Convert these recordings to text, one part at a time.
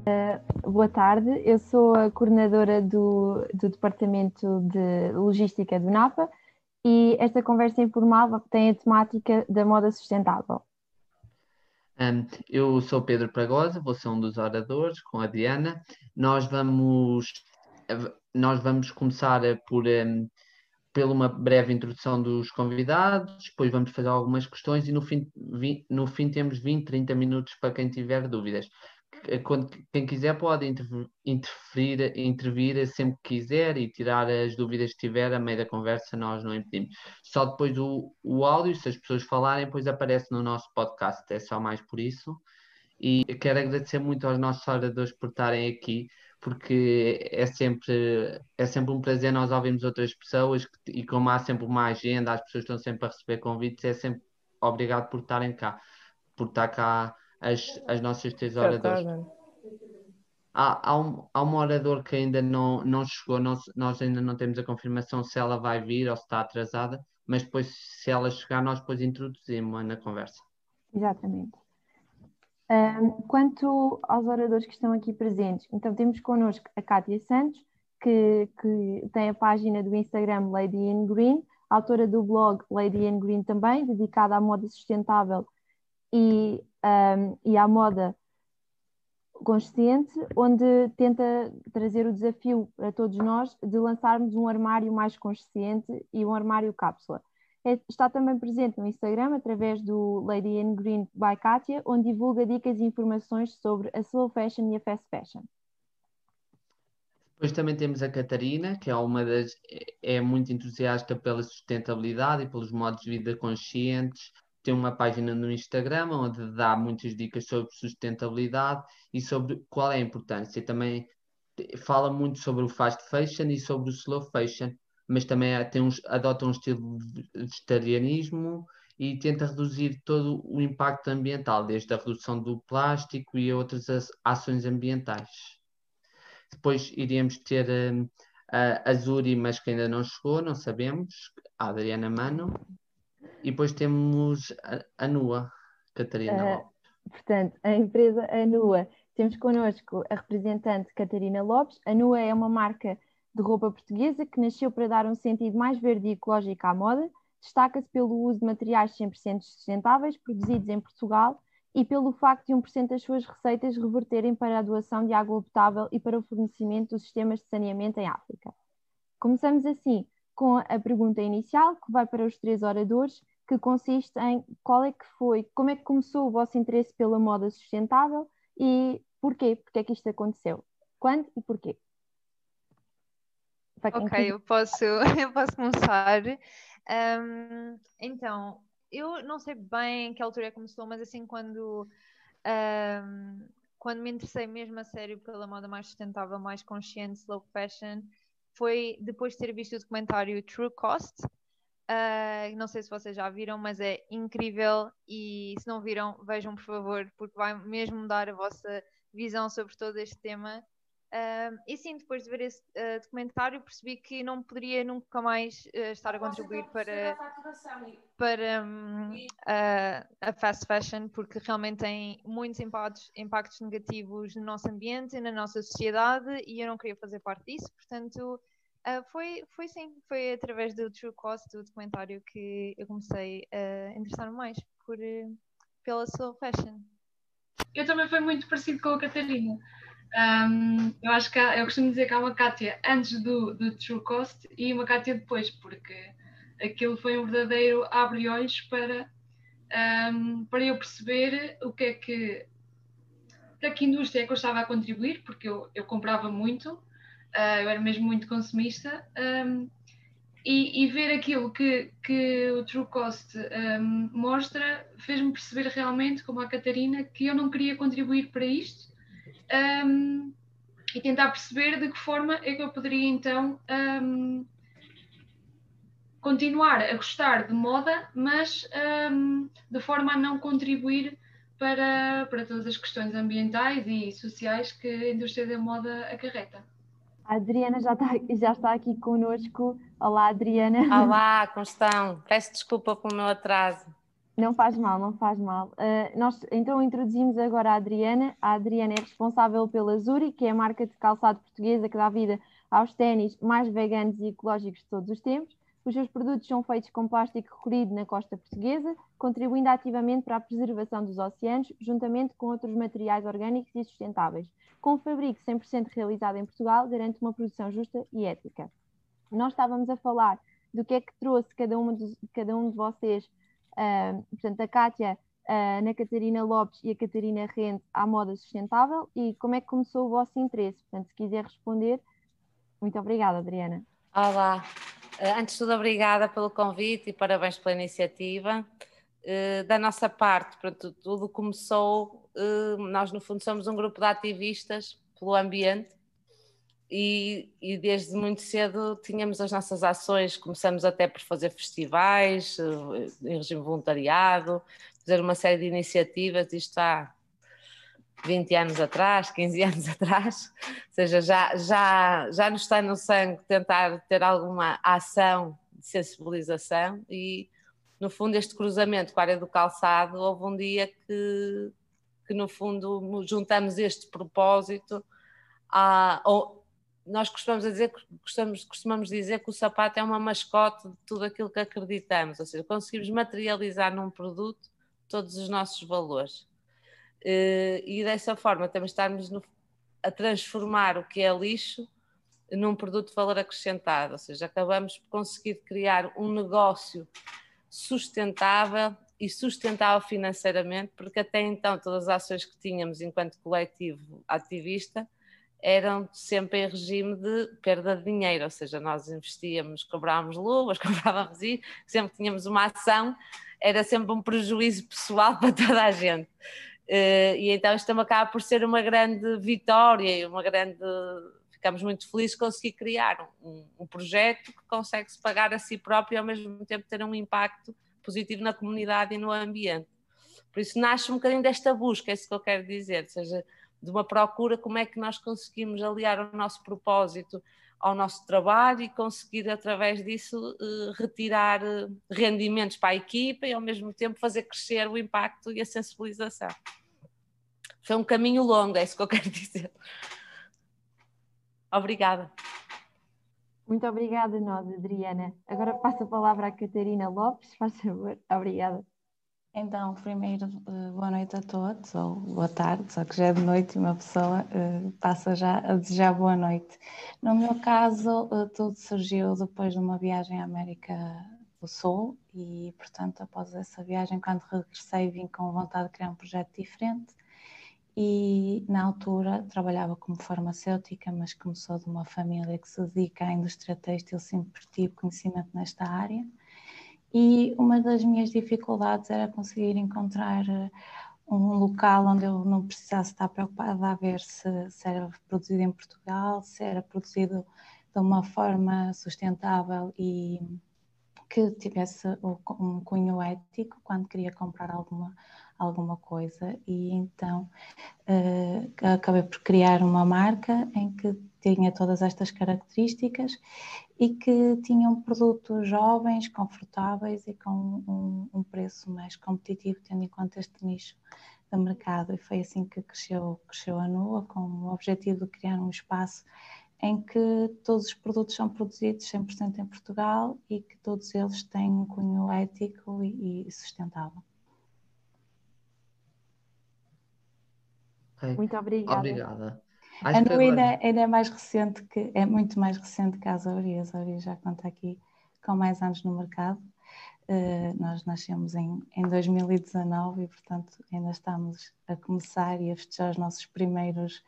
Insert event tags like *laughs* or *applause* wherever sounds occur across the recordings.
Uh, boa tarde, eu sou a coordenadora do, do Departamento de Logística do NAPA e esta conversa informal tem a temática da moda sustentável. Um, eu sou Pedro Pragosa, vou ser um dos oradores com a Diana. Nós vamos, nós vamos começar por, um, uma breve introdução dos convidados, depois vamos fazer algumas questões e no fim, vi, no fim temos 20, 30 minutos para quem tiver dúvidas. Quando, quem quiser pode interferir, intervir sempre que quiser e tirar as dúvidas que tiver a meio da conversa, nós não impedimos. Só depois o, o áudio, se as pessoas falarem, depois aparece no nosso podcast, é só mais por isso. E quero agradecer muito aos nossos oradores por estarem aqui porque é sempre, é sempre um prazer nós ouvirmos outras pessoas e como há sempre uma agenda, as pessoas estão sempre a receber convites, é sempre obrigado por estarem cá, por estar cá as, as nossas três oradoras. Há, há, um, há um orador que ainda não, não chegou, nós, nós ainda não temos a confirmação se ela vai vir ou se está atrasada, mas depois, se ela chegar, nós depois introduzimos na conversa. Exatamente. Um, quanto aos oradores que estão aqui presentes, então temos connosco a Kátia Santos, que, que, tem a página do Instagram Lady in Green, autora do blog Lady in Green também, dedicada à moda sustentável e, um, e à moda consciente, onde tenta trazer o desafio para todos nós de lançarmos um armário mais consciente e um armário cápsula. É, está também presente no Instagram através do Lady in Green by Katia, onde divulga dicas e informações sobre a slow fashion e a fast fashion. Depois também temos a Catarina, que é uma das é muito entusiasta pela sustentabilidade e pelos modos de vida conscientes. Tem uma página no Instagram onde dá muitas dicas sobre sustentabilidade e sobre qual é a importância. Também fala muito sobre o fast fashion e sobre o slow fashion, mas também tem uns, adota um estilo de vegetarianismo e tenta reduzir todo o impacto ambiental, desde a redução do plástico e outras ações ambientais. Depois iríamos ter um, a Azuri, mas que ainda não chegou, não sabemos, a Adriana Mano. E depois temos a, a Nua, Catarina uh, Portanto, a empresa Anua. Temos connosco a representante Catarina Lopes. A Nua é uma marca de roupa portuguesa que nasceu para dar um sentido mais verde e ecológico à moda, destaca-se pelo uso de materiais 100% sustentáveis produzidos em Portugal e pelo facto de 1% das suas receitas reverterem para a doação de água potável e para o fornecimento dos sistemas de saneamento em África. Começamos assim com a pergunta inicial, que vai para os três oradores, que consiste em qual é que foi, como é que começou o vosso interesse pela moda sustentável e porquê, porque é que isto aconteceu, quando e porquê. Ok, eu posso, *laughs* eu posso começar. Um, então, eu não sei bem em que altura é começou, mas assim, quando, um, quando me interessei mesmo a sério pela moda mais sustentável, mais consciente, slow fashion, foi depois de ter visto o documentário True Cost. Uh, não sei se vocês já viram, mas é incrível e se não viram, vejam por favor, porque vai mesmo dar a vossa visão sobre todo este tema Uh, e sim, depois de ver esse uh, documentário, percebi que não poderia nunca mais estar a contribuir para, para um, a fast fashion, porque realmente tem muitos impactos, impactos negativos no nosso ambiente e na nossa sociedade, e eu não queria fazer parte disso, portanto. Ah, foi, foi sim, foi através do True Cost, do documentário, que eu comecei a interessar-me mais por, eh, pela slow fashion. Eu também fui muito parecido com a Catarina. Um, eu acho que há, eu costumo dizer que há uma Kátia antes do, do True Cost e uma Kátia depois, porque aquilo foi um verdadeiro abre-olhos para, um, para eu perceber o que é que para que indústria é que eu estava a contribuir, porque eu, eu comprava muito, uh, eu era mesmo muito consumista, um, e, e, ver aquilo que, que o True Cost um, mostra fez-me perceber realmente, como a Catarina, que eu não queria contribuir para isto um, e tentar perceber de que forma é que eu poderia então um, continuar a gostar de moda, mas de forma a não contribuir para, para todas as questões ambientais e sociais que a indústria da moda acarreta. A Adriana já está, já está aqui conosco. Olá, Adriana. Olá, *laughs* como estão? Peço desculpa pelo meu atraso. Não faz mal, não faz mal. Uh, nós então introduzimos agora a Adriana. A Adriana é responsável pela Zuri, que é a marca de calçado portuguesa que dá vida aos ténis mais veganos e ecológicos de todos os tempos. Os seus produtos são feitos com plástico recolhido na costa portuguesa, contribuindo ativamente para a preservação dos oceanos, juntamente com outros materiais orgânicos e sustentáveis. Com o fabrico 100% realizado em Portugal, garante uma produção justa e ética. Nós estávamos a falar do que é que trouxe cada, uma de, cada um de vocês uh, portanto, a Kátia, a Ana Catarina Lopes e a Catarina Rente à moda sustentável e como é que começou o vosso interesse? Portanto, se quiser responder, muito obrigada, Adriana. Olá, eh, antes de tudo, obrigada pelo convite e parabéns pela iniciativa. Eh, da nossa parte, pronto, tudo começou, eh, nós no fundo somos um grupo de ativistas pelo ambiente e, e, desde muito cedo tínhamos as nossas ações, começamos até por fazer festivais, eh, em regime voluntariado, fazer uma série de iniciativas, isto há 20 anos atrás, 15 *laughs* anos atrás, ou seja, já, já, já nos está no sangue tentar ter alguma ação de sensibilização e no fundo este cruzamento com a área do calçado, houve um dia que, que no fundo juntamos este propósito a, nós costumamos dizer, costumamos, costumamos dizer que o sapato é uma mascote de tudo aquilo que acreditamos, ou seja, conseguimos materializar num produto todos os nossos valores. Eh, e dessa forma também estarmos no, a transformar o que é lixo num produto de valor acrescentado, ou seja, acabamos por conseguir criar um negócio sustentável e sustentável financeiramente, porque até então todas as ações que tínhamos enquanto coletivo ativista eram sempre em regime de perda de dinheiro, ou seja, nós investíamos, cobrávamos luvas, *laughs* cobrávamos isso, sempre tínhamos uma ação, era sempre um prejuízo pessoal *laughs* para toda a gente. Eh, e então isto também acaba por ser uma grande vitória e uma grande. Ficamos muito felizes de conseguir criar um, um projeto que consegue se pagar a si próprio e ao mesmo tempo ter um impacto positivo na comunidade e no ambiente. Por isso nasce um bocadinho desta busca, é isso que eu quero dizer, ou seja, de uma procura, como é que nós conseguimos aliar o nosso propósito ao nosso trabalho e conseguir, através disso, eh, retirar eh, rendimentos para a equipa e, ao mesmo tempo, fazer crescer o impacto e a sensibilização. Foi um caminho longo, é isso que eu quero *laughs* dizer. Obrigada. Muito obrigada, nós, Adriana. Agora passo a palavra à Catarina Lopes, faz favor. Obrigada. Então, primeiro, eh, boa noite a todos, ou boa tarde, só que já é de noite e uma pessoa uh, passa já a desejar boa noite. No meu caso, uh, tudo surgiu depois de uma viagem à América do Sul e, portanto, após essa viagem, quando regressei, vim com vontade de criar um projeto diferente e, na altura, trabalhava como farmacêutica, mas começou de uma família que se dedica à indústria têxtil, sempre tive conhecimento nesta área. E uma das minhas dificuldades era conseguir encontrar eh, um local onde eu não precisasse estar preocupada a ver se, se era produzido em Portugal, se era produzido de uma forma sustentável e que tivesse um cunho ético quando queria comprar alguma, alguma coisa. E então uh, acabei por criar uma marca em que tinha todas estas características e que tinham produtos jovens, confortáveis e com um, um, preço mais competitivo, tendo em conta este nicho de mercado. E foi assim que cresceu, cresceu a NUA, com o objetivo de criar um espaço em que todos os produtos são produzidos 100% em Portugal e que todos eles têm um cunho ético e, e sustentável. Muito obrigada. Obrigada. Acho a Nu ainda, ainda, é mais recente, que é muito mais recente que a Azori. A Azori já conta aqui com mais anos no mercado. Uh, nós nascemos em, em 2019 e, portanto, ainda estamos a começar e a festejar os nossos primeiros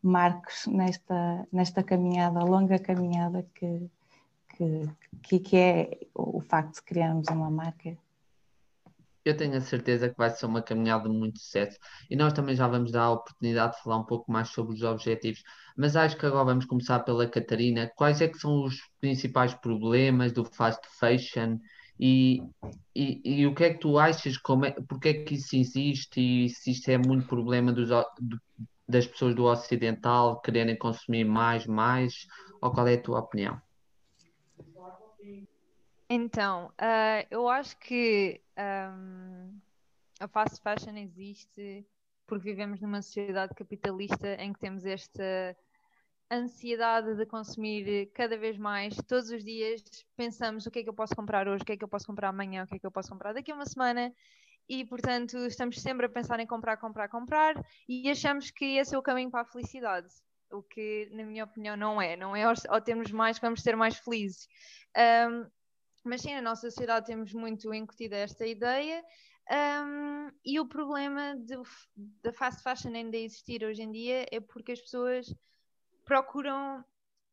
marcos nesta, nesta caminhada, longa caminhada que, que, que é o facto de criarmos uma marca eu tenho a certeza que vai ser uma caminhada de muito sucesso. E nós também já vamos dar a oportunidade de falar um pouco mais sobre os objetivos, mas acho que agora vamos começar pela Catarina. Quais é que são os principais problemas do fast fashion? E, e, e o que é que tu achas, como é, porque é que isso existe? E se isto é muito problema dos, do, das pessoas do ocidental quererem consumir mais, mais, ou qual é a tua opinião? Então, uh, eu acho que um, a fast fashion existe porque vivemos numa sociedade capitalista em que temos esta ansiedade de consumir cada vez mais, todos os dias pensamos o que é que eu posso comprar hoje, o que é que eu posso comprar amanhã, o que é que eu posso comprar daqui a uma semana. E portanto estamos sempre a pensar em comprar, comprar, comprar e achamos que esse é o caminho para a felicidade, o que na minha opinião não é, não é ao, termos mais que vamos ser mais felizes. Um, mas sim, na nossa sociedade temos muito incutida esta ideia um, e o problema da fast fashion ainda existir hoje em dia é porque as pessoas procuram.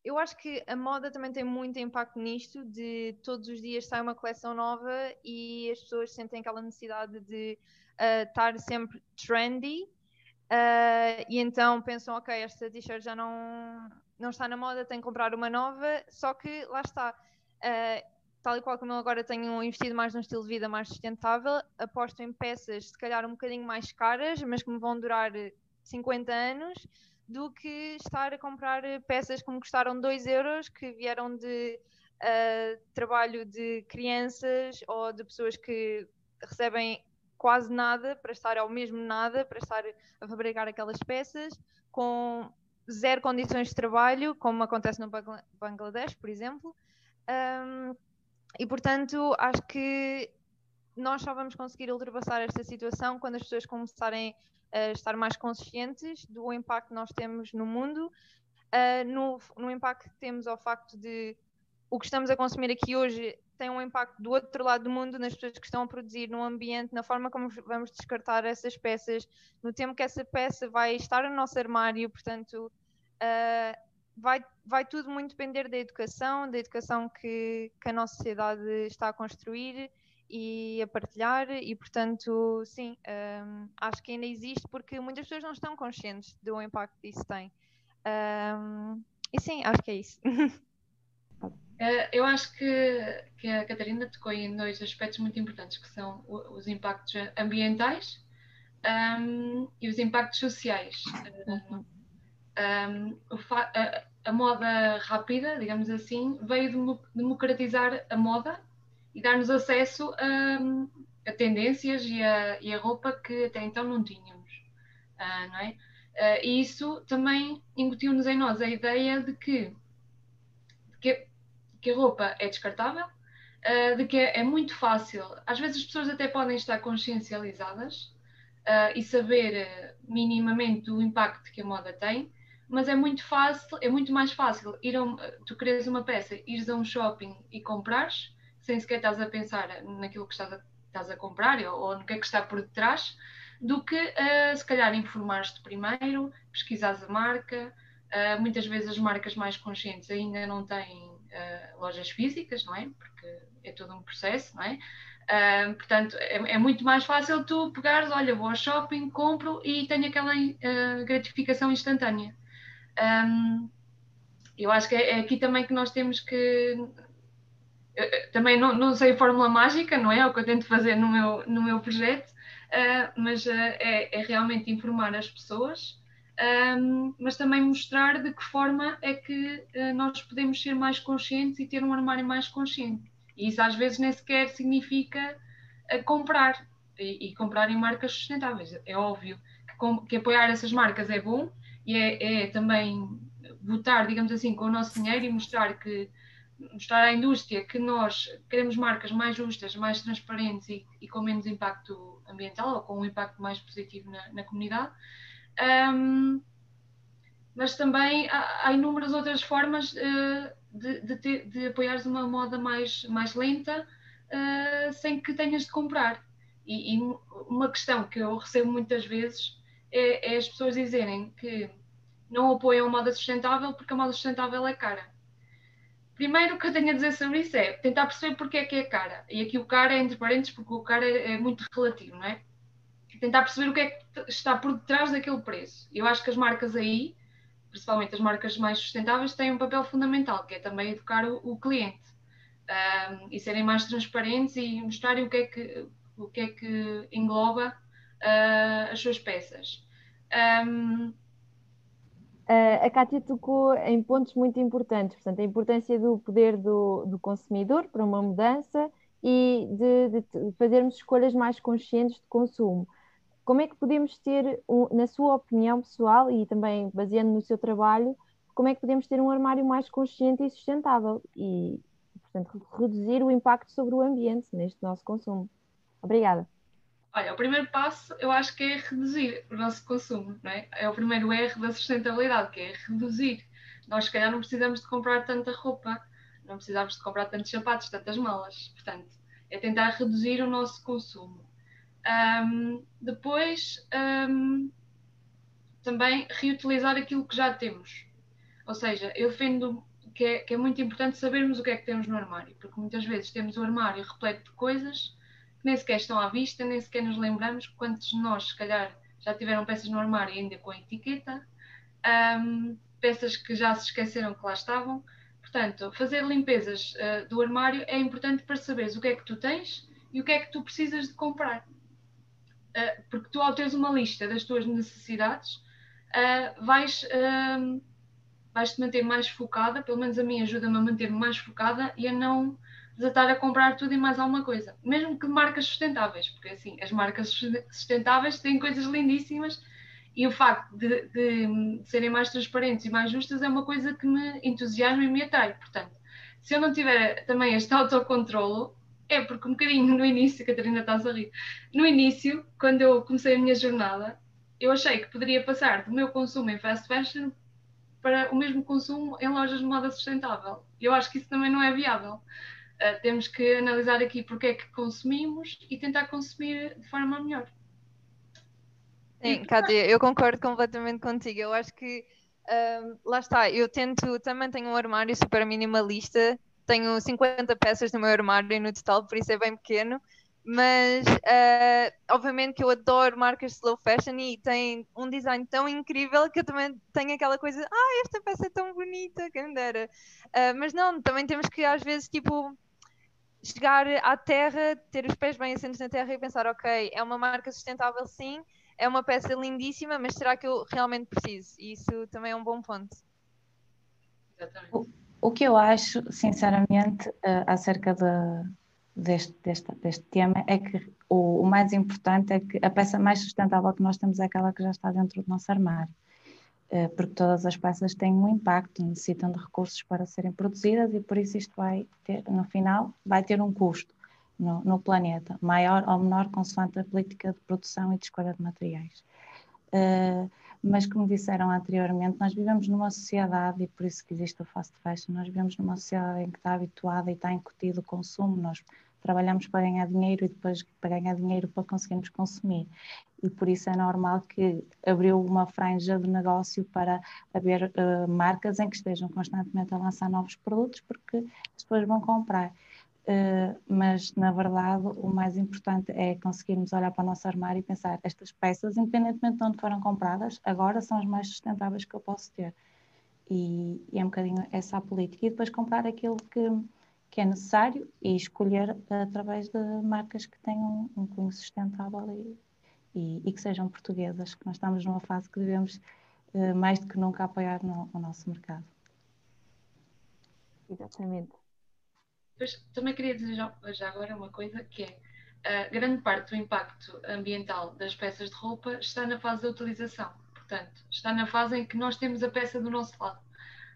Eu acho que a moda também tem muito impacto nisto, de todos os dias sai uma coleção nova e as pessoas sentem aquela necessidade de uh, estar sempre trendy uh, e então pensam, ok, esta t-shirt já não, não está na moda, tenho que comprar uma nova, só que lá está. Uh, tal e qual como eu agora tenho investido mais num estilo de vida mais sustentável, aposto em peças se calhar um bocadinho mais caras, mas que me vão durar 50 anos do que estar a comprar peças que me custaram 2 euros, que vieram de uh, trabalho de crianças ou de pessoas que recebem quase nada para estar ao mesmo nada, para estar a fabricar aquelas peças, com zero condições de trabalho, como acontece no Bangladesh, por exemplo. Um, e portanto, acho que nós só vamos conseguir ultrapassar esta situação quando as pessoas começarem a estar mais conscientes do impacto que nós temos no mundo, uh, no, no impacto que temos ao facto de o que estamos a consumir aqui hoje tem um impacto do outro lado do mundo, nas pessoas que estão a produzir, no ambiente, na forma como vamos descartar essas peças, no tempo que essa peça vai estar no nosso armário, portanto, uh, vai, vai tudo muito depender da educação, da educação que, que a nossa sociedade está a construir e a partilhar e portanto sim um, acho que ainda existe porque muitas pessoas não estão conscientes do impacto que isso tem um, e sim acho que é isso *laughs* eh, eu acho que, que a Catarina tocou em dois aspectos muito importantes que são os impactos ambientais um, e os impactos sociais uhum. A, a moda rápida, digamos assim, veio democratizar a moda e dar-nos acesso a, a tendências e a, e a, roupa que até então não tínhamos, uh, não é? Uh, e isso também incutiu-nos em nós a ideia de que, de que, que, a roupa é descartável, uh, de que é, é, muito fácil. Às vezes as pessoas até podem estar consciencializadas e saber minimamente o impacto que a moda tem, mas é muito fácil, é muito mais fácil ir a um, tu queres uma peça, ires a um shopping e comprares, sem sequer estás a pensar naquilo que estás a, estás a comprar ou, ou, no que é que está por detrás, do que uh, se calhar informares-te primeiro, pesquisares a marca. Uh, muitas vezes as marcas mais conscientes ainda não têm uh, lojas físicas, não é? Porque é todo um processo, não é? Uh, portanto, é, é, muito mais fácil tu pegares, olha, vou ao shopping, compro e tenho aquela gratificação instantânea. Um, eu acho que é, é, aqui também que nós temos que. também não, não sei a fórmula mágica, não é? É o que eu tento fazer no meu, no meu projeto, uh, mas uh, é, é, realmente informar as pessoas, um, mas também mostrar de que forma é que uh, nós podemos ser mais conscientes e ter um armário mais consciente. E isso às vezes nem sequer significa comprar e, e, comprar em marcas sustentáveis. É óbvio que, com, que apoiar essas marcas é bom, e é, é, também votar, digamos assim, com o nosso dinheiro e mostrar que mostrar à indústria que nós queremos marcas mais justas, mais transparentes e, e com menos impacto ambiental ou com um impacto mais positivo na, na comunidade. Um, mas também há, há, inúmeras outras formas uh, de, de, de uma moda mais, mais lenta uh, sem que tenhas de comprar. E, e, uma questão que eu recebo muitas vezes é, é as pessoas dizerem que não apoiam a moda sustentável porque a moda sustentável é cara. Primeiro o que eu tenho a dizer sobre isso é tentar perceber porque é que é cara. E aqui o cara é entre parênteses porque o cara é, é muito relativo, não é? Tentar perceber o que é que está por detrás daquele preço. Eu acho que as marcas aí, principalmente as marcas mais sustentáveis, têm um papel fundamental, que é também educar o, o cliente. Um, e serem mais transparentes e mostrarem o que é que, o que, é que engloba uh, as suas peças. Um, a Kátia tocou em pontos muito importantes, portanto, a importância do poder do, do consumidor para uma mudança e de, de, fazermos escolhas mais conscientes de consumo. Como é que podemos ter, um, na sua opinião pessoal e também baseando no seu trabalho, como é que podemos ter um armário mais consciente e sustentável e, portanto, reduzir o impacto sobre o ambiente neste nosso consumo? Obrigada. Olha, o primeiro passo eu acho que é reduzir o nosso consumo, não é? É o primeiro erro da sustentabilidade, que é reduzir. Nós, se calhar, não precisamos de comprar tanta roupa, não precisamos de comprar tantos sapatos, tantas malas. Portanto, é tentar reduzir o nosso consumo. Um, depois, um, também reutilizar aquilo que já temos. Ou seja, eu defendo que é, que é muito importante sabermos o que é que temos no armário, porque muitas vezes temos o armário repleto de coisas nem sequer estão à vista, nem sequer nos lembramos quantos de nós, se calhar, já tiveram peças no armário ainda com a etiqueta, um, peças que já se esqueceram que lá estavam. Portanto, fazer limpezas uh, do armário é importante para saberes o que é que tu tens e o que é que tu precisas de comprar. Uh, porque tu, ao teres uma lista das tuas necessidades, uh, vais, vais te manter mais focada, pelo menos a mim ajuda-me a manter-me mais focada e a não desatar a comprar tudo e mais alguma coisa. Mesmo que marcas sustentáveis, porque assim, as marcas sustentáveis têm coisas lindíssimas e o facto de, de, de, serem mais transparentes e mais justas é uma coisa que me entusiasma e me atrai. Portanto, se eu não tiver também este autocontrolo, é porque um bocadinho no início, Catarina está a rir, no início, quando eu comecei a minha jornada, eu achei que poderia passar do meu consumo em fast fashion para o mesmo consumo em lojas de moda sustentável. Eu acho que isso também não é viável. Uh, temos que analisar aqui porque é que consumimos e tentar consumir de forma melhor. Sim, Cátia, eu concordo completamente contigo. Eu acho que um, lá está, eu tento, também tenho um armário super minimalista, tenho 50 peças no meu armário no total, por isso é bem pequeno. Mas uh, obviamente que eu adoro marcas slow fashion e tem um design tão incrível que eu também tenho aquela coisa, ah, esta peça é tão bonita, quem dera. Uh, mas não, também temos que às vezes tipo chegar à terra, ter os pés bem assentos na terra e pensar, ok, é uma marca sustentável sim, é uma peça lindíssima, mas será que eu realmente preciso? E isso também é um bom ponto. O, o que eu acho, sinceramente, uh, acerca de, deste, deste, deste tema é que o, o, mais importante é que a peça mais sustentável que nós temos é aquela que já está dentro do nosso armário. Uh, porque todas as peças têm um impacto, necessitam de recursos para serem produzidas e por isso isto vai ter, no final, vai ter um custo no, no, planeta, maior ou menor consoante a política de produção e de escolha de materiais. Uh, mas como disseram anteriormente, nós vivemos numa sociedade, e por isso que existe o fast fashion, nós vivemos numa sociedade em que está habituada e está incutido o consumo, nós trabalhamos para ganhar dinheiro e depois para ganhar dinheiro para conseguirmos consumir. E por isso é normal que abriu uma franja de negócio para haver uh, marcas em que estejam constantemente a lançar novos produtos, porque pessoas vão comprar. Uh, mas na verdade o mais importante é conseguirmos olhar para o nosso armário e pensar estas peças, independentemente de onde foram compradas, agora são as mais sustentáveis que eu posso ter. E, e é um bocadinho essa a política. E depois comprar aquilo que, que é necessário e escolher uh, através de marcas que tenham um cunho sustentável e, e, e, que sejam portuguesas, que nós estamos numa fase que devemos uh, mais do que nunca apoiar no, o nosso mercado. Exatamente. Depois, também queria dizer já, já agora uma coisa que é a grande parte do impacto ambiental das peças de roupa está na fase da utilização. Portanto, está na fase em que nós temos a peça do nosso lado.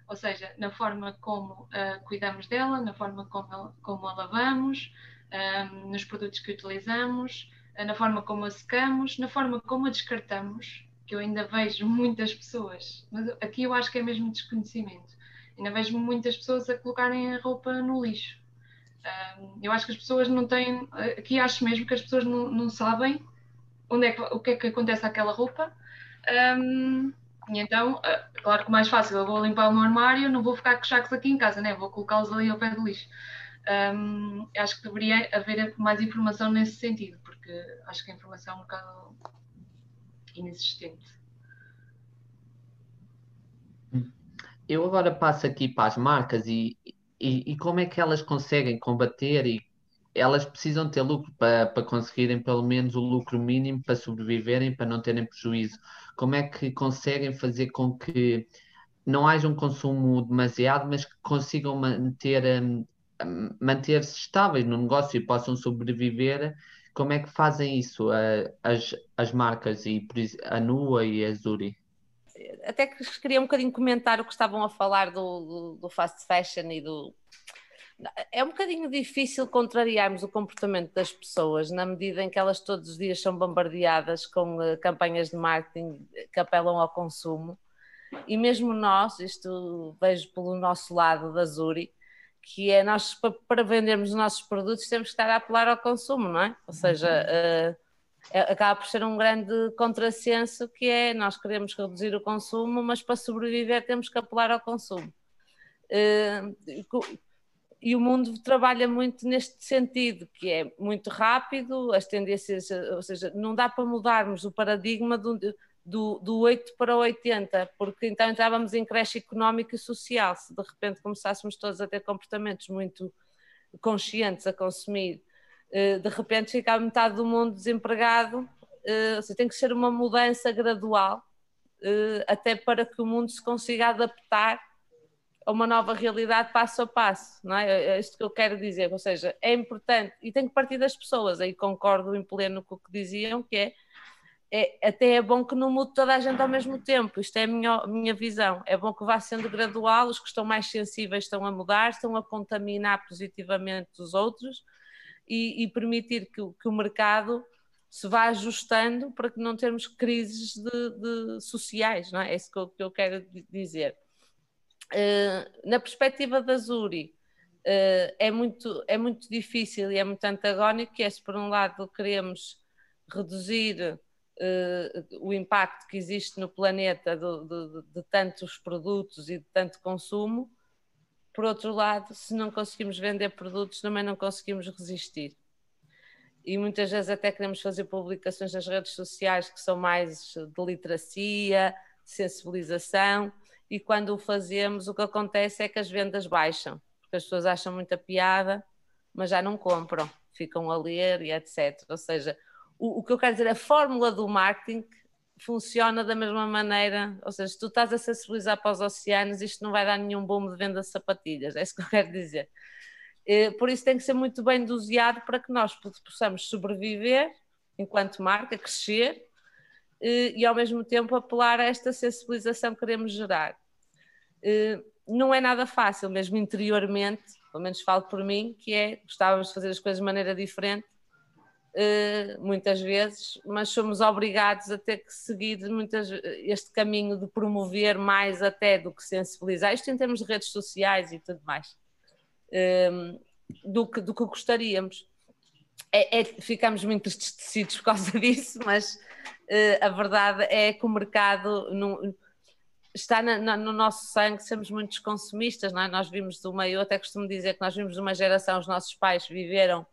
Ou seja, na forma como uh, cuidamos dela, na forma como, como a lavamos, um, ah, nos produtos que utilizamos, uh, na forma como a secamos, na forma como a descartamos, que eu ainda vejo muitas pessoas, mas aqui eu acho que é mesmo desconhecimento. Ainda vejo muitas pessoas a colocarem a roupa no lixo eu acho que as pessoas não têm. Aqui acho mesmo que as pessoas não, não sabem onde é que, o que é que acontece àquela roupa. Um, e então, ah, claro que mais fácil, eu vou limpar o meu armário, não vou ficar com sacos aqui em casa, né? vou colocá-los ali ao pé do lixo. Um, acho que deveria haver mais informação nesse sentido, porque acho que a informação é um bocado inexistente. Eu agora passo aqui para as marcas e, e, e, como é que elas conseguem combater e elas precisam ter lucro para, para conseguirem pelo menos o lucro mínimo para sobreviverem, para não terem prejuízo. Como é que conseguem fazer com que não haja um consumo demasiado, mas que consigam manter um, manter-se estáveis no negócio e possam sobreviver, como é que fazem isso as, as marcas e a Nua e a Zuri? Até que queria um bocadinho comentar o que estavam a falar do, do, do fast fashion e do, é um bocadinho difícil contrariarmos o comportamento das pessoas na medida em que elas todos os dias são bombardeadas com uh, campanhas de marketing que apelam ao consumo e mesmo nós, isto vejo pelo nosso lado da Zuri, que é nós para, vendermos os nossos produtos temos que estar a apelar ao consumo, não é? Ou seja, uh, acaba por ser um grande contrassenso que é nós queremos reduzir o consumo, mas para sobreviver temos que apelar ao consumo. Uh, e o mundo trabalha muito neste sentido, que é muito rápido, as tendências, ou seja, não dá para mudarmos o paradigma do, do, do 8 para 80, porque então entrávamos em creche económica e social, se de repente começássemos todos a ter comportamentos muito conscientes a consumir, eh, de repente ficava metade do mundo desempregado, eh, ou seja, tem que ser uma mudança gradual, eh, até para que o mundo se consiga adaptar a uma nova realidade passo a passo, não é? É isto que eu quero dizer, ou seja, é importante e tem que partir das pessoas, aí concordo em pleno com o que diziam, que é, é até é bom que não mude toda a gente ao mesmo tempo, isto é a minha, minha visão, é bom que vá sendo gradual, os que estão mais sensíveis estão a mudar, estão a contaminar positivamente os outros e, e permitir que, que, o mercado se vá ajustando para que não termos crises de, de sociais, não é? É isso que eu, que eu quero dizer. Eh, na perspectiva da Zuri, uh, é, muito, é muito difícil e é muito antagónico, que é se por um lado queremos reduzir uh, o impacto que existe no planeta de, de, de, tantos produtos e de tanto consumo, por outro lado, se não conseguimos vender produtos, também não conseguimos resistir. E muitas vezes até queremos fazer publicações nas redes sociais que são mais de literacia, de sensibilização, e quando o fazemos, o que acontece é que as vendas baixam, porque as pessoas acham muita piada, mas já não compram, ficam a ler e etc. Ou seja, o, o que eu quero dizer, a fórmula do marketing funciona da mesma maneira, ou seja, se tu estás a sensibilizar para os oceanos, isto não vai dar nenhum boom de venda de sapatilhas, é isso que eu quero dizer. Eh, por isso tem que ser muito bem doseado para que nós possamos sobreviver enquanto marca, crescer e ao mesmo tempo apelar a esta sensibilização que queremos gerar. Não é nada fácil, mesmo interiormente, pelo menos falo por mim, que é gostávamos de fazer as coisas de maneira diferente, muitas vezes, mas somos obrigados a ter que seguir muitas, este caminho de promover mais até do que sensibilizar, isto em termos de redes sociais e tudo mais, do que, do que gostaríamos. É, é, ficamos muito entristecidos por causa *laughs* disso, mas uh, a verdade é que o mercado não, está na, na, no nosso sangue, somos muitos consumistas, não é? Nós vimos de uma, eu até costumo dizer que nós vimos de uma geração, os nossos pais viveram,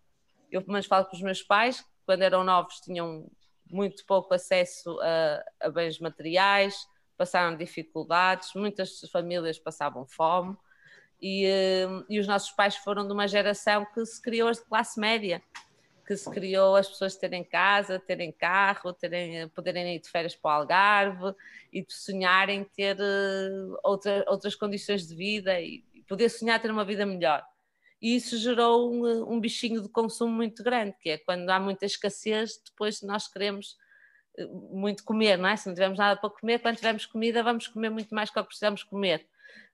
eu pelo menos falo com os meus pais, quando eram novos tinham muito pouco acesso a, a bens materiais, passaram dificuldades, muitas famílias passavam fome, e, uh, e os nossos pais foram de uma geração que se criou de classe média, que se criou as pessoas terem casa, terem carro, terem, poderem ir de férias para o Algarve e sonharem ter uh, outra, outras condições de vida e poder sonhar ter uma vida melhor. E isso gerou um, um, bichinho de consumo muito grande, que é quando há muita escassez, depois nós queremos eh, muito comer, não é? Se não tivermos nada para comer, quando tivermos comida, vamos comer muito mais que o que precisamos comer.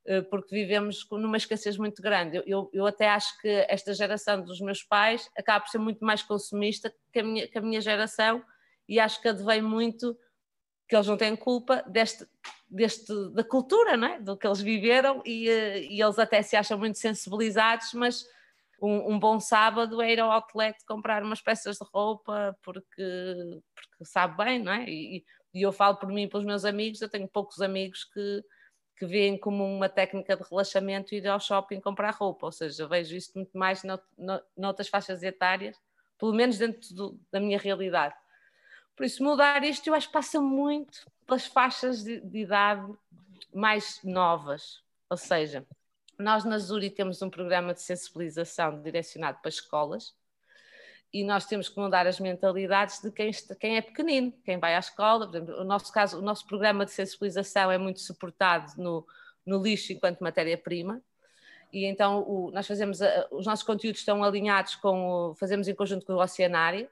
Eh, porque vivemos numa escassez muito grande. Eu, eu, até acho que esta geração dos meus pais acaba por ser muito mais consumista que a minha, que a minha geração e acho que advém muito que eles não têm culpa deste, deste, da cultura, não é? do que eles viveram e, eh, e eles até se acham muito sensibilizados, mas um, um, bom sábado é ir ao outlet comprar umas peças de roupa porque, porque sabe bem, não é? E, e eu falo por mim e pelos meus amigos, eu tenho poucos amigos que, que veem como uma técnica de relaxamento ir ao shopping comprar roupa, ou seja, vejo isto muito mais no, no, noutras faixas etárias, pelo menos dentro do, da minha realidade. Por isso, mudar isto eu acho que passa muito pelas faixas de, de idade mais novas, ou seja, nós na Zuri temos um programa de sensibilização direcionado para escolas, e nós temos que mudar as mentalidades de quem, quem é pequenino, quem vai à escola. Por exemplo, o nosso caso, o nosso programa de sensibilização é muito suportado no, no lixo enquanto matéria-prima e então o, nós fazemos, a, os nossos conteúdos estão alinhados com, o, fazemos em conjunto com o Oceanário,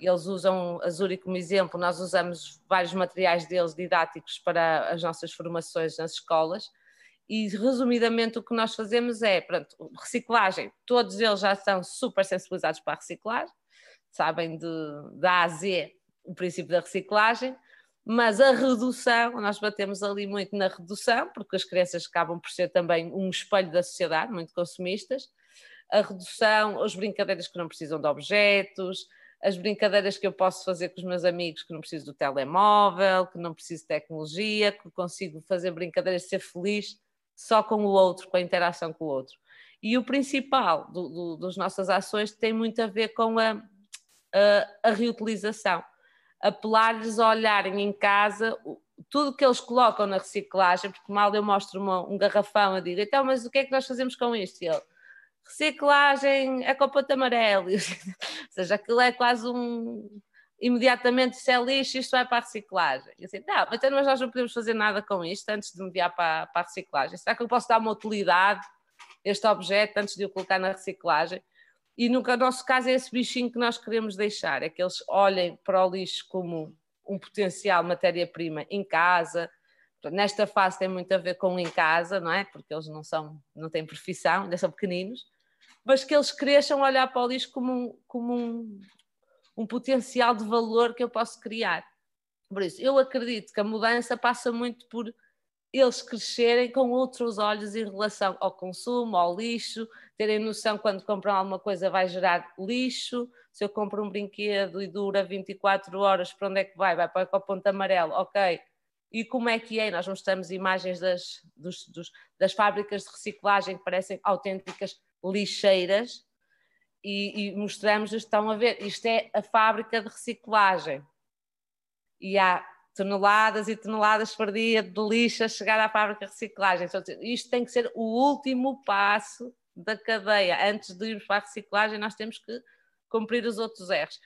eles usam a Zuri como exemplo, nós usamos vários materiais deles didáticos para as nossas formações nas escolas, e resumidamente o que nós fazemos é, pronto, reciclagem, todos eles já são super sensibilizados para a reciclagem, sabem de, da A a Z o princípio da reciclagem, mas a redução, nós batemos ali muito na redução, porque as crianças acabam por ser também um espelho da sociedade, muito consumistas. A redução, as brincadeiras que não precisam de objetos, as brincadeiras que eu posso fazer com os meus amigos que não preciso do telemóvel, que não preciso de tecnologia, que consigo fazer brincadeiras de ser feliz só com o outro, com a interação com o outro. E o principal do, do, das nossas ações tem muito a ver com a, a, a reutilização apelar-lhes a olharem em casa tudo que eles colocam na reciclagem, porque mal eu mostro uma, um garrafão, eu digo, então, mas o que é que nós fazemos com isto? E ele, reciclagem é copote amarelo, *laughs* ou seja, aquilo é quase um, imediatamente se é lixo, isto vai para a reciclagem. E assim, não, então nós não podemos fazer nada com isto antes de enviar para, para a reciclagem. Será que eu posso dar uma utilidade a este objeto antes de o colocar na reciclagem? E no nosso caso é esse bichinho que nós queremos deixar, é que eles olhem para o lixo como um potencial matéria-prima em casa. Nesta fase tem muito a ver com em casa, não é? Porque eles não são, não têm profissão, ainda são pequeninos, mas que eles cresçam a olhar para o lixo como um, como um, um potencial de valor que eu posso criar. Por isso, eu acredito que a mudança passa muito por eles crescerem com outros olhos em relação ao consumo, ao lixo, terem noção quando compram alguma coisa vai gerar lixo. Se eu compro um brinquedo e dura 24 horas, para onde é que vai? Vai para o ponto amarelo, ok. E como é que é? Nós mostramos imagens das, dos, dos, das fábricas de reciclagem que parecem autênticas lixeiras e, e mostramos, estão a ver, isto é a fábrica de reciclagem. E há toneladas e toneladas por dia de lixo a chegar à fábrica de reciclagem. Então, isto tem que ser o último passo da cadeia. Antes de irmos para a reciclagem, nós temos que cumprir os outros erros.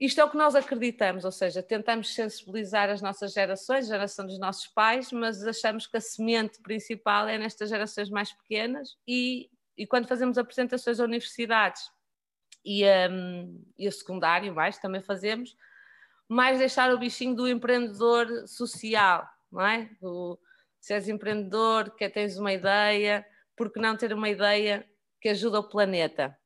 Isto é o que nós acreditamos, ou seja, tentamos sensibilizar as nossas gerações, a geração dos nossos pais, mas achamos que a semente principal é nestas gerações mais pequenas e, e quando fazemos apresentações a universidades e, um, e a secundário, mais também fazemos, mais deixar o bichinho do empreendedor social, não é? Do, se és empreendedor, que tens uma ideia, porque não ter uma ideia que ajuda o planeta?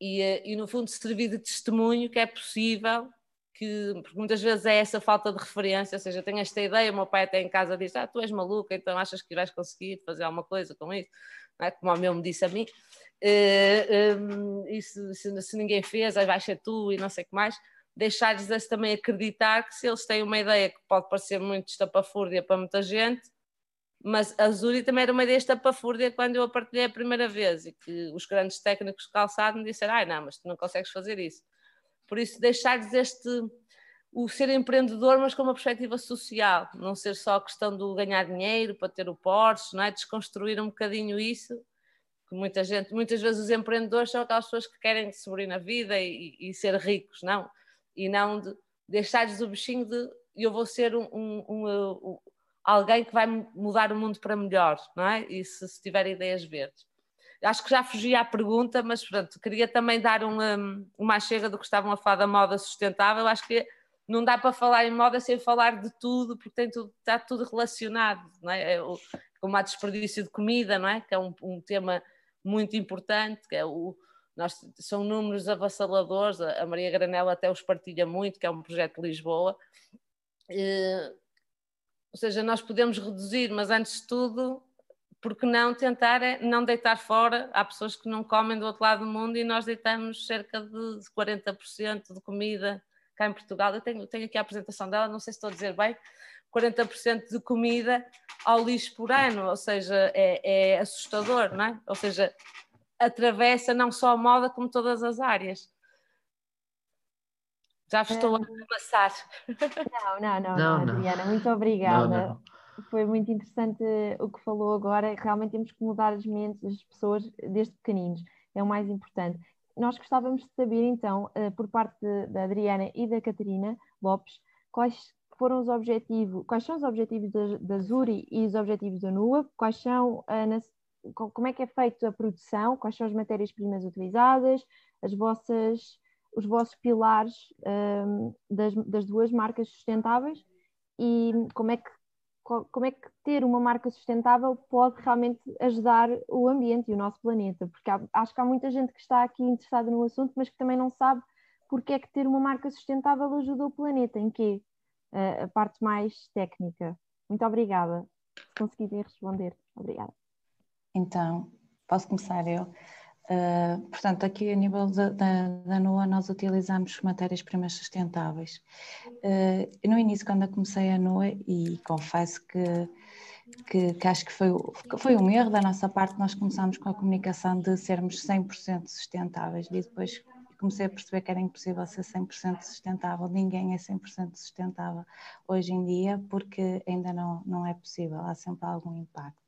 E, e no fundo servir de testemunho que é possível, que porque muitas vezes é essa falta de referência, ou seja, tenho esta ideia, o meu pai até em casa diz, ah, tu és maluca, então achas que vais conseguir fazer alguma coisa com isso? É? Como o meu me disse a mim, uh, um, e se, se, ninguém fez, aí vais ser tu e não sei o que mais deixar-lhes também acreditar que se eles têm uma ideia que pode parecer muito estapafúrdia para muita gente, mas a Zuri também era uma ideia estapafúrdia quando eu a partilhei a primeira vez e que os grandes técnicos de calçado me disseram, ai não, mas tu não consegues fazer isso. Por isso deixar-lhes este, o ser empreendedor, mas com uma perspectiva social, não ser só a questão do ganhar dinheiro para ter o Porsche, não é? desconstruir um bocadinho isso, que muita gente, muitas vezes os empreendedores são aquelas pessoas que querem sobreviver na vida e, e ser ricos, não e não de deixar-lhes o bichinho de eu vou ser um, um, um, alguém que vai mudar o mundo para melhor, não é? E se, se tiver ideias verdes. Acho que já fugi à pergunta, mas pronto, queria também dar uma, uma chega do que estavam a falar da moda sustentável. Acho que não dá para falar em moda sem falar de tudo, porque tem tudo, está tudo relacionado, não é? é como a desperdício de comida, não é? Que é um, um tema muito importante, que é o, nós, são números avassaladores, a Maria Granela até os partilha muito, que é um projeto de Lisboa. E, ou seja, nós podemos reduzir, mas antes de tudo, porque não tentar é não deitar fora? Há pessoas que não comem do outro lado do mundo e nós deitamos cerca de 40% de comida cá em Portugal. Eu tenho, tenho aqui a apresentação dela, não sei se estou a dizer bem, 40% de comida ao lixo por ano, ou seja, é, é assustador, não é? Ou seja, atravessa não só a moda como todas as áreas. Já estou a passar. Não, não, não, não, não, Adriana, muito obrigada. Não, não. Foi muito interessante o que falou agora. Realmente temos que mudar as mentes das pessoas desde pequeninos, é o mais importante. Nós gostávamos de saber, então, eh, por parte da Adriana e da Catarina Lopes, quais foram os objetivos, quais são os objetivos da, da Zuri e os objetivos da NUA, quais são, uh, como é que é feita a produção, quais são as matérias-primas utilizadas, as vossas, os vossos pilares um, das, das duas marcas sustentáveis? E como é que como é que ter uma marca sustentável pode realmente ajudar o ambiente e o nosso planeta, porque há, acho que há muita gente que está aqui interessada no assunto, mas que também não sabe porque é que ter uma marca sustentável ajuda o planeta, em quê? Uh, a parte mais técnica. Muito obrigada. Se conseguirem responder. Obrigada. Então, posso começar eu? Uh, portanto, aqui a nível da, da, da NOA nós utilizamos matérias-primas sustentáveis. Uh, no início, quando eu comecei a NOA, e confesso que, que, que, acho que foi, foi um erro da nossa parte, nós começámos com a comunicação de sermos 100% sustentáveis e depois comecei a perceber que era impossível ser 100% sustentável, ninguém é 100% sustentável hoje em dia porque ainda não, não é possível, há sempre algum impacto.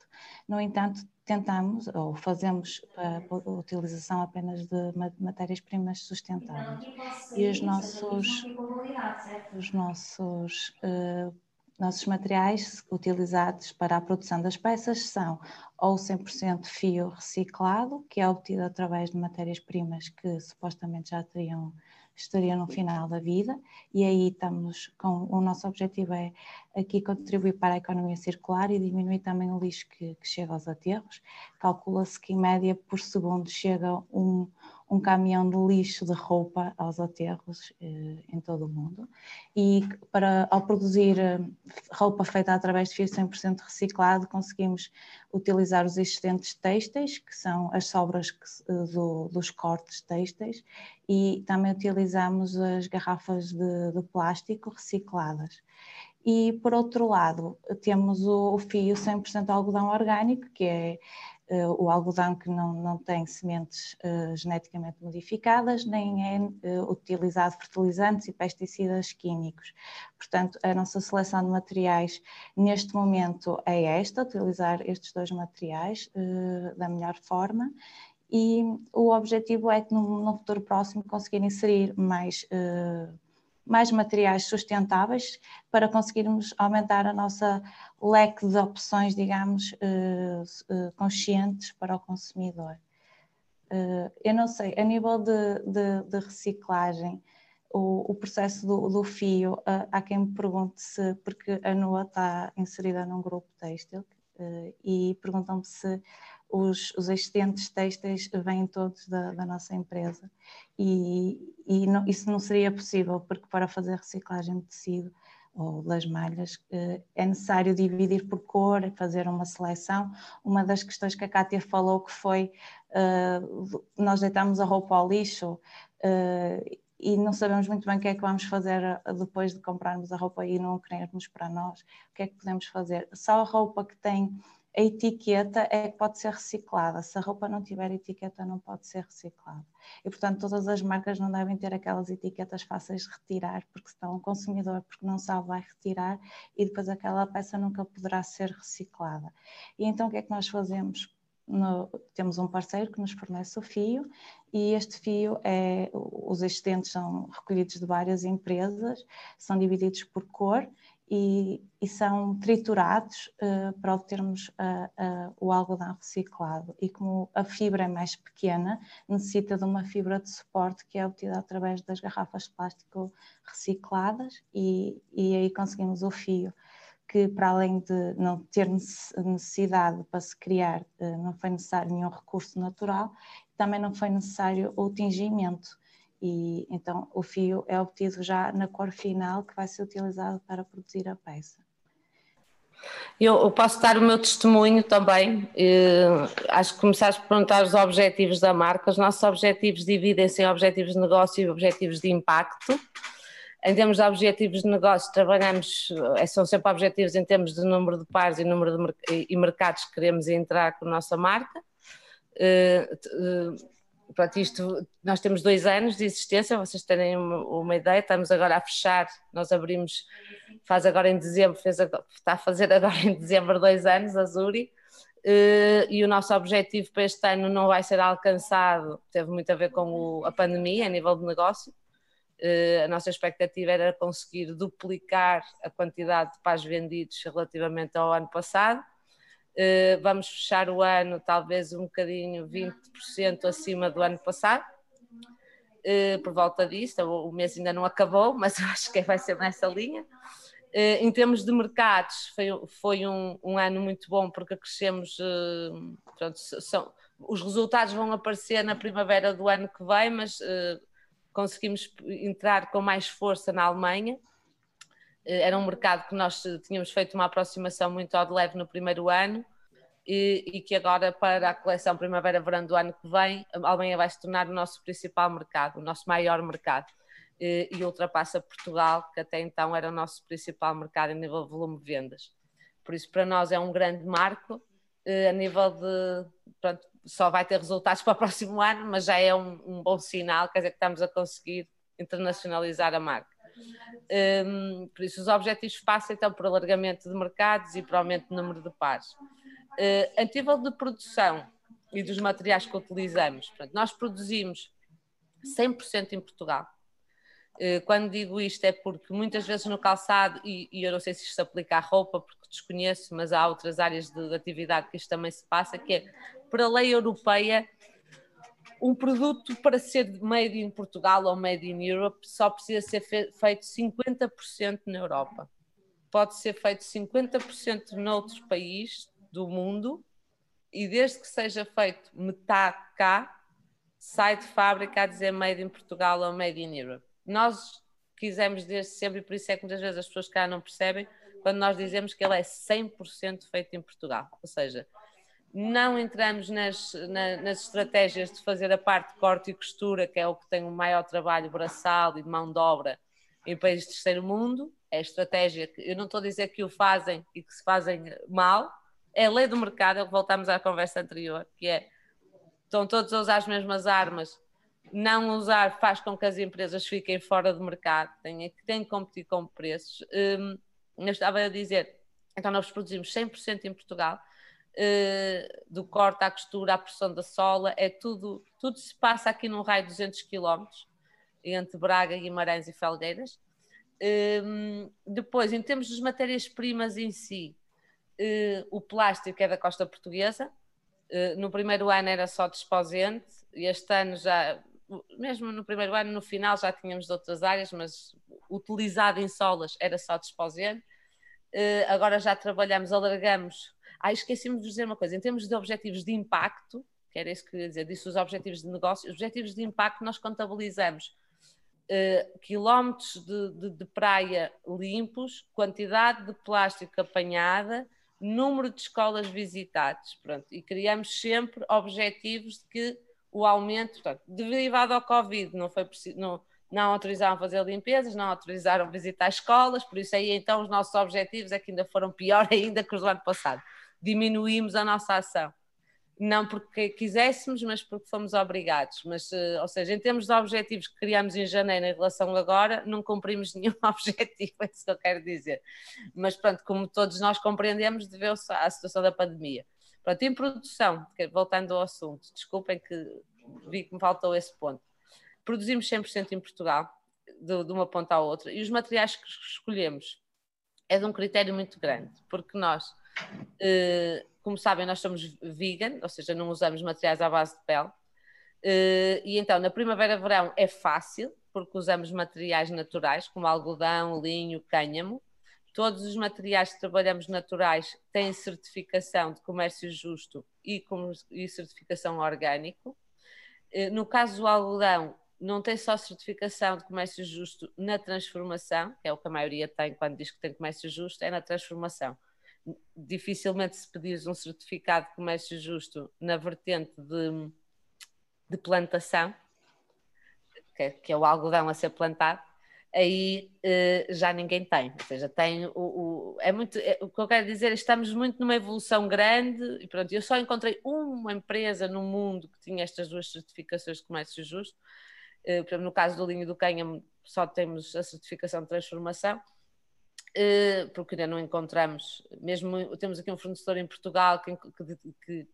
No entanto, tentamos ou fazemos a utilização apenas de matérias-primas sustentáveis. E os nossos, os nossos, uh, nossos materiais utilizados para a produção das peças são ou 100% fio reciclado, que é obtido através de matérias-primas que supostamente já teriam estaria no final da vida e aí estamos com o nosso objetivo é aqui contribuir para a economia circular e diminuir também o lixo que, que chega aos aterros. Calcula-se que em média por segundo chega um, um caminhão de lixo de roupa aos aterros eh, em todo o mundo. E para, ao produzir eh, roupa feita através de fio 100% reciclado, conseguimos utilizar os existentes têxteis, que são as sobras que, eh, do, dos cortes têxteis, e também utilizamos as garrafas de, de plástico recicladas. E, por outro lado, temos o, o fio 100% algodão orgânico, que é o algodão que não, não tem sementes uh, geneticamente modificadas, nem é uh, utilizado fertilizantes e pesticidas químicos. Portanto, a nossa seleção de materiais neste momento é esta, utilizar estes dois materiais da melhor forma e o objetivo é que no, futuro próximo conseguir inserir mais mais materiais sustentáveis para conseguirmos aumentar a nossa leque de opções, digamos, eh, eh, conscientes para o consumidor. Eh, eu não sei, a nível de, de, de reciclagem, o, o, processo do, do fio, há quem me pergunte se, porque a NOA está inserida num grupo têxtil, e perguntam-me se os, os existentes têxteis vêm todos da, da nossa empresa e, e não, isso não seria possível porque para fazer reciclagem de tecido ou das malhas eh, é necessário dividir por cor, fazer uma seleção. Uma das questões que a Kátia falou que foi uh, nós deitamos a roupa ao lixo uh, e não sabemos muito bem o que é que vamos fazer depois de comprarmos a roupa e não querermos para nós. O que é que podemos fazer? Só a roupa que tem a etiqueta é que pode ser reciclada. Se a roupa não tiver etiqueta, não pode ser reciclada. E, portanto, todas as marcas não devem ter aquelas etiquetas fáceis de retirar, porque senão o consumidor, porque não sabe, vai retirar e depois aquela peça nunca poderá ser reciclada. E então, o que é que nós fazemos? No, temos um parceiro que nos fornece o fio e este fio é os excedentes são recolhidos de várias empresas, são divididos por cor e, e são triturados uh, para obtermos uh, o algodão reciclado. E como a fibra é mais pequena, necessita de uma fibra de suporte que é obtida através das garrafas de plástico recicladas e, e aí conseguimos o fio que para além de não ter necessidade para se criar, não foi necessário nenhum recurso natural, também não foi necessário o tingimento e então o fio é obtido já na cor final que vai ser utilizado para produzir a peça. Eu, posso dar o meu testemunho também. Uh, acho que começaste a perguntar os objetivos da marca. Os nossos objetivos dividem-se em objetivos de negócio e objetivos de impacto. Em termos de objetivos de negócio, trabalhamos, eh, são sempre objetivos em termos de número de pares e número de e mercados que queremos entrar com a nossa marca. Pronto, isto, nós temos dois anos de existência, vocês terem uma, uma, ideia, estamos agora a fechar, nós abrimos, faz agora em dezembro, fez, está a fazer agora em dezembro dois anos, a Zuri, uh, e o nosso objetivo para este ano não vai ser alcançado, teve muito a ver com o, a pandemia, a nível de negócio, uh, a nossa expectativa era conseguir duplicar a quantidade de pais vendidos relativamente ao ano passado, vamos fechar o ano talvez um bocadinho 20% acima do ano passado, uh, por volta disso. O, mês ainda não acabou, mas *laughs* acho que vai ser nessa linha. Uh, em termos de mercados, foi, foi um, um, ano muito bom porque crescemos. Pronto, são, os resultados vão aparecer na primavera do ano que vem, mas conseguimos entrar com mais força na Alemanha. Eh, era um mercado que nós tínhamos feito uma aproximação muito ao de leve no primeiro ano e, e que agora, para a coleção Primavera-Verão do ano que vem, a Alemanha vai se tornar o nosso principal mercado, o nosso maior mercado. E, e ultrapassa Portugal, que até então era o nosso principal mercado em nível de volume de vendas. Por isso, para nós é um grande marco eh, a nível de. Pronto, só vai ter resultados *laughs* para o próximo ano, mas já é um, um bom sinal, quer dizer que estamos a conseguir internacionalizar a marca. Um, por isso, os objetivos passam então por alargamento de mercados e por aumento do número de pares. Uh, a nível de produção e dos materiais que utilizamos, portanto, nós produzimos 100% em Portugal. Uh, quando digo isto é porque muitas vezes no calçado, e, e, eu não sei se isto se aplica à roupa, porque desconheço, mas há outras áreas de, de atividade que isto também se passa, que é, por a lei europeia, um produto para ser made in Portugal ou made in Europe só precisa ser feito 50% na Europa. Pode ser feito 50% noutro país do mundo e desde que seja feito metade cá, sai de fábrica a dizer made in Portugal ou made in Europe. Nós quisemos desde sempre, e por isso é que muitas vezes as pessoas cá não percebem, quando nós dizemos que ele é 100% feito em Portugal. Ou seja, não entramos nas, na, nas estratégias de fazer a parte de corte e costura, que é o que tem o maior trabalho braçal e de mão de obra em países de terceiro mundo. É a estratégia que eu não estou a dizer que o fazem e que se fazem mal, é a lei do mercado, é o que voltamos à conversa anterior, que é estão todos a usar as mesmas armas, não usar faz com que as empresas fiquem fora do mercado, têm, têm que competir com preços. Um, eu estava a dizer, então nós produzimos 100% em Portugal, do corte à costura, à pressão da sola, é tudo, tudo se passa aqui num raio de 200 km, entre Braga, Guimarães e Felgueiras. Um, depois, em termos das matérias-primas em si, uh, o plástico é da costa portuguesa. Uh, no primeiro ano era só desposente, este ano já, mesmo no primeiro ano, no final já tínhamos de outras áreas, mas utilizado em solas era só desposente. Agora já trabalhamos, alargamos ah, esqueci-me de dizer uma coisa, em termos de objetivos de impacto, que era isso que eu ia dizer, disse os objetivos de negócio, os objetivos de impacto nós contabilizamos uh, quilómetros de, de, de, praia limpos, quantidade de plástico apanhada, número de escolas visitadas, pronto, e criamos sempre objetivos de que o aumento, portanto, derivado ao Covid, não foi preciso, não, não autorizaram fazer limpezas, não autorizaram visitar escolas, por isso aí então os nossos objetivos é que ainda foram pior *laughs* ainda que os do ano passado diminuímos a nossa ação. Não porque quiséssemos, mas porque fomos obrigados. Mas, eh, ou seja, em termos de objetivos que criamos em janeiro em relação a agora, não cumprimos *laughs* nenhum objetivo, é isso que eu quero dizer. Mas pronto, como todos nós compreendemos, deveu-se à situação da pandemia. Pronto, em produção, voltando ao assunto, desculpem que vi que me faltou esse ponto. Produzimos 100% em Portugal, de, de uma ponta à outra, e os materiais que escolhemos é de um critério muito grande, porque nós como sabem, nós somos vegan, ou seja, não usamos materiais à base de pele. Uh, e então, na primavera-verão é fácil, porque usamos materiais naturais, como algodão, linho, cânhamo. Todos os materiais que trabalhamos naturais têm certificação de comércio justo e, certificação orgânico. Uh, no caso do algodão, não tem só certificação de comércio justo na transformação, que é o que a maioria tem quando diz que tem comércio justo, é na transformação dificilmente se pedires um certificado de comércio justo na vertente de, de plantação, que que é, o algodão a ser plantado, aí eh, já ninguém tem. Ou seja, tem o, o é muito, é, o que eu quero dizer é estamos muito numa evolução grande e pronto, eu só encontrei uma empresa no mundo que tinha estas duas certificações de comércio justo. Eh, no caso do linho do cânhamo, só temos a certificação de transformação porque ainda não encontramos, mesmo temos aqui um fornecedor em Portugal que, que, que,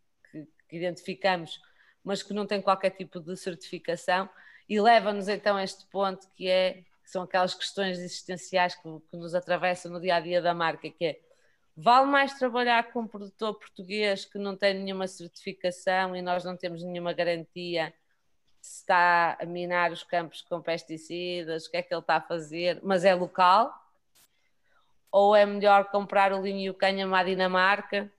que identificamos, mas que não tem qualquer tipo de certificação, e leva-nos então a este ponto que é são aquelas questões existenciais que, que, nos atravessam no dia a dia da marca, que é Vale mais trabalhar com um produtor português que não tem nenhuma certificação e nós não temos nenhuma garantia se está a minar os campos com pesticidas, o que é que ele está a fazer, mas é local? Ou é melhor comprar o linho e o cânhamo à Dinamarca,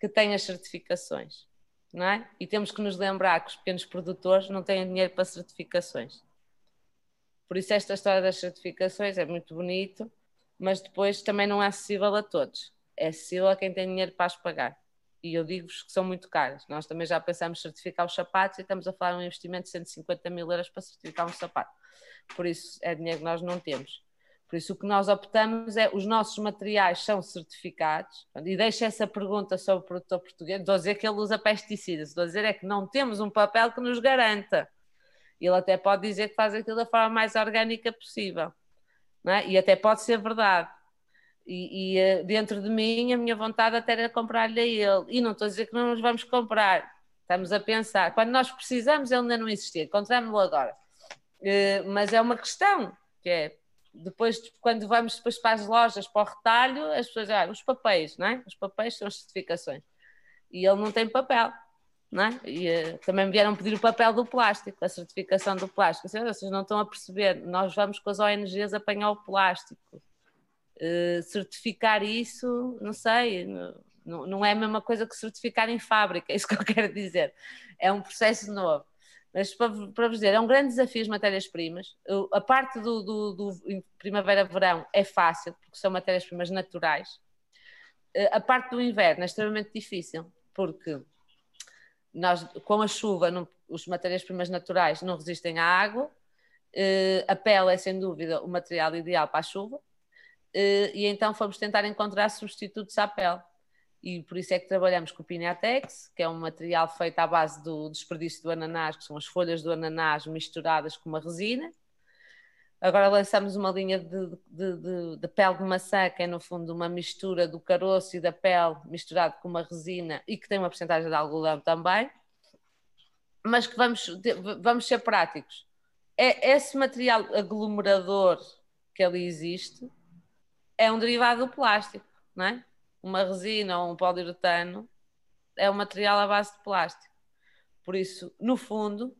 que tem as certificações? Não é? E temos que nos lembrar que os pequenos produtores não têm dinheiro para certificações. Por isso, esta história das certificações é muito bonito, mas depois também não é acessível a todos. É acessível a quem tem dinheiro para as pagar. E eu digo-vos que são muito caras. Nós também já pensamos certificar os sapatos e estamos a falar de um investimento de 150 mil euros para certificar um sapato. Por isso, é dinheiro que nós não temos. Por isso, o que nós optamos é os nossos materiais são certificados. E deixo essa pergunta sobre o produtor português. Estou a dizer que ele usa pesticidas. Estou a dizer é que não temos um papel que nos garanta. Ele até pode dizer que faz aquilo da forma mais orgânica possível é? e até pode ser verdade. E, e, eh, dentro de mim, a minha vontade até era comprar-lhe a ele. E não estou a dizer que não nos vamos comprar, estamos a pensar. Quando nós precisamos, ele ainda não existia, encontramos-lo agora. Uh, mas é uma questão, que é depois, quando vamos depois para as lojas, para o retalho, as pessoas, ah, os papéis, não é? Os papéis são as certificações. E ele não tem papel. Não é? E uh, também me vieram pedir o papel do plástico, a certificação do plástico. Vocês não estão a perceber, nós vamos com as ONGs apanhar o plástico. Uh, certificar isso, não sei, não, não é a mesma coisa que certificar em fábrica, *laughs* é isso que eu quero dizer. É um processo novo. Mas para, para vos dizer, é um grande desafio as matérias-primas. A parte do, do, do primavera-verão é fácil, porque são matérias-primas naturais. Uh, a parte do inverno é extremamente difícil, porque nós, com a chuva, não, os matérias-primas naturais não resistem à água, uh, a pele é sem dúvida o material ideal para a chuva, uh, e então fomos tentar encontrar substitutos à pele. E por isso é que trabalhamos com o Pinatex, que é um material feito à base do desperdício do ananás, que são as folhas do ananás misturadas com uma resina. Agora lançamos uma linha de, de, de, de, pele de maçã, que é no fundo uma mistura do caroço e da pele misturado com uma resina e que tem uma porcentagem de algodão também. Mas que vamos, vamos ser práticos. É, esse material aglomerador que ali existe é um derivado do plástico, não é? Uma resina ou um poliuretano é um material à base de plástico. Por isso, no fundo,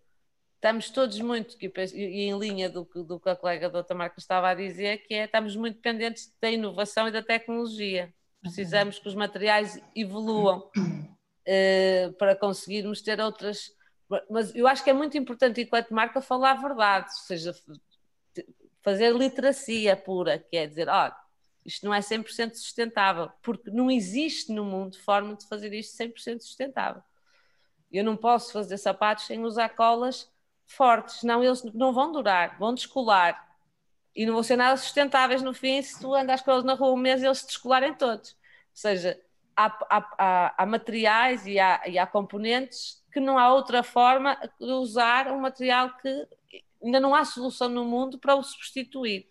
estamos todos muito, e em linha do, do que a colega da outra marca estava a dizer, que é estamos muito dependentes da inovação e da tecnologia. Precisamos que os materiais evoluam uh, para conseguirmos ter outras. Mas eu acho que é muito importante, enquanto marca, falar a verdade, ou seja, fazer literacia pura, que é dizer, oh, isto não é 100% sustentável, porque não existe no mundo forma de fazer isto 100% sustentável. Eu não posso fazer sapatos sem usar colas fortes, senão eles não vão durar, vão descolar e não vão ser nada sustentáveis no fim se tu andas com eles na rua um mês eles se descolarem todos. Ou seja, há, há, há materiais e há, e há, componentes que não há outra forma de usar um material que ainda não há solução no mundo para o substituir.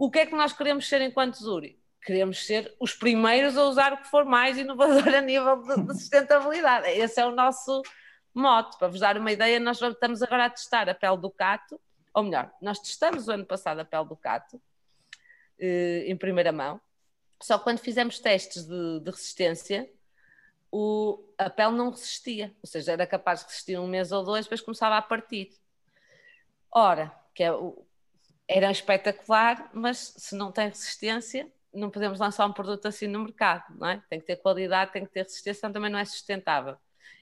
O que é que nós queremos ser enquanto Zuri? Queremos ser os primeiros a usar o que for mais inovador *laughs* a nível de, de sustentabilidade. Esse é o nosso moto. Para vos dar uma ideia, nós estamos agora a testar a pele do cato, ou melhor, nós testamos o ano passado a pele do cato, eh, em primeira mão, só que quando fizemos testes de, de resistência, o, a pele não resistia, ou seja, era capaz de resistir um mês ou dois, depois começava a partir. Ora, que é o, era espetacular, mas se não tem resistência, não podemos lançar um produto assim no mercado, não é? Tem que ter qualidade, tem que ter resistência, também não é sustentável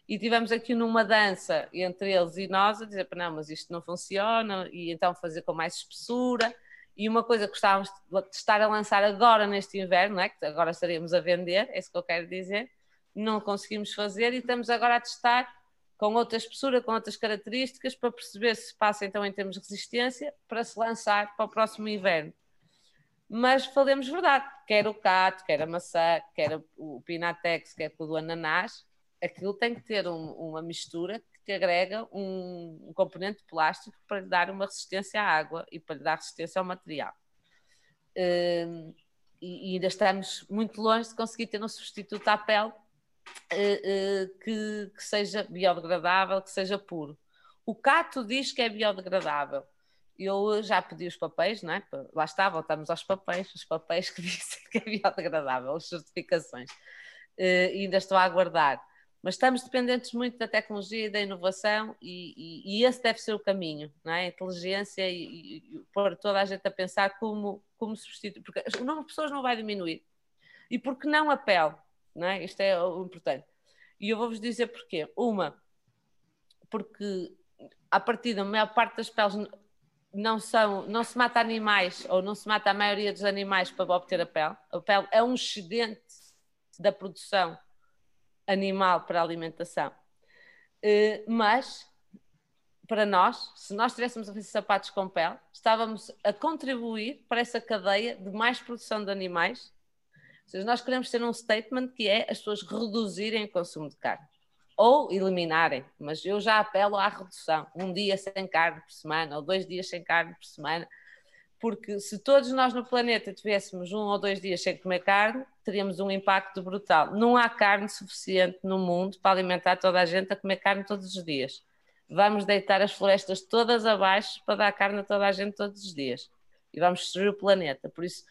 e tivemos aqui numa dança entre eles e nós a dizer, não, mas isto não funciona, e então fazer com mais espessura. E uma coisa que gostávamos de estar a lançar agora neste inverno, não é? que agora estaremos a vender, é isso que eu quero dizer, não conseguimos fazer e estamos agora a testar com outra espessura, com outras características, para perceber se passa então em termos de resistência, para se lançar para o próximo inverno. Mas falemos verdade, quer o cato, quer a maçã, quer o pinatex, quer o do ananás, aquilo tem que ter um, uma mistura que agrega um, um, componente plástico para lhe dar uma resistência à água e para lhe dar resistência ao material. Uh, e, e, ainda estamos muito longe de conseguir ter um substituto à pele que, que, seja biodegradável, que seja puro. O Cato diz que é biodegradável. eu já pedi os papéis, não é? Lá está, voltamos aos papéis, os papéis que *laughs* dizem que é biodegradável, as certificações. Uh, ainda estou a aguardar. Mas estamos dependentes muito da tecnologia e da inovação, e, e, e esse deve ser o caminho, não é? Inteligência e, e, pôr toda a gente a pensar como, como substituir, porque o número de pessoas não vai diminuir. E porque não a pele, não é? Isto é o importante. E eu vou-vos dizer porquê. Uma, porque a partir da maior parte das peles não são, não se mata animais ou não se mata a maioria dos animais para obter a pele. A pele é um excedente da produção animal para alimentação. Uh, mas para nós, se nós estivéssemos a fazer sapatos com pele, estávamos a contribuir para essa cadeia de mais produção de animais. Seja, nós queremos ter um statement que é as pessoas reduzirem o consumo de carne ou eliminarem, mas eu já apelo à redução, um dia sem carne por semana ou dois dias sem carne por semana, porque se todos nós no planeta tivéssemos um ou dois dias sem comer carne, teríamos um impacto brutal. Não há carne suficiente no mundo para alimentar toda a gente a comer carne todos os dias. Vamos deitar as florestas todas abaixo para dar carne a toda a gente todos os dias. E vamos destruir o planeta. Por isso,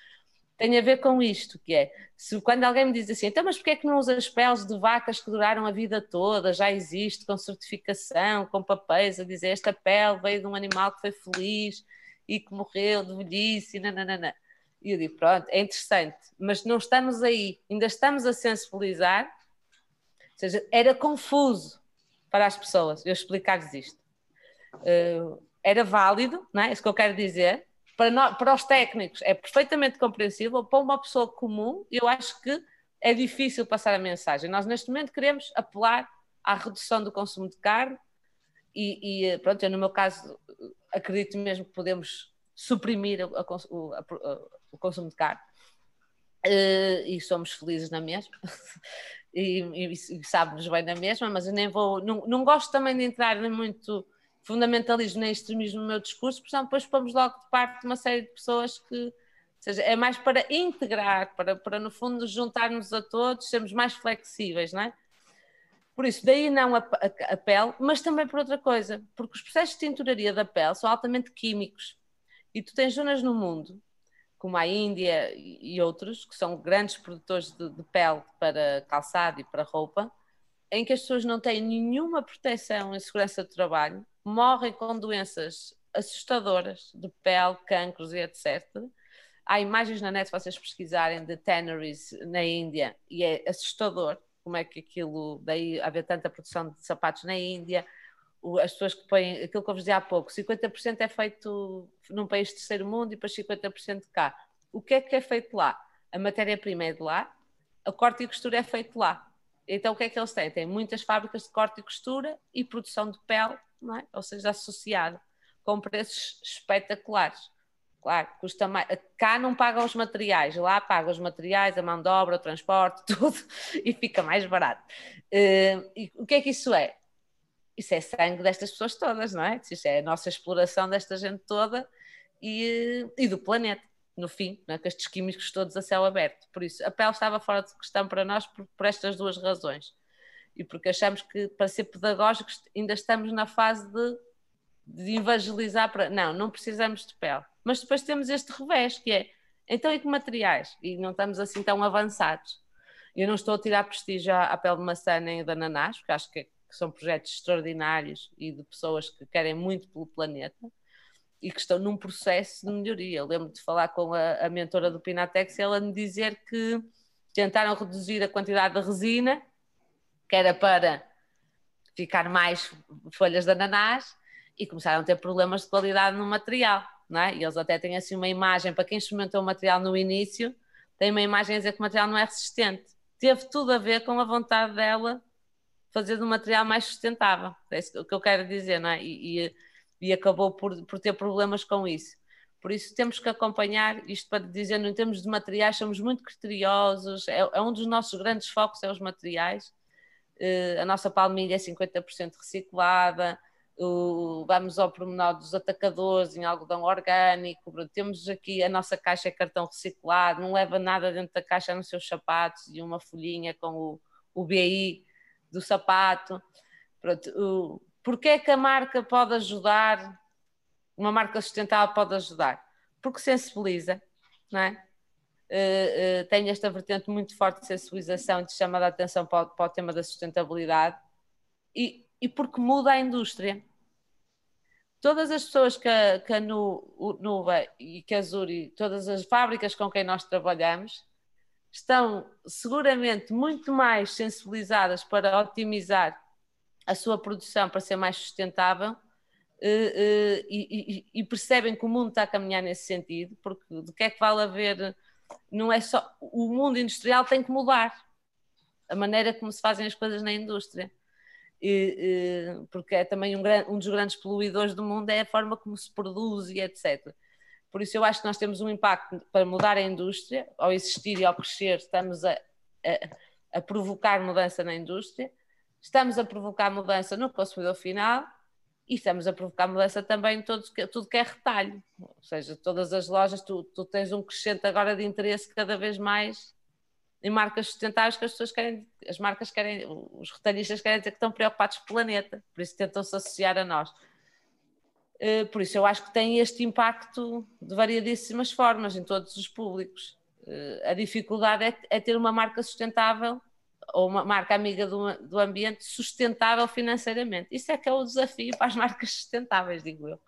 tem a ver com isto, que é, se quando alguém me diz assim, então mas porquê é que não usas peles de vacas que duraram a vida toda, já existe, com certificação, com papéis, a dizer esta pele veio de um animal que foi feliz e que morreu de velhice, nananana. E eu digo, pronto, é interessante, mas não estamos aí, ainda estamos a sensibilizar, ou seja, era confuso para as pessoas eu explicar-lhes isto. Uh, era válido, não é? Isso que eu quero dizer, para, nós, para os técnicos é perfeitamente compreensível, para uma pessoa comum, eu acho que é difícil passar a mensagem. Nós, neste momento, queremos apelar à redução do consumo de carne e, e pronto, eu, no meu caso, acredito mesmo que podemos suprimir a, a, a, o consumo de carne uh, e somos felizes na mesma. *laughs* e, e, e sabe-nos bem na mesma, mas eu nem vou, não, não gosto também de entrar muito fundamentalismo nem extremismo no meu discurso, porque depois pomos logo de parte uma série de pessoas que, seja, é mais para integrar, para, para no fundo juntarmos a todos, sermos mais flexíveis, não é? Por isso, daí não a, a, a, pele, mas também por outra coisa, porque os processos de tinturaria da pele são altamente químicos e tu tens zonas no mundo, como a Índia e outros, que são grandes produtores de, de pele para calçado e para roupa, em que as pessoas não têm nenhuma proteção em segurança de trabalho morrem com doenças assustadoras de pele, cancros e etc. Há imagens na net, se vocês pesquisarem, de tanneries na Índia e é assustador como é que aquilo, daí haver tanta produção de sapatos na Índia, as pessoas que põem, aquilo que eu vos dizia há pouco, 50% é feito num país terceiro mundo e depois 50% cá. O que é que é feito lá? A matéria-prima é de lá, a corte e costura é feito lá. Então o que é que eles têm? Têm muitas fábricas de corte e costura e produção de pele é? ou seja, associado, com preços espetaculares. Claro, custa mais. Cá não pagam os materiais, lá pagam os materiais, a mão de obra, o transporte, *laughs* tudo, e fica mais barato. Uh, e o que é que isso é? Isso é sangue destas pessoas todas, não é? Isso é a nossa exploração desta gente toda e, e do planeta, no fim, é? com estes químicos todos a céu aberto. Por isso, a pele estava fora de questão para nós por, por estas duas razões e porque achamos que para ser pedagógicos ainda estamos na fase de, de evangelizar para. Não, não precisamos de pele. Mas depois temos este revés, que é então e que materiais? E não estamos assim tão avançados. Eu não estou a tirar prestígio à, pele de maçã nem de ananás, porque acho que, que são projetos extraordinários e de pessoas que querem muito pelo planeta e que estão num processo de melhoria. Eu lembro de falar com a, a mentora do Pinatex e ela me dizer que tentaram reduzir a quantidade de resina que era para ficar mais folhas de ananás e começaram a ter problemas de qualidade no material, não é? E eles até têm assim uma imagem, para quem experimentou o material no início, tem uma imagem a dizer que o material não é resistente. Teve tudo a ver com a vontade dela fazer um material mais sustentável, é isso que eu quero dizer, não é? E, e, e acabou por, por ter problemas com isso. Por isso temos que acompanhar isto para dizer, em termos de materiais, somos muito criteriosos, é, é um dos nossos grandes focos, é os materiais, uh, a nossa palmilha é 50% reciclada, uh, vamos ao pormenor dos atacadores em algodão orgânico, temos aqui a nossa caixa é cartão reciclado, não leva nada dentro da caixa nos seus sapatos e uma folhinha com o, o BI do sapato. Pronto, porque é que a marca pode ajudar uma marca sustentável pode ajudar? Porque sensibiliza, não é? Uh, uh, tem esta vertente muito forte de sensibilização, de chamada a atenção para o, para o tema da sustentabilidade e, e, porque muda a indústria. Todas as pessoas que a, que a Nuva e que a Zuri, todas as fábricas com quem nós trabalhamos, estão seguramente muito mais sensibilizadas para otimizar a sua produção para ser mais sustentável uh, e, e, e, percebem que o mundo está a caminhar nesse sentido, porque do que é que vale haver, não é só, o mundo industrial tem que mudar a maneira como se fazem as coisas na indústria. E, porque é também um, um, dos grandes poluidores do mundo é a forma como se produz e etc. Por isso eu acho que nós temos um impacto para mudar a indústria, ao existir e ao crescer, estamos a, a, a provocar mudança na indústria, estamos a provocar mudança no consumidor final e estamos a provocar mudança também em tudo, tudo que é retalho. Ou seja, todas as lojas, tu, tu, tens um crescente agora de interesse cada vez mais em marcas sustentáveis que as pessoas querem, as marcas querem, os retalhistas querem dizer que estão preocupados com o planeta, por isso tentam-se associar a nós. Eh, por isso eu acho que tem este impacto de variadíssimas formas em todos os públicos. Eh, a dificuldade é, é ter uma marca sustentável ou uma marca amiga do, do ambiente sustentável financeiramente. Isso é que é o desafio para as marcas sustentáveis, digo eu.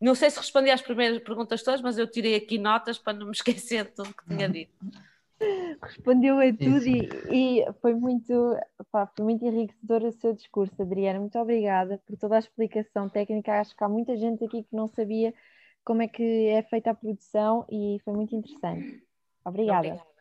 Não sei se respondi às primeiras perguntas todas, mas eu tirei aqui notas para não me *laughs* esquecer de tudo que tinha dito. Respondeu a tudo e, e, foi, muito, pá, foi muito enriquecedor o seu discurso, Adriana. Muito obrigada por toda a explicação técnica. Acho que há muita gente aqui que não sabia como é que é feita a produção e foi muito interessante. Obrigada. Obrigada.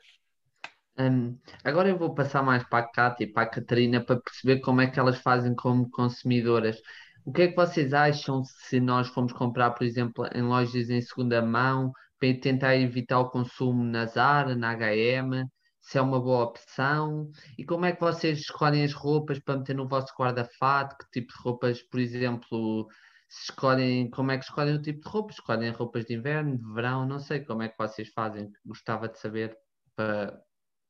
Um, agora eu vou passar mais para a Cátia e para a Catarina para perceber como é que elas fazem como consumidoras. O que é que vocês acham se nós formos comprar, por exemplo, em lojas em segunda mão, para tentar evitar o consumo na Zara, na H&M, se é uma boa opção? E como é que vocês escolhem as roupas para meter no vosso guarda-fato? Que tipo de roupas, por exemplo, escolhem, como é que escolhem o tipo de roupas? Escolhem roupas de inverno, de verão? Não sei como é que vocês fazem. Gostava de saber para,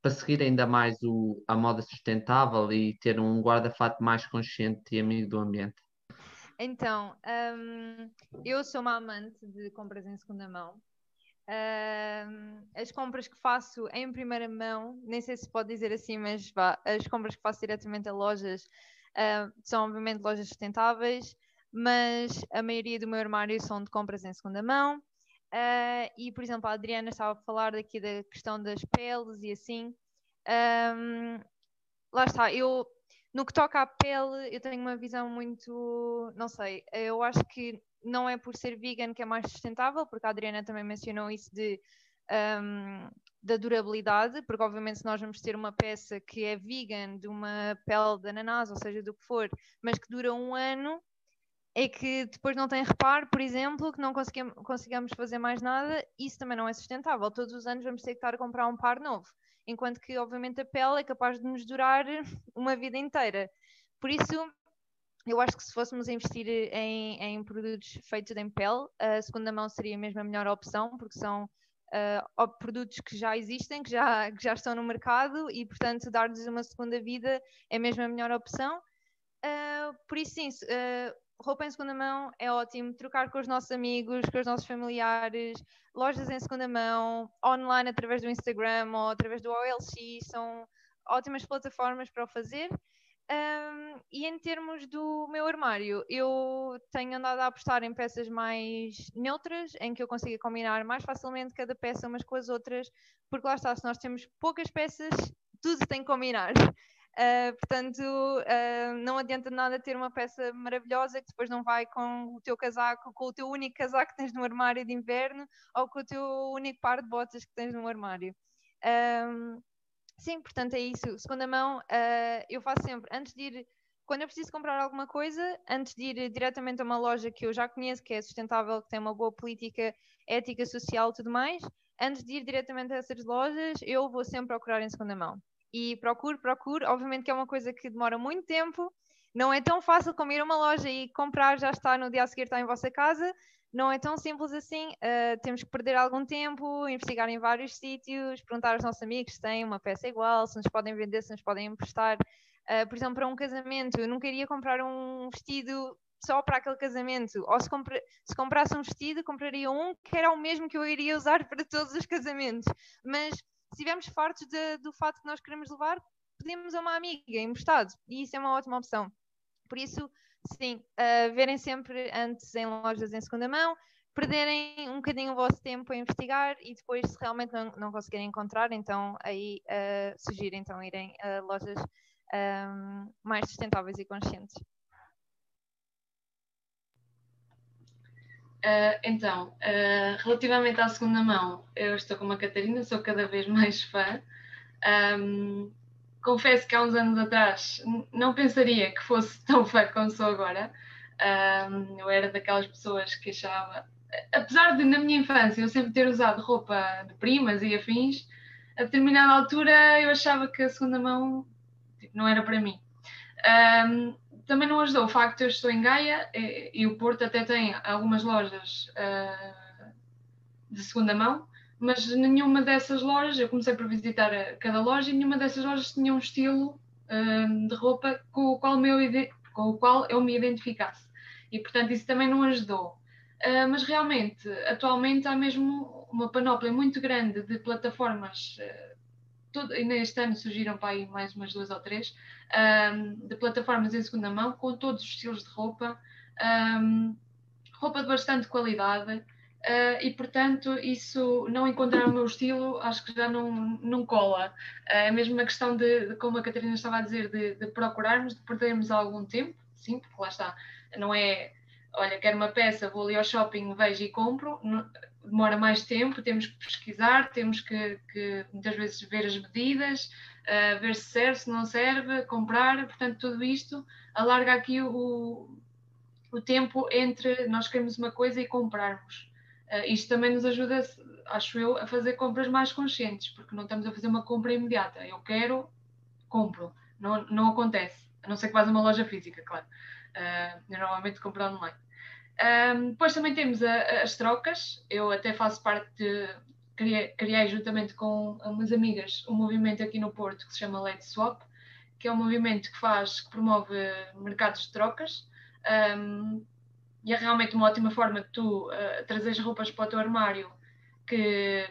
para seguir ainda mais o, a moda sustentável e ter um guarda-fato mais consciente e amigo do ambiente? Então, um, eu sou uma amante de compras em segunda mão. Um, as compras que faço em primeira mão, nem sei se pode dizer assim, mas vá, as compras que faço diretamente a lojas uh, são obviamente lojas sustentáveis, mas a maioria do meu armário são de compras em segunda mão. Uh, e, por exemplo, a Adriana estava a falar daqui da questão das peles e assim. Um, lá está, eu no que toca à pele, eu tenho uma visão muito, não sei, eu acho que não é por ser vegan que é mais sustentável, porque a Adriana também mencionou isso de um, da durabilidade, porque obviamente se nós vamos ter uma peça que é vegan de uma pele de ananás, ou seja, do que for, mas que dura um ano, é que depois não tem reparo, por exemplo, que não consigamos, fazer mais nada, isso também não é sustentável. Todos os anos vamos ter que estar a comprar um par novo, enquanto que, obviamente, a pele é capaz de nos durar *laughs* uma vida inteira. Por isso, eu acho que se fôssemos investir em, em produtos feitos em pele, a segunda mão seria mesmo a melhor opção, porque são uh, produtos que já existem, que já, que já estão no mercado e, portanto, dar-lhes uma segunda vida é mesmo a melhor opção. Uh, por isso, sim, uh, roupa em segunda mão é ótimo, trocar com os nossos amigos, com os nossos familiares, lojas em segunda mão, online através do Instagram ou através do OLX, são ótimas plataformas para o fazer. Um, e em termos do meu armário, eu tenho andado a apostar em peças mais neutras, em que eu consiga combinar mais facilmente cada peça umas com as outras, porque lá está, se nós temos poucas peças, tudo tem que combinar. Uh, portanto, uh, não adianta nada ter uma peça maravilhosa que depois não vai com o teu casaco, com o teu único casaco que tens no armário de inverno ou com o teu único par de botas que tens no armário. Sim, portanto é isso. Segunda mão, uh, eu faço sempre, antes de ir, quando eu preciso comprar alguma coisa, antes de ir diretamente a uma loja que eu já conheço, que é sustentável, que tem uma boa política ética, social e tudo mais, antes de ir diretamente a essas lojas, eu vou sempre procurar em segunda mão e procuro, procuro. Obviamente que é uma coisa que demora muito tempo, não é tão fácil como ir a uma loja e comprar, já está no dia a seguir, está em vossa casa. Não é tão simples assim, uh, temos que perder algum tempo, investigar em vários sítios, perguntar aos nossos amigos se têm uma peça igual, se nos podem vender, se nos podem emprestar. Uh, por exemplo, para um casamento, eu nunca iria comprar um vestido só para aquele casamento. Ou se, compra, se comprasse um vestido, compraria um que era o mesmo que eu iria usar *laughs* para todos os casamentos. Mas estivermos fartos de, do fato que nós queremos levar, pedimos a uma amiga emprestado. E isso é uma ótima opção. Por isso, sim, uh, verem sempre antes em lojas em segunda mão, perderem um bocadinho o vosso tempo a investigar e depois, se realmente não, não conseguirem encontrar, então aí uh, sugiro então irem a lojas um, mais sustentáveis e conscientes. Uh, então, uh, relativamente à segunda mão, eu estou com a Catarina, sou cada vez mais fã. Um, confesso que há uns anos atrás não pensaria que fosse *laughs* tão fã como sou agora. Um, eu era daquelas pessoas que achava, apesar de na minha infância eu sempre ter usado roupa de primas e afins, a determinada altura eu achava que a segunda mão tipo, não era para mim. Um, também não ajudou o facto de eu estou em Gaia e, e o Porto até tem algumas lojas uh, de segunda mão, mas nenhuma dessas lojas, eu comecei por visitar cada loja e nenhuma dessas lojas tinha um estilo uh, de roupa com o, qual meu, com o qual eu me identificasse. E portanto isso também não ajudou. Uh, mas realmente, atualmente há mesmo uma panóplia muito grande de plataformas todo, ainda este ano surgiram para aí mais umas duas ou três, um, de plataformas em segunda mão, com todos os estilos de roupa, um, roupa de bastante qualidade, uh, e portanto, isso não encontrar o meu estilo, acho que já não, não cola. Uh, é mesmo uma questão de, de, como a Catarina estava a dizer, de, de procurarmos, de perdermos algum tempo, sim, porque lá está, não é olha, quero uma peça, vou ali ao shopping, vejo e compro demora mais tempo, temos que pesquisar, temos que, que muitas vezes ver as medidas, uh, ver se serve, se não serve, comprar, portanto, tudo isto alarga aqui o, o tempo entre nós queremos uma coisa e comprarmos. Uh, isto também nos ajuda, acho eu, a fazer compras mais conscientes, porque não estamos a fazer uma compra imediata. Eu quero, compro. Não, não acontece, a não ser que vás a uma loja física, claro. Uh, normalmente compro online. Um, depois também temos a, as trocas. Eu até faço parte de. Criei, criei juntamente com umas amigas um movimento aqui no Porto que se chama Let's Swap, que é um movimento que faz, que promove mercados de trocas. Um, e é realmente uma ótima forma de tu uh, trazeres roupas para o teu armário que,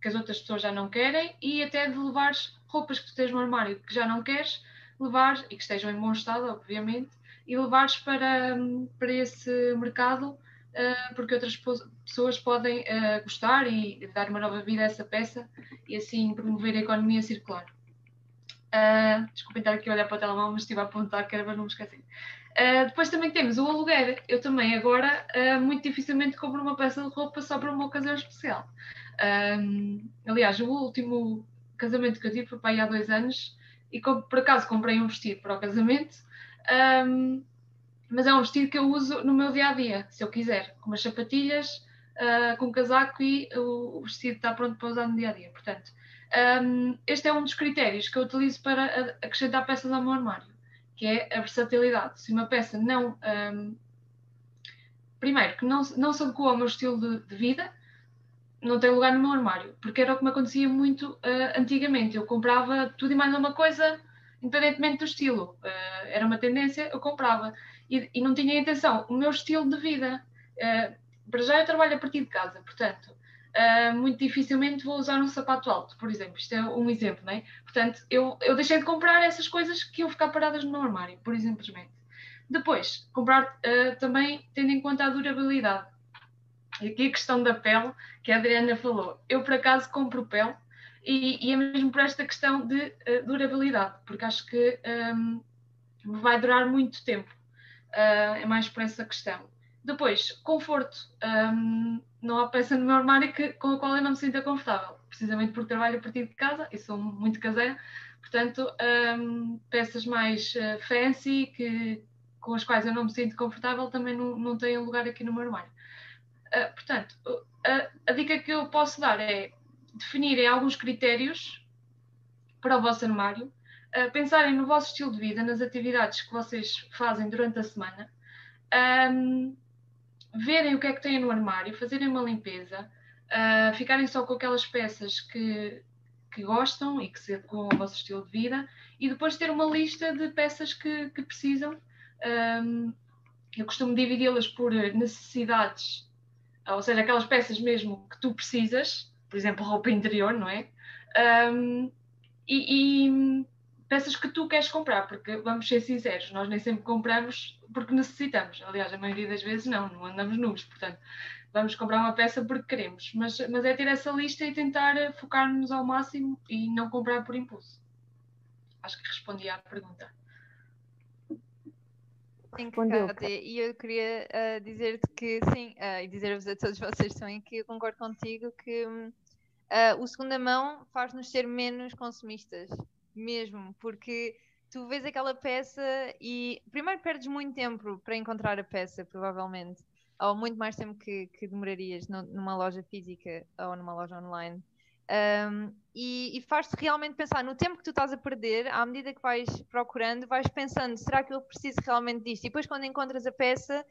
que as outras pessoas já não querem e até de levares roupas que tu tens no armário que já não queres, levar e que estejam em bom estado, obviamente, e levares para, para esse mercado, uh, porque outras pessoas podem uh, gostar e dar uma nova vida a essa peça e assim promover a economia circular. Uh, desculpem estar aqui a olhar para o telemóvel, mas estive a apontar que era para não me esquecer. Uh, depois também temos o aluguer. Eu também agora uh, muito dificilmente compro uma peça de roupa só para uma ocasião especial. aliás, o último casamento que eu tive foi para aí há dois anos e por acaso comprei um vestido para o casamento um, mas é um vestido que eu uso no meu dia a dia, se eu quiser, com umas sapatilhas, uh, com um casaco e o, o, vestido está pronto para usar no dia a dia. Portanto, um, este é um dos critérios que eu utilizo para acrescentar peças ao meu armário, que é a versatilidade. Se uma peça não. Um, primeiro, que não, não se adequa ao meu estilo de, de, vida, não tem lugar no meu armário, porque era o que me acontecia muito uh, antigamente. Eu comprava tudo e mais uma coisa independentemente do estilo. Uh, era uma tendência, eu comprava. E, e, não tinha intenção. O meu estilo de vida. Uh, para já eu trabalho a partir de casa, portanto, uh, muito dificilmente vou usar um sapato alto, por exemplo. Isto é um exemplo, não é? Portanto, eu, eu deixei de comprar essas coisas que iam ficar paradas no meu armário, por simplesmente. Depois, comprar também tendo em conta a durabilidade. E aqui a questão da pele, que a Adriana falou. Eu, por acaso, compro pele e, e é mesmo por esta questão de uh, durabilidade, porque acho que um, ehm, vai durar muito tempo. Uh, é mais por essa questão. Depois, conforto. Um, ehm, não há peça no meu armário que, com a qual eu não me sinta confortável, precisamente porque trabalho a partir de casa e sou muito caseira, portanto, um, ehm, peças mais uh, fancy que, com as quais eu não me sinto confortável também não, não têm lugar aqui no meu armário. Uh, portanto, a, a dica que eu posso dar é definirem alguns critérios para o vosso armário, uh, pensarem no vosso estilo de vida, nas atividades que vocês fazem durante a semana, um, verem o que é que têm no armário, fazerem uma limpeza, uh, ficarem só com aquelas peças que, que gostam e que se adequam ao vosso estilo de vida, e depois ter uma lista de peças que, que precisam. Um, eu costumo dividi-las por necessidades, ou seja, aquelas peças mesmo que tu precisas, por exemplo, roupa interior, não é? Um, e, e, peças que tu queres comprar, porque vamos ser sinceros, nós nem sempre compramos porque necessitamos. Aliás, a maioria das vezes não, não andamos nus, portanto, vamos comprar uma peça porque queremos. Mas, mas é ter essa lista e tentar focar-nos ao máximo e não comprar por impulso. Acho que respondi à pergunta. Sim, Cátia, e eu queria uh, dizer-te que sim, uh, e dizer-vos a todos vocês também que eu concordo contigo que uh, o segunda mão faz-nos ser menos consumistas, mesmo, porque tu vês aquela peça e primeiro perdes muito tempo para encontrar a peça, provavelmente, ou muito mais tempo que, que demorarias numa loja física ou numa loja online. Um, e, e faz-te realmente pensar no tempo que tu estás a perder, à medida que vais procurando, vais pensando: será que eu preciso realmente disto? E depois, quando encontras a peça,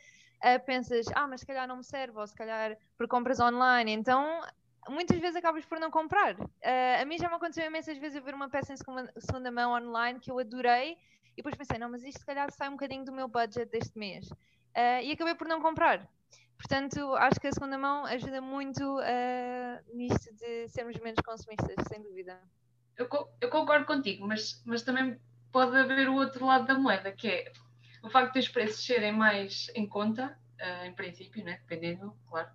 uh, pensas: ah, mas se calhar não me serve, ou se calhar por compras online. Então, muitas vezes acabas por não comprar. Uh, a mim já me aconteceu imensas vezes eu ver uma peça em segunda, mão online que eu adorei e depois pensei: não, mas isto se calhar sai um bocadinho do meu budget deste mês. Uh, e acabei por não comprar. Portanto, acho que a segunda mão ajuda muito uh, nisto de sermos menos consumistas, sem dúvida. Eu, eu, concordo contigo, mas, mas também pode haver o outro lado da moeda, que é o facto de os preços serem mais em conta, uh, em princípio, né? dependendo, claro,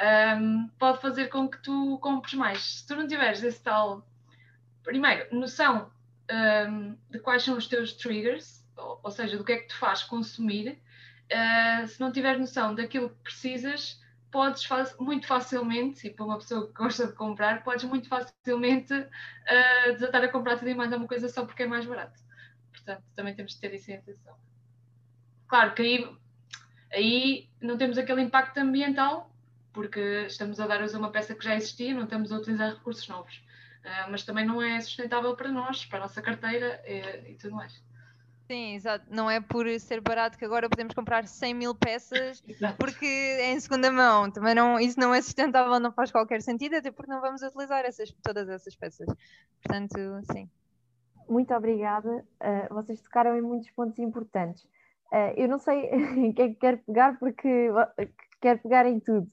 um, pode fazer com que tu compres mais. Se tu não tiveres esse tal, primeiro, noção um, de quais são os teus triggers, ou, ou seja, do que é que te faz consumir, uh, se não tiveres noção daquilo que precisas, podes muito facilmente, e para uma pessoa que gosta de comprar, podes muito facilmente uh, desatar a comprar tudo e mais alguma coisa só porque é mais barato. Portanto, também temos de ter isso em atenção. Claro que aí, aí não temos aquele impacto ambiental, porque estamos a dar uso a uma peça que já existia, não estamos a utilizar recursos novos. Uh, mas também não é sustentável para nós, para a nossa carteira e, e tudo mais. Sim, exato. Não é por ser barato que agora podemos comprar 100 mil peças *laughs* porque é em segunda mão. Também não, isso não é sustentável, não faz qualquer sentido, até porque não vamos utilizar essas, todas essas peças. Portanto, sim. Muito obrigada. Uh, vocês tocaram em muitos pontos importantes. Uh, eu não sei *laughs* em que é que quero pegar porque quero pegar em tudo,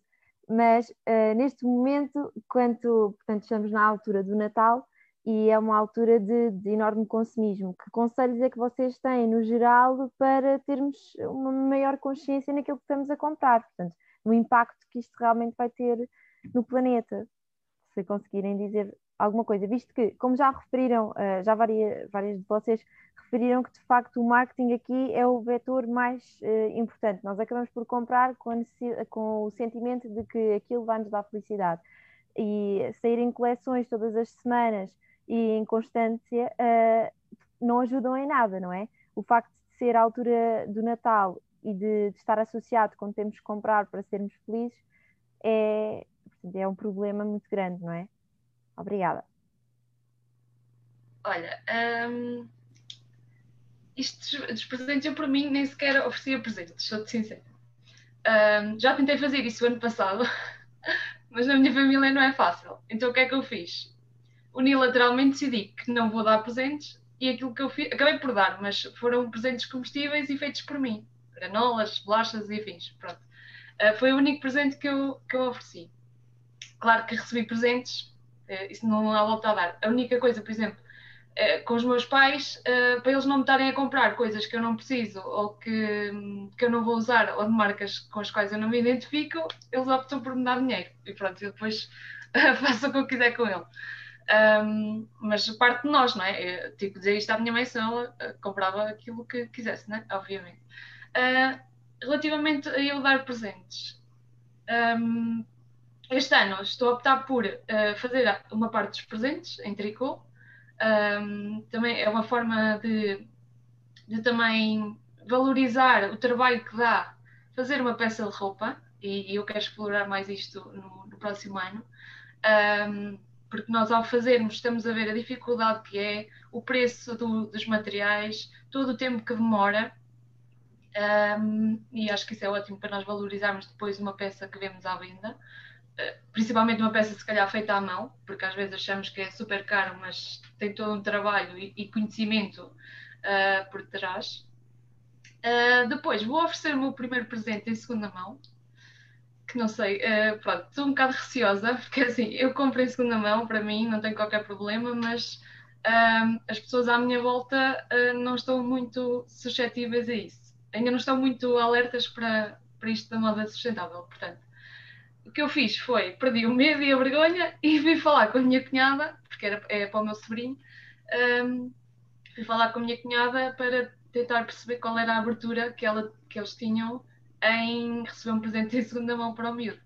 mas uh, neste momento, quando portanto, estamos na altura do Natal, e é uma altura de, de, enorme consumismo. Que conselhos é que vocês têm, no geral, para termos uma maior consciência naquilo que estamos a comprar? Portanto, no impacto que isto realmente vai ter no planeta. Se conseguirem dizer alguma coisa, visto que, como já referiram, eh, já várias, várias de vocês referiram que de facto o marketing aqui é o vetor mais uh, importante. Nós acabamos por comprar com, com o sentimento de que aquilo vai nos dar felicidade. E saírem coleções todas as semanas e inconstância uh, não ajudam em nada, não é? O facto de ser a altura do Natal e de, de estar associado quando temos que comprar para sermos felizes é, é um problema muito grande, não é? Obrigada. Olha, um, isto dos presentes eu para mim nem sequer oferecia presentes, sou-te sincera. Um, já tentei fazer isso ano passado, *laughs* mas na minha família não é fácil. Então o que é que eu fiz? unilateralmente decidi que não vou dar presentes e aquilo que eu fiz, acabei por dar, mas foram presentes comestíveis e feitos por mim. Granolas, bolachas e afins. Pronto. Uh, foi o único presente que eu, que eu ofereci. Claro que recebi presentes, isso não há volta a dar. A única coisa, por exemplo, uh, com os meus pais, para eles não me estarem a comprar coisas que eu não preciso ou que, que eu não vou usar ou de marcas com as quais eu não me identifico, eles optam por me dar dinheiro. E pronto, eu depois *laughs* faço o que eu quiser com ele. Um, mas parte de nós, não é? Eu, tipo, dizer isto à minha mãe, se ela comprava aquilo que quisesse, né? Obviamente. Uh, relativamente a eu dar presentes, um, este ano estou a optar por uh, fazer uma parte dos presentes em tricô. Um, também é uma forma de, de também valorizar o trabalho que dá fazer uma peça de roupa e, e eu quero explorar mais isto no, no próximo ano. Um, porque nós ao fazermos estamos a ver a dificuldade que é, o preço do, dos materiais, todo o tempo que demora, um, e acho que isso é ótimo para nós valorizarmos depois uma peça que vemos à venda, principalmente uma peça se calhar feita à mão, porque às vezes achamos que é super caro, mas tem todo um trabalho e, e conhecimento uh, por trás. Uh, depois vou oferecer o meu primeiro presente em segunda mão, que não sei, uh, pronto, estou um bocado receosa, *laughs* porque assim, eu compro em segunda mão, para mim não tem qualquer problema, mas as pessoas à minha volta não estão muito suscetíveis a isso. Ainda não estão muito alertas para, para isto da moda sustentável, portanto. O que eu fiz foi, perdi o medo e a vergonha e vim falar com a minha cunhada, porque era, é para o meu sobrinho, um, fui falar com a minha cunhada para tentar perceber qual era a abertura que, ela, que eles tinham em receber um presente em segunda mão para o miúdo.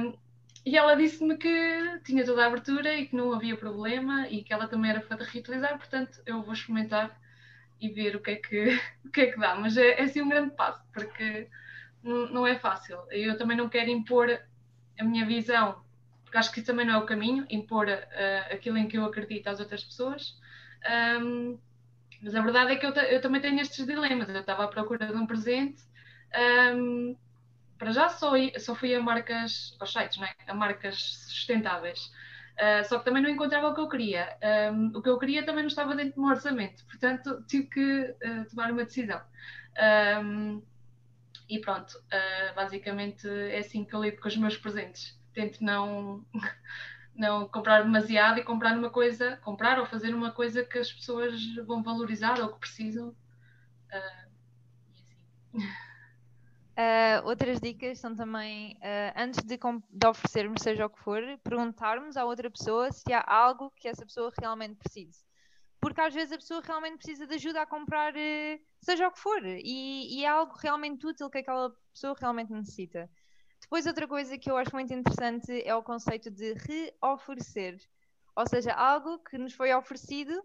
Um, e ela disse-me que tinha toda a abertura e que não havia problema e que ela também era fã de reutilizar, portanto eu vou experimentar e ver o que é que, *laughs* o que, é que dá. Mas é, é assim um grande passo, porque não, é fácil. Eu também não quero impor a minha visão, porque acho que isso também não é o caminho, impor uh, aquilo em que eu acredito às outras pessoas. Um, mas a verdade é que eu, eu, também tenho estes dilemas. Eu estava à procura de um presente. Um, para já só, só fui a marcas, aos sites, é? a marcas sustentáveis. Uh, só que também não encontrava o que eu queria. Um, o que eu queria também não estava dentro do meu orçamento, portanto tive que uh, tomar uma decisão. Um, e pronto, uh, basicamente é assim que eu lido com os meus presentes. Tento não *laughs* não comprar demasiado e comprar uma coisa, comprar ou fazer uma coisa que as pessoas vão valorizar ou que precisam. Uh, e assim. Uh, *laughs* outras dicas são também, uh, antes de, de, oferecermos, seja o que for, perguntarmos à outra pessoa se há algo que essa pessoa realmente precise. Porque às vezes a pessoa realmente precisa de ajuda a comprar, uh, seja o que for, e, e, é algo realmente útil que aquela pessoa realmente necessita. Depois, outra coisa que eu acho muito interessante é o conceito de reoferecer. Ou seja, algo que nos foi oferecido,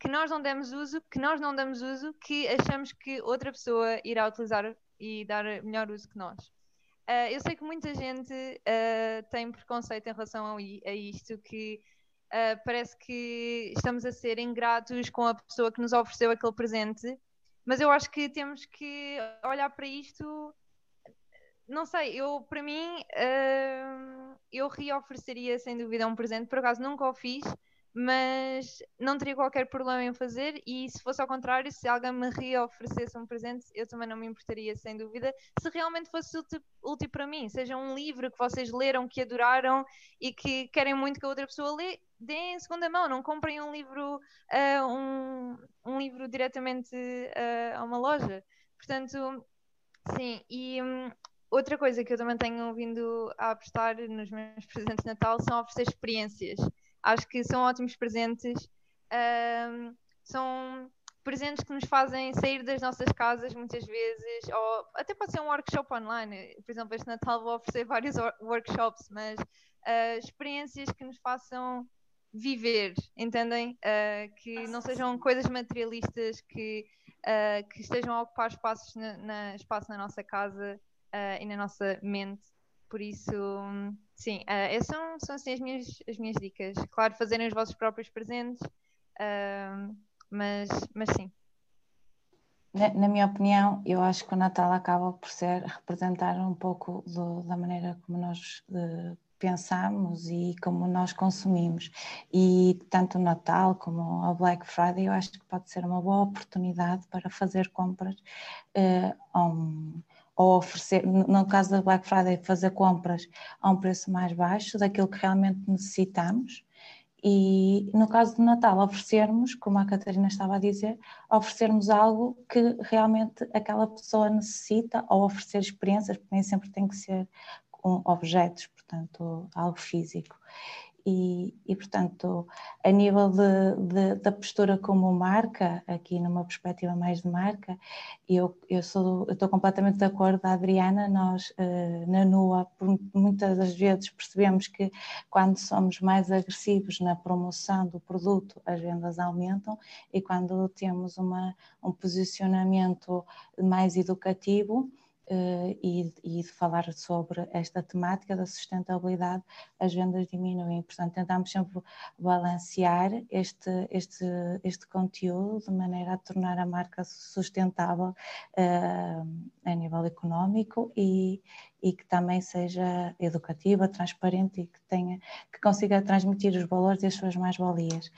que nós não demos uso, que nós não damos uso, que achamos que outra pessoa irá utilizar e dar melhor uso que nós. Uh, eu sei que muita gente uh, tem preconceito em relação a, a isto, que uh, parece que estamos a ser ingratos com a pessoa que nos ofereceu aquele presente, mas eu acho que temos que olhar para isto. Não sei, eu para mim uh, eu reofereceria sem dúvida um presente, por acaso nunca o fiz, mas não teria qualquer problema em fazer e se fosse ao contrário, se alguém me reoferecesse um presente, eu também não me importaria sem dúvida, se realmente fosse útil, útil para mim, seja um livro que vocês leram, que adoraram e que querem muito que a outra pessoa lê, deem em segunda mão, não comprem um livro, uh, um, um livro diretamente uh, a uma loja. Portanto, sim, e um, outra coisa que eu também tenho vindo a apostar nos meus *laughs* presentes de Natal são oferecer experiências. Acho que são ótimos presentes. Um, são presentes que nos fazem sair das nossas casas muitas vezes, ou até pode ser um workshop online. Por exemplo, este Natal vou oferecer vários workshops, mas uh, experiências que nos façam viver, entendem? Uh, que não sejam coisas materialistas que, uh, que estejam a ocupar espaços na, na, espaço na nossa casa e na nossa mente. Por isso, sim, uh, essas são, são assim as minhas, as minhas dicas. Claro, fazerem os vossos próprios presentes, uh, mas, mas sim. Na, na, minha opinião, eu acho que o Natal acaba por ser representar um pouco do, da maneira como nós uh, pensamos e como nós consumimos. E tanto o Natal como o Black Friday, eu acho que pode ser uma boa oportunidade para fazer compras uh, um, ou oferecer, no caso da Black Friday, fazer compras a um preço mais baixo daquilo que realmente necessitamos. E no caso do Natal, oferecermos, como a Catarina estava a dizer, oferecermos algo que realmente aquela pessoa necessita, ou oferecer experiências, porque nem sempre tem que ser com objetos, portanto, algo físico e, e, portanto, a nível de, de, da postura como marca, aqui numa perspectiva mais de marca, eu, eu, sou, eu estou completamente de acordo. Com a Adriana, nós uh, na NUA muitas das vezes percebemos que quando somos mais agressivos na promoção do produto, as vendas aumentam. E quando temos uma, um posicionamento mais educativo, Uh, e, e, de falar sobre esta temática da sustentabilidade, as vendas diminuem. Portanto, tentamos sempre balancear este, este, este conteúdo de maneira a tornar a marca sustentável uh, a nível económico e, e que também seja educativa, transparente e que, tenha, que consiga transmitir os valores e as suas mais-valias.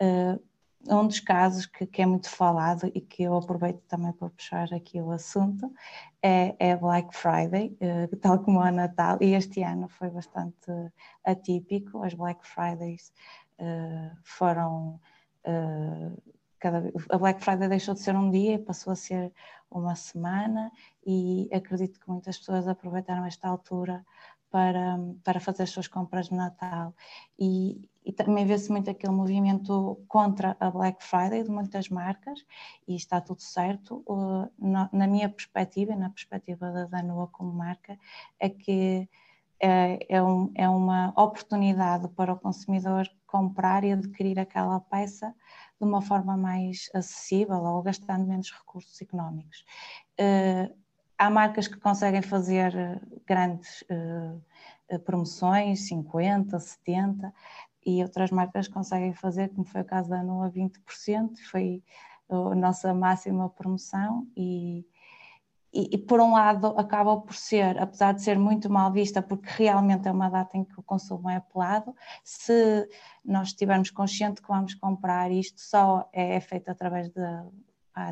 Uh, um dos casos que, que, é muito falado e que eu aproveito também para puxar aqui o assunto é, é Black Friday, uh, tal como o Natal, e este ano foi bastante atípico. As Black Fridays uh, foram. Uh, cada, a Black Friday deixou de ser um dia e passou a ser uma semana, e acredito que muitas pessoas aproveitaram esta altura para, para fazer as suas compras de Natal. E, e também vê-se muito aquele movimento contra a Black Friday de muitas marcas, e está tudo certo. Na, minha perspectiva e na perspectiva da Danua como marca, é que é, é, um, é uma oportunidade para o consumidor comprar e adquirir aquela peça de uma forma mais acessível ou gastando menos recursos económicos. Uh, há marcas que conseguem fazer eh, grandes uh, promoções, 50, 70, e outras marcas conseguem fazer, como foi o caso da Anua, 20%, foi a nossa máxima promoção e, e, e, por um lado acaba por ser, apesar de ser muito mal vista, porque realmente é uma data em que o consumo é apelado, se nós estivermos conscientes que vamos comprar isto só é, é feito através da,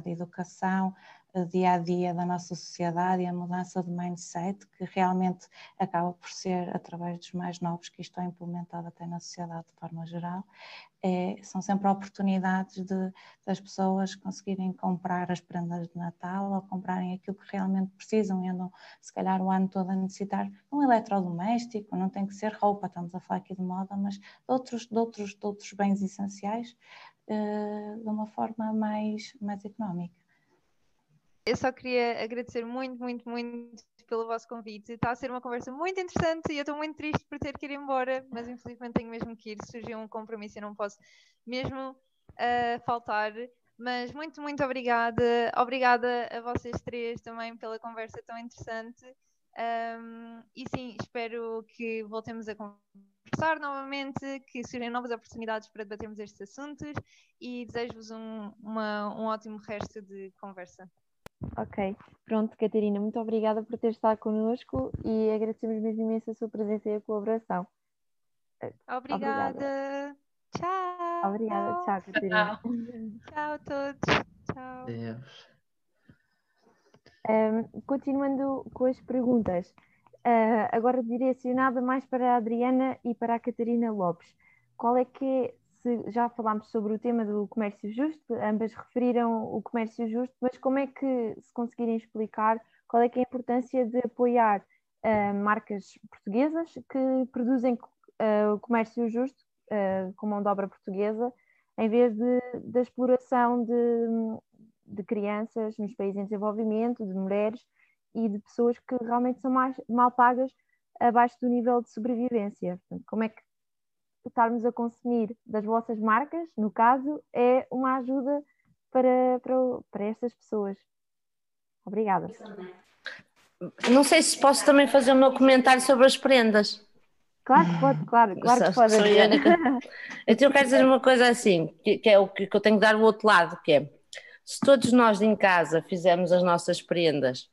de educação, dia a dia da nossa sociedade e a mudança de mindset, que realmente acaba por ser através dos mais novos que isto é implementado até na sociedade de forma geral, é, são sempre oportunidades de, das pessoas conseguirem comprar as prendas de Natal ou comprarem aquilo que realmente precisam e andam se calhar o ano todo a necessitar um eletrodoméstico, não tem que ser roupa, estamos a falar aqui de moda, mas de outros, de outros, de outros bens essenciais uh, de uma forma mais, mais económica. Eu só queria agradecer muito, muito, muito pelo vosso convite. Está a ser uma conversa muito interessante e eu estou muito triste por ter que ir embora, mas infelizmente tenho mesmo que ir. Surgiu um compromisso e não posso mesmo uh, faltar. Mas muito, muito obrigada. Obrigada a vocês três também pela conversa tão interessante. Um, e sim, espero que voltemos a conversar novamente, que surjam novas oportunidades para debatermos estes assuntos e desejo-vos um, um ótimo resto de conversa. Ok, pronto, Catarina, muito obrigada por ter estado connosco e agradecemos mesmo imenso a sua presença e a colaboração. Obrigada. Obrigada. Tchau. Obrigada, tchau, Catarina. Tchau a todos. Tchau. Deus. Um, continuando com as perguntas, uh, agora direcionada mais para a Adriana e para a Catarina Lopes. Qual é que é se já falámos sobre o tema do comércio justo, ambas referiram o comércio justo, mas como é que, se conseguirem explicar, qual é é a importância de apoiar uh, marcas portuguesas que produzem uh, o comércio justo, uh, com mão de obra portuguesa, em vez de, da exploração de, de crianças nos países em desenvolvimento, de mulheres e de pessoas que realmente são mais, mal pagas abaixo do nível de sobrevivência. Portanto, como é que estarmos a consumir das vossas marcas, no caso, é uma ajuda para, para, para estas pessoas. Obrigada. Não sei se posso também fazer o meu comentário sobre as prendas. Claro que pode, claro, claro que pode. Então eu quero dizer uma coisa assim, que, que é o que eu tenho que dar o outro lado, que é se todos nós em casa fizermos as nossas prendas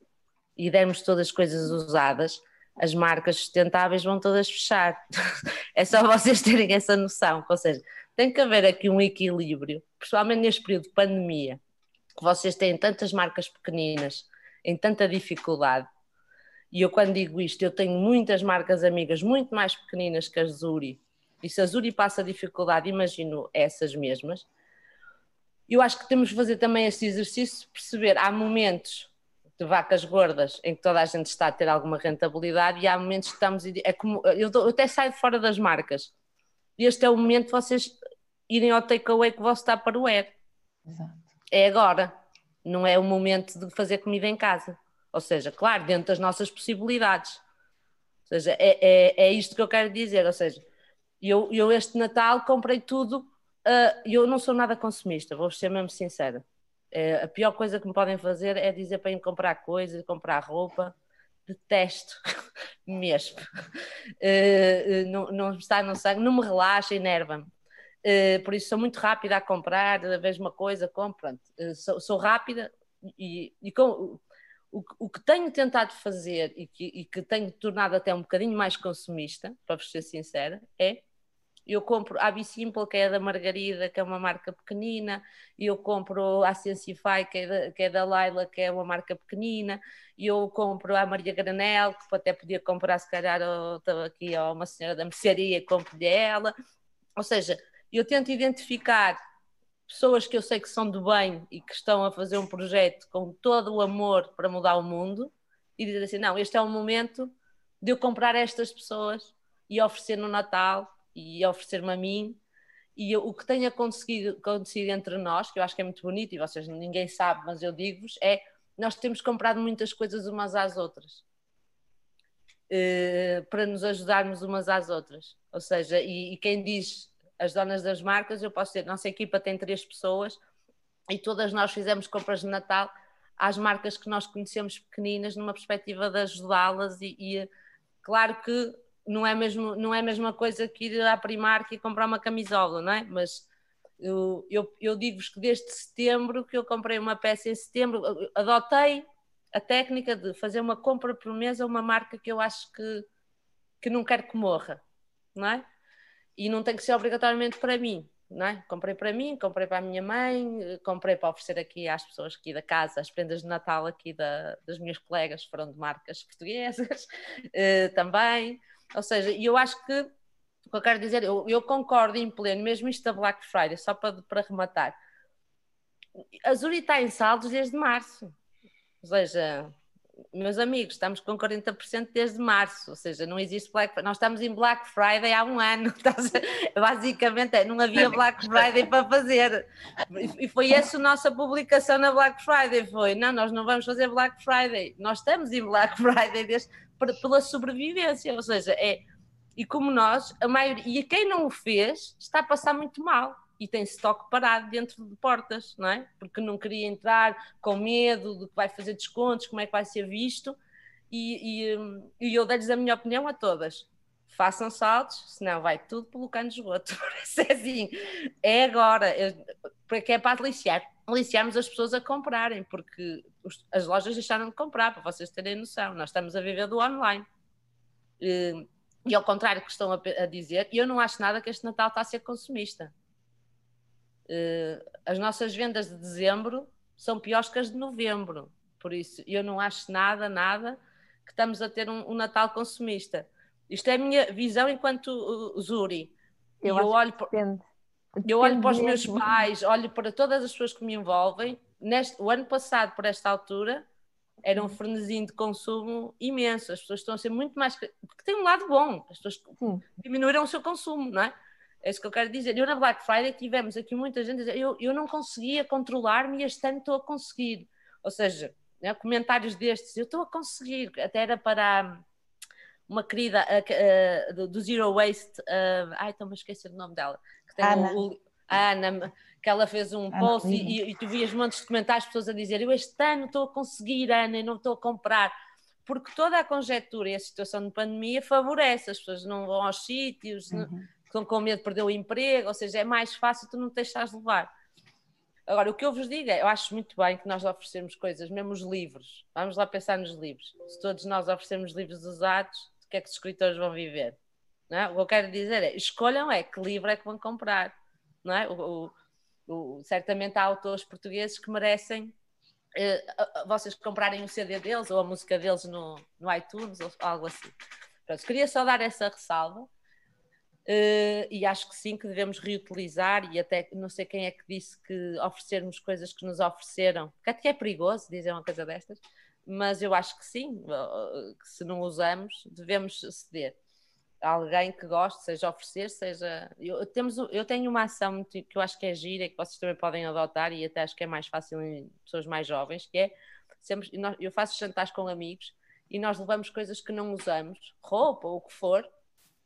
e dermos todas as coisas usadas, as marcas sustentáveis vão todas fechar. *laughs* é só vocês terem essa noção. Ou seja, tem que haver aqui um equilíbrio, principalmente neste período de pandemia, que vocês têm tantas marcas pequeninas, em tanta dificuldade. E eu, quando digo isto, eu tenho muitas marcas amigas muito mais pequeninas que a Zuri. E se a Zuri passa dificuldade, imagino essas mesmas. Eu acho que temos que fazer também esse exercício, perceber, há momentos de vacas gordas em que toda a gente está a ter alguma rentabilidade e há momentos que estamos. É como, eu, eu até saio fora das marcas. Este é o momento de vocês irem ao takeaway que vosso Tupperware. Exato. É agora. Não é o momento de fazer comida em casa. Ou seja, claro, dentro das nossas possibilidades. Ou seja, é, é, é isto que eu quero dizer. Ou seja, eu, eu este Natal comprei tudo. Uh, eu não sou nada consumista, vou ser mesmo sincera. É, a pior coisa que me podem fazer é dizer para ir comprar coisas, comprar roupa. Detesto *laughs* mesmo. Uh, não, não está no sangue, não me relaxa, enerva-me. Uh, por isso sou muito rápida a comprar, vejo uma coisa, compro. Sou, sou, rápida e, e com, o, o, que tenho tentado fazer e que, e que tenho tornado até um bocadinho mais consumista, para vos ser sincera, é Eu compro a Simple, que é da Margarida, que é uma marca pequenina, eu compro a Sensify, que é da, que é da Laila, que é uma marca pequenina, eu compro a Maria Granel, que até podia comprar, se calhar, aqui a uma senhora da mercearia, compro dela. Ou seja, eu tento identificar pessoas que eu sei que são do bem e que estão a fazer um projeto com todo o amor para mudar o mundo e dizer assim: não, este é o momento de eu comprar estas pessoas e oferecer no Natal e oferecer-me a mim. E eu, o que tenha conseguido, acontecido entre nós, que eu acho que é muito bonito e vocês ninguém sabe, mas eu digo-vos, é nós temos comprado muitas coisas umas às outras. Uh, para nos ajudarmos umas às outras. Ou seja, e, e, quem diz as donas das marcas, eu posso dizer, nossa equipa tem três pessoas e todas nós fizemos compras de Natal às marcas que nós conhecemos pequeninas, numa perspectiva de ajudá-las e, e claro que não é, mesmo, não é a mesma coisa que ir à Primark e comprar uma camisola, não é? Mas eu, eu, eu digo-vos que desde setembro, que eu comprei uma peça em setembro, adotei a técnica de fazer uma compra por mês a uma marca que eu acho que, que não quero que morra, não é? E não tem que ser obrigatoriamente para mim, não é? Comprei para mim, comprei para a minha mãe, comprei para oferecer aqui às pessoas aqui da casa, as prendas de Natal aqui da, das minhas colegas foram de marcas portuguesas uh, *laughs* também. Ou seja, eu acho que o que eu quero dizer, eu, eu concordo em pleno, mesmo isto da Black Friday, só para, para rematar. A Zuri está em saldos desde março. Ou seja, meus amigos, estamos com 40% desde março, ou seja, não existe Black Friday. Nós estamos em Black Friday há um ano, *laughs* basicamente é, não havia Black Friday para fazer. E foi essa a nossa publicação na Black Friday, foi, não, nós não vamos fazer Black Friday, nós estamos em Black *laughs* Friday desde, pela sobrevivência, ou seja, é, e como nós, a maioria, e quem não o fez, está a passar muito mal e tem estoque parado dentro de portas, não é? Porque não queria entrar com medo de que vai fazer descontos, como é que vai ser visto. E, e, e eu dei-lhes a minha opinião a todas. Façam saltos, senão vai tudo pelo cano de esgoto. *laughs* é assim, é agora, porque é para aliciar. Aliciarmos as pessoas a comprarem, porque os, as lojas deixaram de comprar, para vocês terem noção. Nós estamos a viver do online. E, e ao contrário que estão a, a dizer, eu não acho nada que este Natal está a ser consumista Uh, as nossas vendas de dezembro são piores que as de novembro, por isso eu não acho nada, nada que estamos a ter um, um Natal consumista. Isto é a minha visão enquanto uh, Zuri. Eu, eu olho, depende. Eu olho para os meus pais, olho para todas as pessoas que me envolvem. Neste, o ano passado, por esta altura, era um frenesim de consumo imenso. As pessoas estão a ser muito mais. Porque tem um lado bom, as pessoas diminuíram o seu consumo, não é? É isso que eu quero dizer. Eu na Black Friday tivemos aqui muita gente a dizer eu, eu não conseguia controlar-me e este ano estou a conseguir. Ou seja, né, comentários destes, eu estou a conseguir. Até era para uma querida uh, uh, do, do, Zero Waste, uh, ai, estou-me a esquecer o nome dela, que tem Ana. O, a Ana, que ela fez um Ana post e, e, tu vias montes de comentários, pessoas a dizer eu este ano estou a conseguir, Ana, e não estou a comprar porque toda a conjectura e a situação de pandemia favorece, as pessoas não vão aos sítios, uhum. não, estão com medo de perder o emprego, ou seja, é mais fácil tu não te deixares levar. Agora, o que eu vos digo é, eu acho muito bem que nós oferecemos coisas, mesmo os livros. Vamos lá pensar nos livros. Se todos nós oferecemos livros usados, o que é que os escritores vão viver? É? O que eu quero dizer é, escolham é que livro é que vão comprar. Não é? O, o, o, certamente há autores portugueses que merecem eh, vocês comprarem o CD deles ou a música deles no, no iTunes ou algo assim. Pronto, queria só dar essa ressalva Uh, e acho que sim, que devemos reutilizar, e até não sei quem é que disse que oferecermos coisas que nos ofereceram, que até é perigoso dizer uma coisa destas, mas eu acho que sim, que se não usamos, devemos ceder. Alguém que goste, seja oferecer, seja. Eu, temos, eu tenho uma ação que eu acho que é gira que vocês também podem adotar, e até acho que é mais fácil em pessoas mais jovens, que é sempre, eu faço jantares com amigos e nós levamos coisas que não usamos, roupa ou o que for,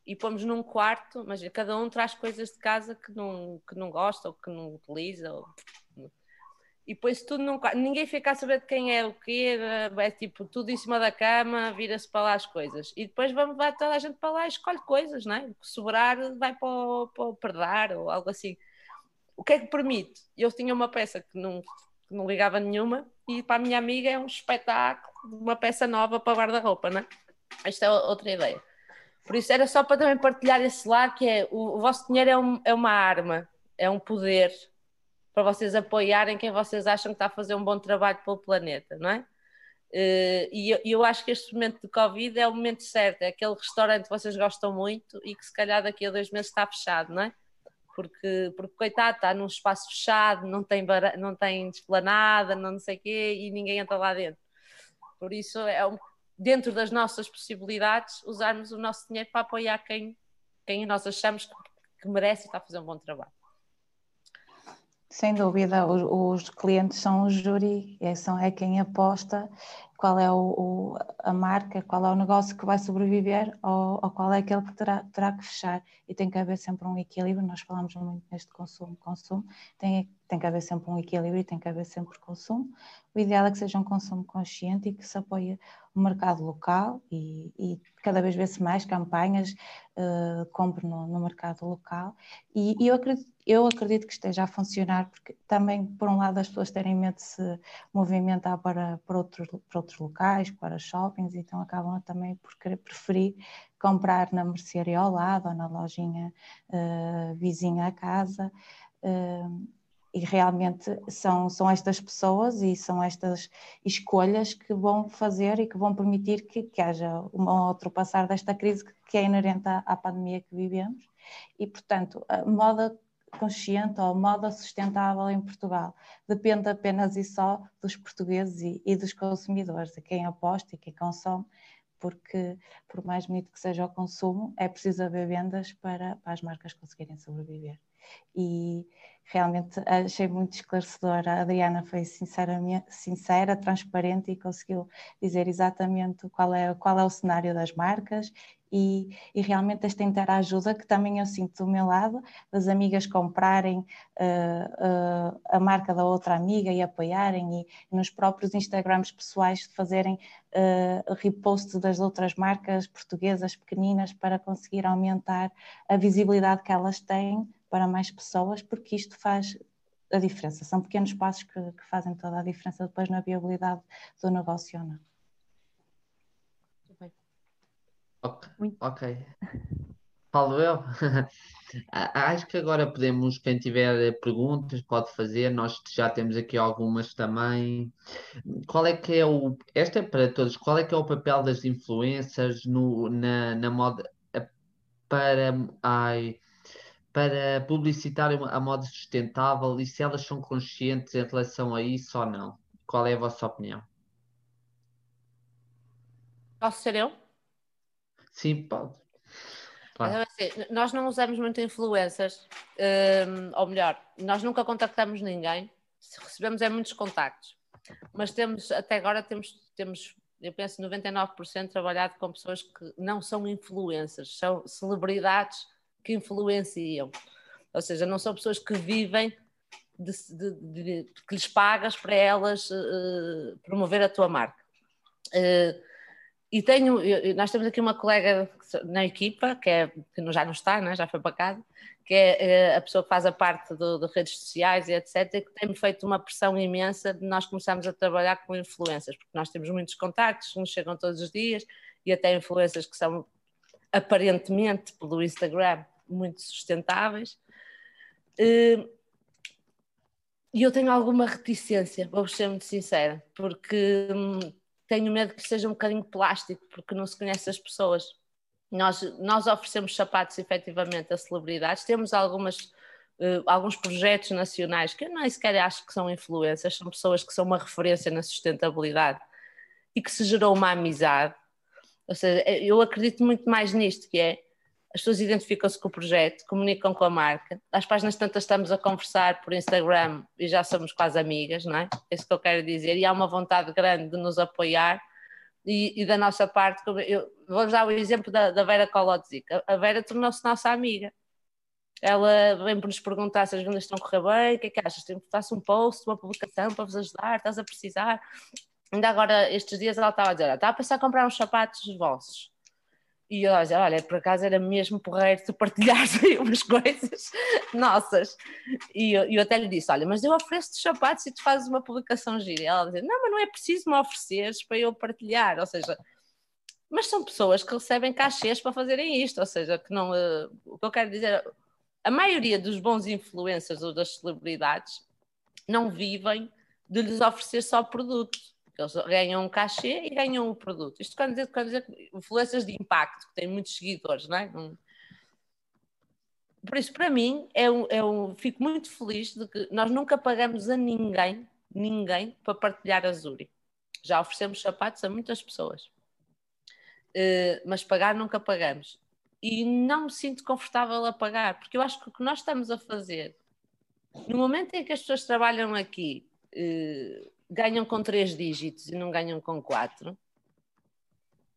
e pomos num quarto, mas cada um traz coisas de casa que não, que não gosta ou que não utiliza. Ou... E depois tudo num. Ninguém fica a saber de quem é o quê, é tipo tudo em cima da cama, vira-se para lá as coisas. E depois vamos, vai toda a gente para lá e escolhe coisas, não é? O que sobrar vai para o, para o perdar ou algo assim. O que é que permite? Eu tinha uma peça que não, que não ligava nenhuma e para a minha amiga é um espetáculo, uma peça nova para guarda-roupa, não é? Esta é outra ideia. Por isso era só para também partilhar esse lado que é o, o vosso dinheiro é, um, é uma arma, é um poder para vocês apoiarem quem vocês acham que está a fazer um bom trabalho pelo planeta, não é? Uh, e eu, acho que este momento de Covid é o momento certo, é aquele restaurante que vocês gostam muito e que se calhar daqui a dois meses está fechado, não é? Porque, porque coitado, está num espaço fechado, não tem, bar... não tem esplanada, não, sei o quê, e ninguém entra lá dentro. Por isso, é um... dentro das nossas possibilidades, usarmos o nosso dinheiro para apoiar quem, quem nós achamos que merece e está a fazer um bom trabalho. Sem dúvida, os, os, clientes são o júri, é, são, é quem aposta qual é o, o, a marca, qual é o negócio que vai sobreviver ou, ou, qual é aquele que terá, terá que fechar. E tem que haver sempre um equilíbrio, nós falamos muito neste consumo, consumo, tem, tem que haver sempre um equilíbrio e tem que haver sempre consumo. O ideal é que seja um consumo consciente e que se apoie o mercado local e, e cada vez vê-se mais campanhas, uh, compre no, no mercado local. E, e eu acredito eu acredito que esteja a funcionar, porque também, por um lado, as pessoas terem medo de se movimentar para, para, outros, para outros locais, para shoppings, então acabam também por preferir comprar na mercearia ao lado ou na lojinha uh, vizinha à casa. Uh, e realmente são, são estas pessoas e são estas escolhas que vão fazer e que vão permitir que, que haja uma ultrapassar desta crise que é inerente à, à pandemia que vivemos. E, portanto, a moda consciente ou moda sustentável em Portugal. Depende apenas e só dos portugueses e, e dos consumidores, de quem aposta e quem consome, porque por mais bonito que seja o consumo, é preciso haver vendas para, para as marcas conseguirem sobreviver. E realmente achei muito esclarecedora. A Adriana foi sincera, transparente e conseguiu dizer exatamente qual é, qual é o cenário das marcas e, e, realmente esta interajuda que também eu sinto do meu lado, das amigas comprarem uh, uh, a marca da outra amiga e apoiarem e, nos próprios Instagrams pessoais fazerem uh, reposts das outras marcas portuguesas pequeninas para conseguir aumentar a visibilidade que elas têm para mais pessoas, porque isto faz a diferença. São pequenos passos que, que fazem toda a diferença depois na viabilidade do negócio ou não. Ok. ok. Falo eu? *laughs* Acho que agora podemos, quem tiver perguntas, pode fazer. Nós já temos aqui algumas também. Qual é que é o. Esta é para todos. Qual é que é o papel das influências no, na, na moda para. Ai, para publicitar a moda sustentável e se elas são conscientes em relação a isso ou não? Qual é a vossa opinião? Posso ser eu? Sim, pode. Claro. Assim, nós não usamos muito influências, um, ou melhor, nós nunca contactamos ninguém, recebemos é muitos contactos, mas temos, até agora temos, temos eu penso 99% trabalhado com pessoas que não são influências, são celebridades que influenciam. Ou seja, não são pessoas que vivem de, de, de, que lhes pagas para elas uh, promover a tua marca. Uh, e tenho, eu, nós temos aqui uma colega na equipa, que, é, que já não está, né? já foi para casa, que é a pessoa que faz a parte do, de redes sociais e etc., que tem feito uma pressão imensa de nós começarmos a trabalhar com influências, porque nós temos muitos contactos, nos chegam todos os dias, e até influências que são aparentemente pelo Instagram muito sustentáveis. Eh, e eu tenho alguma reticência, vou ser muito sincera, porque hum, tenho medo que seja um bocadinho plástico, porque não se conhece as pessoas. Nós, nós oferecemos sapatos efetivamente a celebridades, temos algumas, uh, alguns projetos nacionais que eu nem sequer acho que são influências, são pessoas que são uma referência na sustentabilidade e que se gerou uma amizade. Ou seja, eu acredito muito mais nisto, que é as pessoas identificam-se com o projeto, comunicam com a marca. Às páginas tantas estamos a conversar por Instagram e já somos quase amigas, não é? É isso que eu quero dizer. E há uma vontade grande de nos apoiar. E, e da nossa parte, eu vou dar o exemplo da, da Vera Kolodzik. A Vera tornou-se nossa amiga. Ela vem para nos perguntar se as vendas estão a correr bem, o que é que achas? Faço um post, uma publicação para vos ajudar, estás a precisar? Ainda agora, estes dias, ela estava a dizer: estava a pensar em comprar uns sapatos vossos e eu dizia, olha, por acaso era mesmo porreiro tu partilhares *laughs* aí umas coisas nossas. E eu, eu até lhe disse, olha, mas eu ofereço-te sapatos e tu fazes uma publicação gira. E ela dizia, não, mas não é preciso me ofereceres para eu partilhar. Ou seja, mas são pessoas que recebem cachês para fazerem isto, ou seja, que não. Uh, o que eu quero dizer, a maioria dos bons influencers ou das celebridades não vivem de lhes oferecer só produto. Eles ganham um cachê e ganham o um produto. Isto quando dizer, quando dizer influências de impacto, que têm muitos seguidores, não é? Por isso, para mim, é um, é um, fico muito feliz de que nós nunca pagamos a ninguém, ninguém, para partilhar a Zuri. Já oferecemos sapatos a muitas pessoas. Uh, mas pagar nunca pagamos. E não me sinto confortável a pagar, porque eu acho que o que nós estamos a fazer, no momento em que as pessoas trabalham aqui, uh, ganham com três dígitos e não ganham com quatro,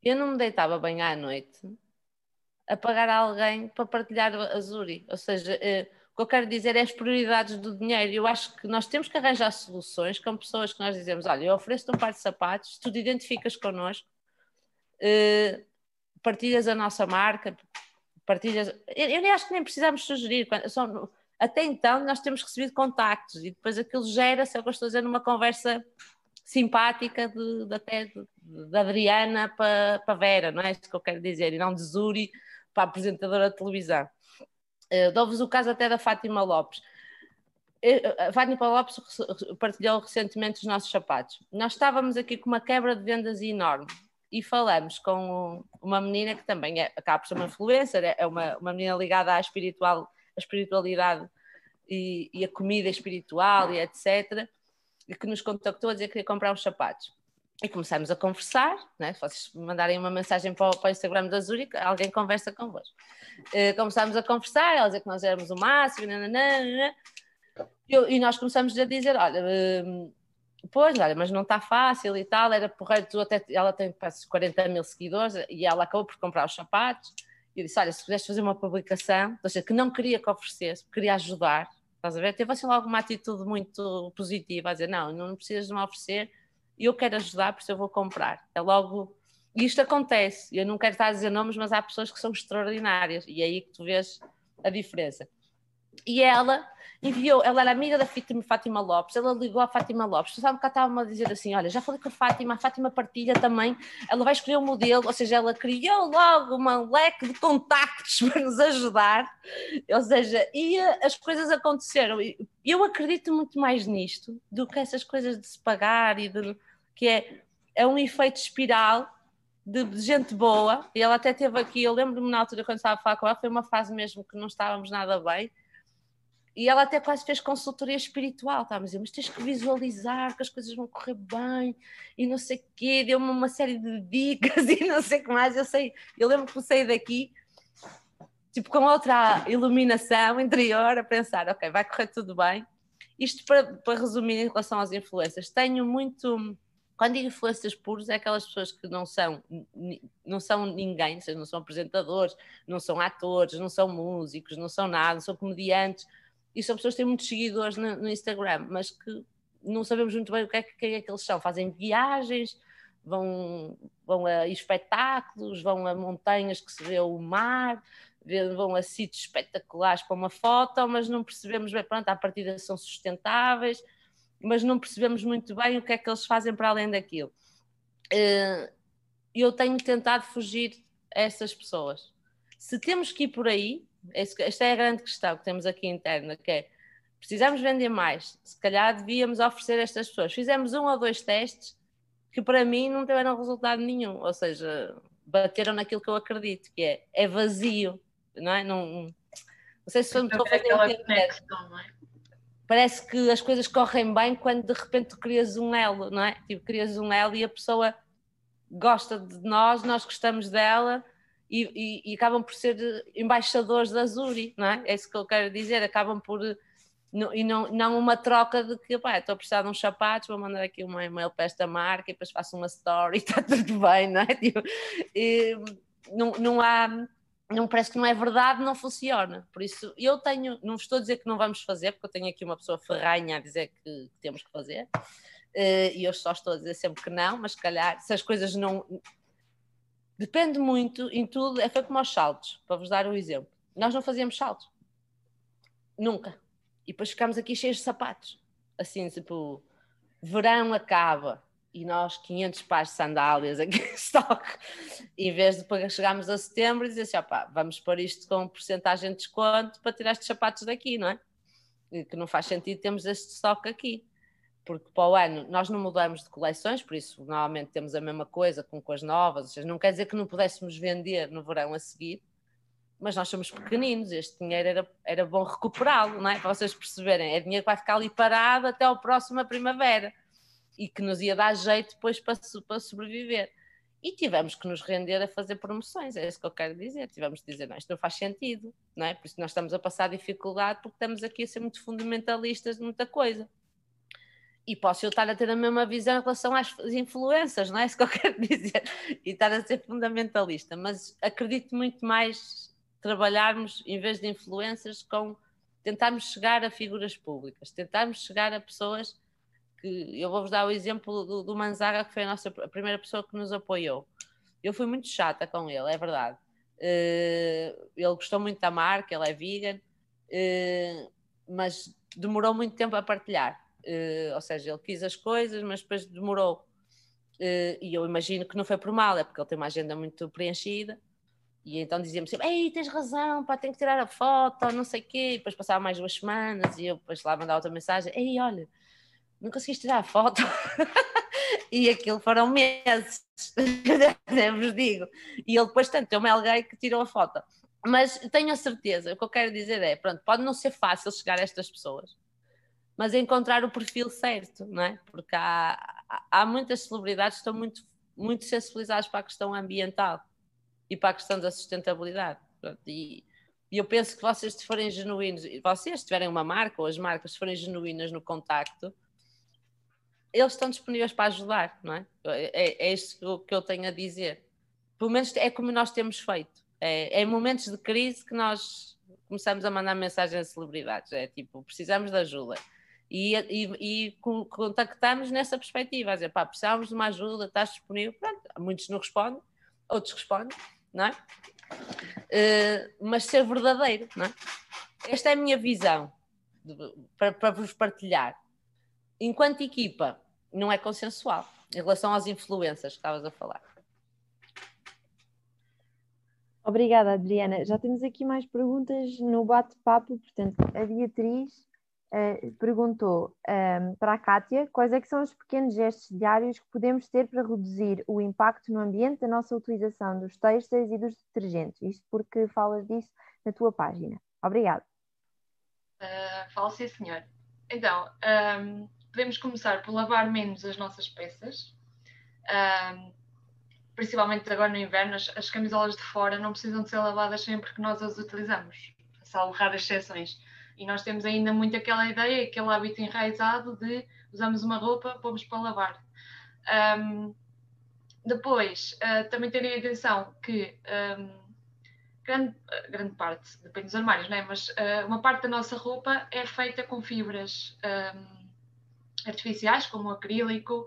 eu não me deitava bem à noite a pagar a alguém para partilhar a Zuri. Ou seja, uh, o que eu quero dizer é as prioridades do dinheiro. Eu acho que nós temos que arranjar soluções com pessoas que nós dizemos: olha, eu ofereço-te um par de sapatos, tu te identificas connosco, uh, partilhas a nossa marca, partilhas. Eu, nem acho que nem precisamos sugerir. Até então nós temos recebido contactos e depois aquilo gera-se, é o eu estou a dizer, numa conversa simpática de, de até de Adriana para, para Vera, não é isso que eu quero dizer, e não de Zuri para a apresentadora de televisão. Uh, Dou-vos o caso até da Fátima Lopes. A Fátima Lopes partilhou recentemente os nossos sapatos. Nós estávamos aqui com uma quebra de vendas enorme e falamos com uma menina que também é, acaba por ser uma influencer, é uma, uma menina ligada à espiritual, à espiritualidade e, e a comida espiritual e etc. E que nos contactou a dizer que queria comprar uns sapatos. E começámos a conversar, né? se vocês mandarem uma mensagem para o, para o Instagram da Zurich, alguém conversa convosco. Uh, começámos a conversar, ela dizia que nós éramos o máximo, nananana, e, e nós começamos a dizer: olha, uh, Pois, olha, mas não está fácil e tal, era porreiro, tu até, ela tem quase 40 mil seguidores e ela acabou por comprar os sapatos. E disse: Olha, se pudesse fazer uma publicação, ou seja, que não queria que oferecesse, queria ajudar, estás a ver? Teve assim logo uma atitude muito positiva, a dizer: Não, não precisas de me oferecer, eu quero ajudar, por isso eu vou comprar. É logo. E isto acontece, eu não quero estar a dizer nomes, mas há pessoas que são extraordinárias e é aí que tu vês a diferença. E ela enviou, ela era amiga da Fátima Lopes, ela ligou à Fátima Lopes, sabe que estava a dizer assim, olha, já falei com a Fátima, a Fátima partilha também, ela vai escolher um modelo, ou seja, ela criou logo uma leque de contactos *laughs* para nos ajudar, ou seja, e as coisas aconteceram, eu acredito muito mais nisto do que essas coisas de se pagar e de, que é, é um efeito espiral de gente boa, e ela até teve aqui, eu lembro-me na altura quando estava a falar com ela, foi uma fase mesmo que não estávamos nada bem, e ela até quase fez consultoria espiritual, tá? mas, mas tens que visualizar que as coisas vão correr bem e não sei o quê, deu-me uma série de dicas *laughs* e não sei o que mais. Eu sei, eu lembro que saí daqui tipo com outra iluminação interior a pensar, ok, vai correr tudo bem. Isto para, para resumir em relação às influências, tenho muito quando digo influências puros, é aquelas pessoas que não são, não são ninguém, seja, não são apresentadores, não são atores, não são músicos, não são nada, não são comediantes, e são pessoas que têm muitos seguidores no, no Instagram, mas que não sabemos muito bem o que é, que é que eles são. Fazem viagens, vão, vão a espetáculos, vão a montanhas que se vê o mar, vão a sítios espetaculares para uma foto, mas não percebemos bem, pronto, à partida são sustentáveis, mas não percebemos muito bem o que é que eles fazem para além daquilo. Eh, eu tenho tentado fugir a essas pessoas. Se temos que ir por aí, esta é a grande questão que temos aqui interna, que é precisamos vender mais, se calhar devíamos oferecer a estas pessoas. Fizemos um ou dois testes que para mim não tiveram resultado nenhum, ou seja, bateram naquilo que eu acredito, que é, é vazio, não é? Não, não sei se foi muito é? Parece que as coisas correm bem quando de repente tu crias um elo, não é? Tipo, crias um elo e a pessoa gosta de nós, nós gostamos dela, e, e, e, acabam por ser embaixadores da Zuri, não é? É isso que eu quero dizer, acabam por. E não, não uma troca de que pá, estou a precisar de uns sapatos, vou mandar aqui uma e-mail para esta marca e depois faço uma story e *laughs* está tudo bem, não é? Tipo, e, não, não há, não parece que não é verdade, não funciona. Por isso, eu tenho, não estou a dizer que não vamos fazer, porque eu tenho aqui uma pessoa ferranha a dizer que, temos que fazer, uh, e eu só estou a dizer sempre que não, mas se calhar, se as coisas não, Depende muito em tudo, é feito como aos saltos, para vos dar um exemplo. Nós não fazíamos saltos. Nunca. E depois ficámos aqui cheios de sapatos. Assim, tipo, verão acaba. e nós 500 pares de sandálias aqui em *laughs* estoque, em vez de depois chegarmos a setembro e dizer assim, opá, vamos pôr isto com porcentagem de desconto para tirar estes sapatos daqui, não é? Que não faz sentido termos este estoque aqui. Porque para o ano nós não mudamos de coleções, por isso normalmente temos a mesma coisa com coisas novas, ou seja, não quer dizer que não pudéssemos vender no verão a seguir, mas nós somos pequeninos, este dinheiro era, era bom recuperá-lo, não é? Para vocês perceberem, é dinheiro que vai ficar ali parado até ao próximo primavera e que nos ia dar jeito depois para, para sobreviver. E tivemos que nos render a fazer promoções, é isso que eu quero dizer. Tivemos de dizer, não, isto não faz sentido, não é? Por isso nós estamos a passar dificuldade porque estamos aqui a ser muito fundamentalistas de muita coisa. E posso eu estar a ter a mesma visão em relação às influências, não é *laughs* isso que eu quero dizer? E estar a ser fundamentalista, mas acredito muito mais trabalharmos, em vez de influências, com tentarmos chegar a figuras públicas, tentarmos chegar a pessoas que eu vou-vos dar o exemplo do, do Manzaga, que foi a nossa a primeira pessoa que nos apoiou. Eu fui muito chata com ele, é verdade. Uh, ele gostou muito da marca, ele é vegan, uh, mas demorou muito tempo a partilhar. Uh, ou seja, ele quis as coisas, mas depois demorou. e eu imagino que não foi por mal, é porque ele tem uma agenda muito preenchida. E então dizia-me sempre: Ei, tens razão, pá, tenho que tirar a foto, não sei o quê. E depois passava mais duas semanas e eu depois lá mandava outra mensagem: Ei, olha, não conseguiste tirar a foto. *laughs* e aquilo foram meses, *laughs* vos digo. E ele depois tanto deu-me alguém que tirou a foto. Mas tenho a certeza, o que eu quero dizer é, pronto, pode não ser fácil chegar a estas pessoas, mas encontrar o perfil certo, não é? Porque há, há muitas celebridades que estão muito, muito sensibilizadas para a questão ambiental e para a questão da sustentabilidade. E, e eu penso que vocês, se forem genuínos, vocês tiverem uma marca ou as marcas se forem genuínas no contacto, eles estão disponíveis para ajudar, não é? É, é isto que eu tenho a dizer. Pelo menos é como nós temos feito. É, é em momentos de crise que nós começamos a mandar mensagens a celebridades. É tipo, precisamos de ajuda. E, e, e contactamos nessa perspectiva, a dizer, pá, precisamos de uma ajuda, estás disponível? Pronto, muitos não respondem, outros respondem, não é? Uh, mas ser verdadeiro, não é? Esta é a minha visão de, para, para vos partilhar enquanto equipa, não é consensual em relação às influências que estavas a falar. Obrigada, Adriana. Já temos aqui mais perguntas no bate-papo. Portanto, a Beatriz uh, perguntou um, ehm, para a Kátia quais é que são os pequenos gestos diários que podemos ter para reduzir o impacto no ambiente da nossa utilização dos têxteis e dos detergentes. Isto porque falas disso na tua página. Obrigada. Uh, falo sim, senhor. Então, um, ehm, podemos começar por lavar menos as nossas peças, um, principalmente agora no inverno, as, as, camisolas de fora não precisam de ser lavadas sempre que nós as utilizamos, salvo raras exceções. E nós temos ainda muito aquela ideia, aquele hábito enraizado de usamos uma roupa, pomos para lavar. Um, depois, uh, também terem atenção que um, grande, grande parte, depende dos armários, não é? mas uh, uma parte da nossa roupa é feita com fibras um, artificiais, como o acrílico,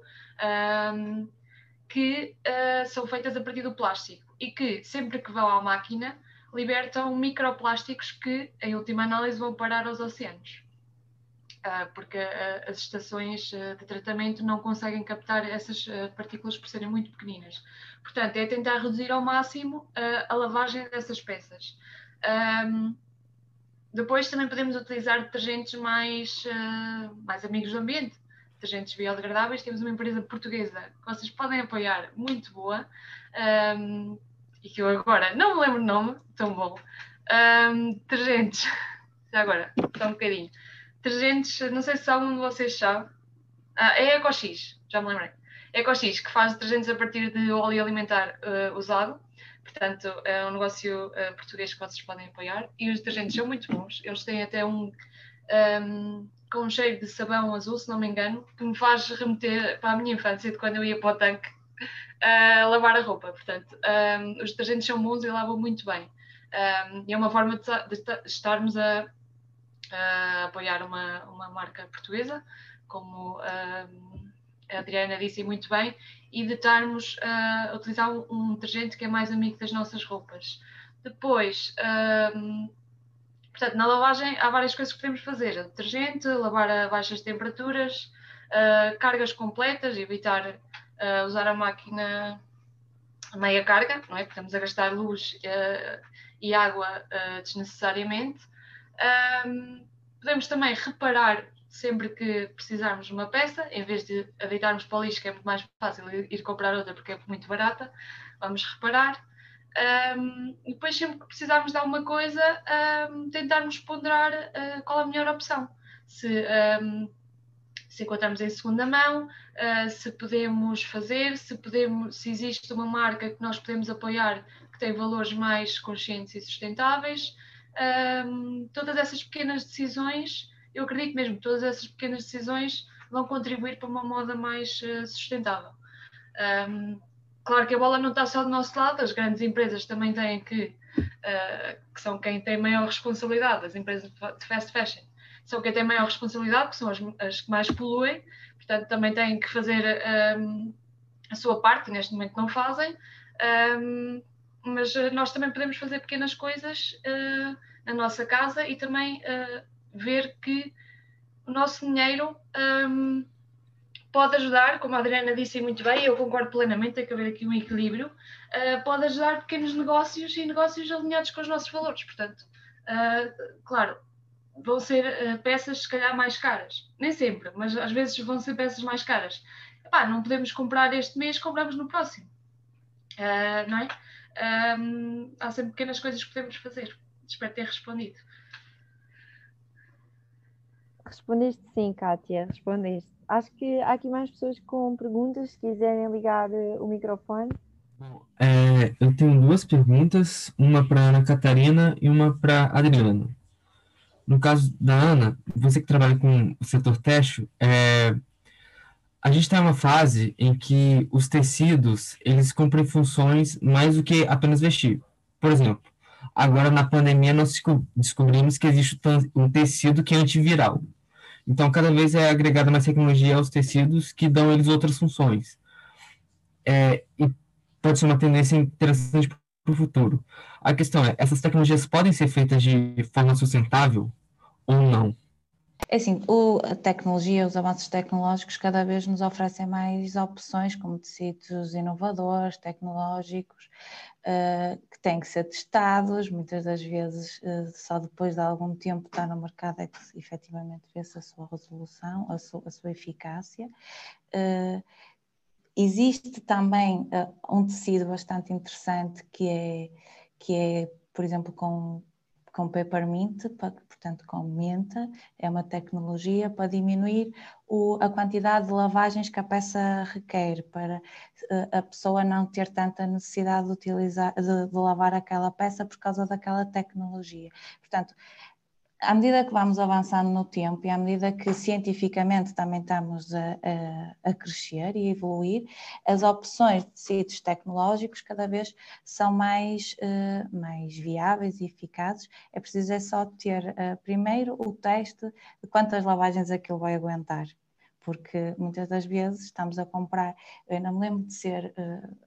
que uh, são feitas a partir do plástico e que, sempre que vão à máquina, libertam microplásticos que, em última análise, vão parar aos oceanos. Uh, porque uh, as estações de tratamento não conseguem captar essas partículas por serem muito pequeninas. Portanto, é tentar reduzir ao máximo a lavagem dessas peças. Depois também podemos utilizar detergentes mais, mais amigos do ambiente, detergentes biodegradáveis. Temos uma empresa portuguesa que vocês podem apoiar, muito boa, e que eu agora não me lembro o nome, tão bom. Um, detergentes, *laughs* já agora, só um bocadinho. Detergentes, não sei se algum de vocês sabe. Ah, é EcoX, já me lembrei. EcoX, que faz detergentes a partir de óleo alimentar uh, usado Portanto, é um negócio uh, português que vocês podem apoiar. E os detergentes são muito bons. Eles têm até um, um com um cheiro de sabão azul, se não me engano, que me faz remeter para a minha infância de quando eu ia para o tanque uh, lavar a roupa. Portanto, um, os detergentes são bons e lavam muito bem. Um, e é uma forma de, de estarmos a, a, apoiar uma, uma marca portuguesa, como a Adriana disse muito bem, e de estarmos a utilizar um, um, detergente que é mais amigo das nossas roupas. Depois, um, portanto, na lavagem há várias coisas que podemos fazer. Detergente, lavar a baixas temperaturas, uh, cargas completas, evitar uh, usar a máquina meia carga, não é? Porque estamos a gastar luz uh, e água desnecessariamente. Um, podemos também reparar sempre que precisarmos de uma peça, em vez de a deitarmos para o lixo, que é muito mais fácil ir comprar outra porque é muito barata, vamos reparar. Um, e depois, sempre que precisarmos de alguma coisa, um, tentarmos ponderar uh, qual a melhor opção. Se, um, se encontramos em segunda mão, uh, se podemos fazer, se, podemos, se existe uma marca que nós podemos apoiar que tem valores mais conscientes e sustentáveis. todas essas pequenas decisões, eu acredito mesmo todas essas pequenas decisões vão contribuir para uma moda mais uh, sustentável. Um, Claro que a bola não está só do nosso lado, as grandes empresas também têm que, uh, que são quem tem maior responsabilidade, as empresas de fast fashion, são quem tem maior responsabilidade, porque são as, as que mais poluem, portanto também têm que fazer um, a sua parte, e neste momento não fazem, um, mas eh, nós também podemos fazer pequenas coisas uh, na nossa casa e também uh, ver que o nosso dinheiro um, pode ajudar, como a Adriana disse muito bem, eu concordo plenamente, tem que haver aqui um equilíbrio, uh, pode ajudar pequenos negócios e negócios alinhados com os nossos valores. Portanto, uh, claro, vão ser uh, peças se calhar mais caras, nem sempre, mas às vezes vão ser peças mais caras. Epá, não podemos comprar este mês, compramos no próximo. não é? Um, há sempre pequenas coisas que podemos fazer. Espero ter respondido. Respondeste sim, Kátia, respondeste. Acho que há aqui mais pessoas com perguntas, se quiserem ligar eh, o microfone. É, eu tenho duas perguntas, uma para Ana Catarina e uma para Adriana. No caso da Ana, você que trabalha com o setor têxtil, é, a gente está em uma fase em que os tecidos eles cumprem funções mais do que apenas vestir. Por exemplo, agora na pandemia nós descobrimos que existe um tecido que é antiviral. Então, cada vez é agregada mais tecnologia aos tecidos que dão eles outras funções. É, pode ser uma tendência interessante para o futuro. A questão é, essas tecnologias podem ser feitas de forma sustentável ou não? É assim, o, a tecnologia, os avanços tecnológicos cada vez nos oferecem mais opções, como tecidos inovadores, tecnológicos, uh, que têm que ser testados, muitas das vezes uh, só depois de algum tempo estar no mercado é que efetivamente vê-se a sua resolução, a, su, a sua eficácia. Uh, existe também um tecido bastante interessante que é, que é por exemplo, com com peppermint, portanto com menta, é uma tecnologia para diminuir o, a quantidade de lavagens que a peça requer, para eh, a pessoa não ter tanta necessidade de, utilizar, de, de lavar aquela peça por causa daquela tecnologia. Portanto, à medida que vamos avançando no tempo e à medida que cientificamente também estamos a, a, a, crescer e evoluir, as opções de tecidos tecnológicos cada vez são mais, uh, mais viáveis e eficazes. É preciso é só ter uh, primeiro o teste de quantas lavagens aquilo vai aguentar, porque muitas das vezes estamos a comprar, eu ainda me lembro de ser uh,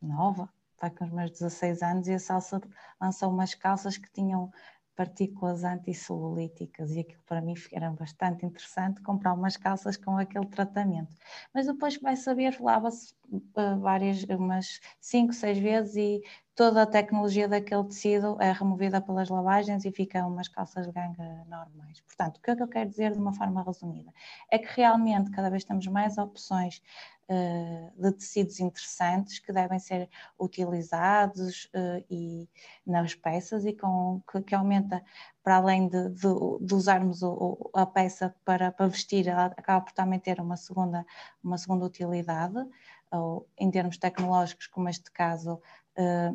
nova, está com os meus 16 anos, e a Salsa lançou umas calças que tinham partículas antissololíticas e aquilo para mim era bastante interessante comprar umas calças com aquele tratamento. Mas depois vai saber, lava-se uh, várias, umas 5, 6 vezes e toda a tecnologia daquele tecido é removida pelas lavagens e ficam umas calças de ganga normais. Portanto, o que é que eu quero dizer de uma forma resumida? É que realmente cada vez temos mais opções de tecidos interessantes que devem ser utilizados uh, e nas peças e com, que, que aumenta para além de, de, de usarmos o, a peça para, para vestir, ela acaba por também ter uma segunda, uma segunda utilidade, ou em termos tecnológicos, como este caso,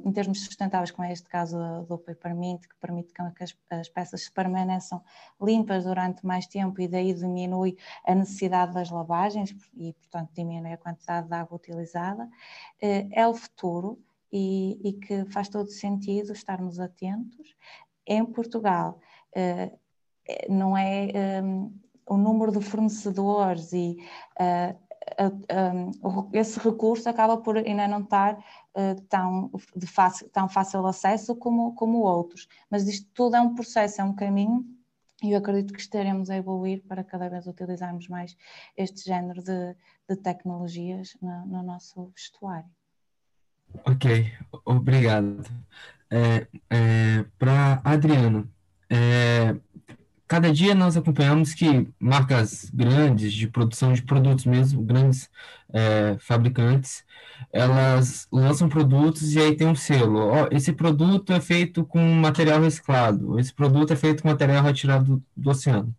em termos sustentáveis, como é este caso do Peppermint, que permite que as, as, peças permaneçam limpas durante mais tempo e daí diminui a necessidade das lavagens e, portanto, diminui a quantidade de água utilizada, uh, é o futuro e, e, que faz todo sentido estarmos atentos. Em Portugal, uh, não é um, o número de fornecedores e esse recurso acaba por ainda não estar uh, tão, de fácil, tão fácil acesso como, como outros. Mas isto tudo é um processo, é um caminho e eu acredito que estaremos a evoluir para cada vez utilizarmos mais este género de, de tecnologias no, no, nosso vestuário. Ok, obrigado. É, é, Para Adriano, é, cada dia nós acompanhamos que marcas grandes de produção de produtos mesmo, grandes é, fabricantes, elas lançam produtos e aí tem um selo. Ó, esse produto é feito com material reciclado, esse produto é feito com material retirado do, do oceano.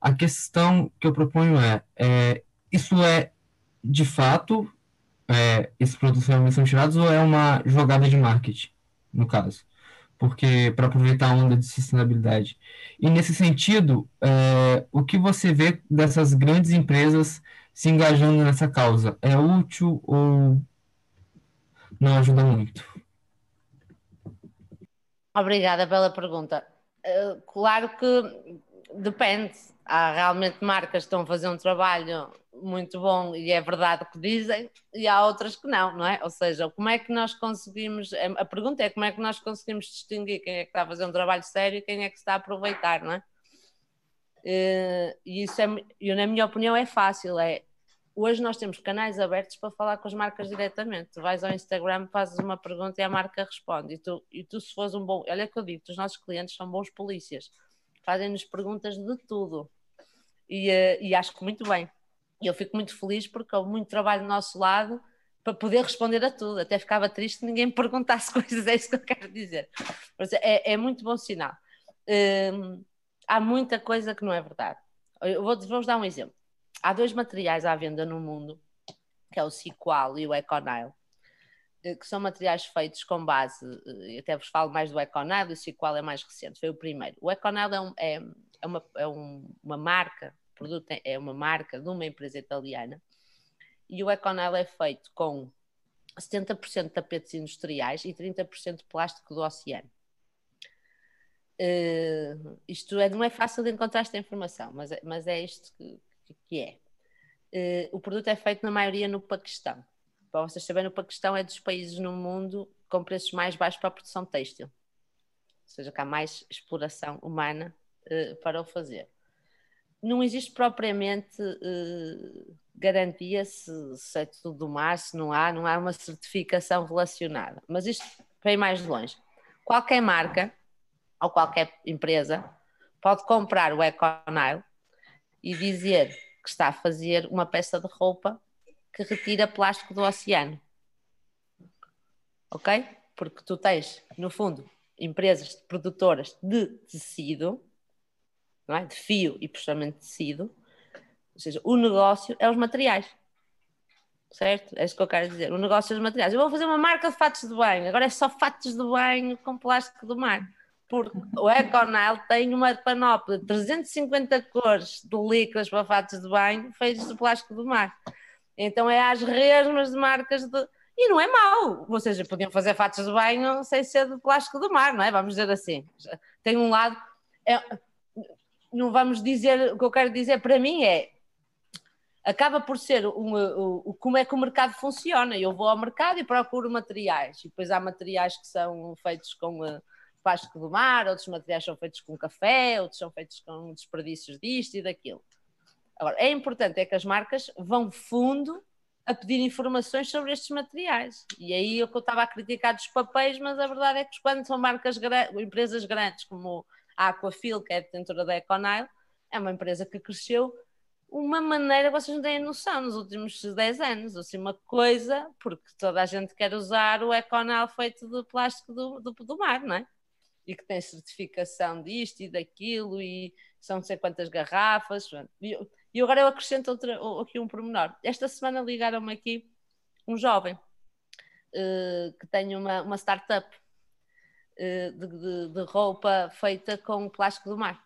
A questão que eu proponho é, é isso é de fato, é, esses produtos realmente são tirados ou é uma jogada de marketing, no caso? Porque para aproveitar a onda de sustentabilidade. E nesse sentido, é, o que você vê dessas grandes empresas se engajando nessa causa? É útil ou não ajuda muito? Obrigada pela pergunta. Uh, claro que depende. Há realmente marcas que estão a fazer um trabalho muito bom e é verdade o que dizem, e há outras que não, não é? Ou seja, como é que nós conseguimos. A pergunta é como é que nós conseguimos distinguir quem é que está a fazer um trabalho sério e quem é que está a aproveitar, não é? Eh, e isso é, eu, na minha opinião, é fácil. É, hoje nós temos canais abertos para falar com as marcas diretamente. Tu vais ao Instagram, fazes uma pergunta e a marca responde. E tu, e tu se fores um bom. Olha que eu digo, os nossos clientes são bons polícias, fazem-nos perguntas de tudo. E, eh, e acho que muito bem e eu fico muito feliz porque houve muito trabalho do nosso lado para poder responder a tudo. Até ficava triste que ninguém me perguntasse *laughs* coisas, é isso que eu quero dizer. É, é muito bom sinal. Hum, há muita coisa que não é verdade. Eu vou, vou dar um exemplo. Há dois materiais à venda no mundo, que é o Ciqual e o Econile, eh, que são materiais feitos com base, eh, até vos falo mais do Econile, e o Ciqual é mais recente, foi o primeiro. O Econile é, um, é, é, uma, é um, uma marca produto é uma marca de uma empresa italiana e o Econel é feito com 70% de tapetes industriais e 30% de plástico do oceano. Uh, isto é, não é fácil de encontrar esta informação, mas é, mas é isto que, que é. Uh, o produto é feito na maioria no Paquistão. Para vocês saberem, o Paquistão é dos países no mundo com preços mais baixos para a produção têxtil. Ou seja, que há mais exploração humana uh, para o fazer não existe propriamente uh, garantia se, se, é tudo do mar, se não há, não há uma certificação relacionada. Mas isto vem mais longe. Qualquer marca ou qualquer empresa pode comprar o Econile e dizer que está a fazer uma peça de roupa que retira plástico do oceano. Ok? Porque tu tens, no fundo, empresas produtoras de tecido é? de fio e processamento de tecido, ou seja, o negócio é os materiais. Certo? É isso que eu quero dizer. O negócio é os materiais. Eu vou fazer uma marca de fatos de banho, agora é só fatos de banho com plástico do mar. Porque o Econile tem uma panóplia de 350 cores de líquidos para fatos de banho feitos de plástico do mar. Então é às resmas de marcas de. E não é mau, ou seja, podiam fazer fatos de banho sem ser de plástico do mar, não é? Vamos dizer assim. Tem um lado. É, não vamos dizer, o que eu quero dizer para mim é acaba por ser um, um, como é que o mercado funciona. Eu vou ao mercado e procuro materiais, e depois há materiais que são feitos com uh, plástico do mar, outros materiais são feitos com café, outros são feitos com desperdícios disto e daquilo. Agora, é importante é que as marcas vão fundo a pedir informações sobre estes materiais. E aí eu estava a criticar dos papéis, mas a verdade é que quando são marcas, empresas grandes como a Aquafil, que é detentora da Econile, é uma empresa que cresceu uma maneira vocês não têm noção nos últimos 10 anos, assim, uma coisa, porque toda a gente quer usar o Econile feito de plástico do, do, do mar, não é? E que tem certificação disto e daquilo, e são não sei quantas garrafas. E, e agora eu acrescento outra, aqui um pormenor. Esta semana ligaram-me aqui um jovem uh, que tem uma, uma startup de, de, de, roupa feita com plástico do mar.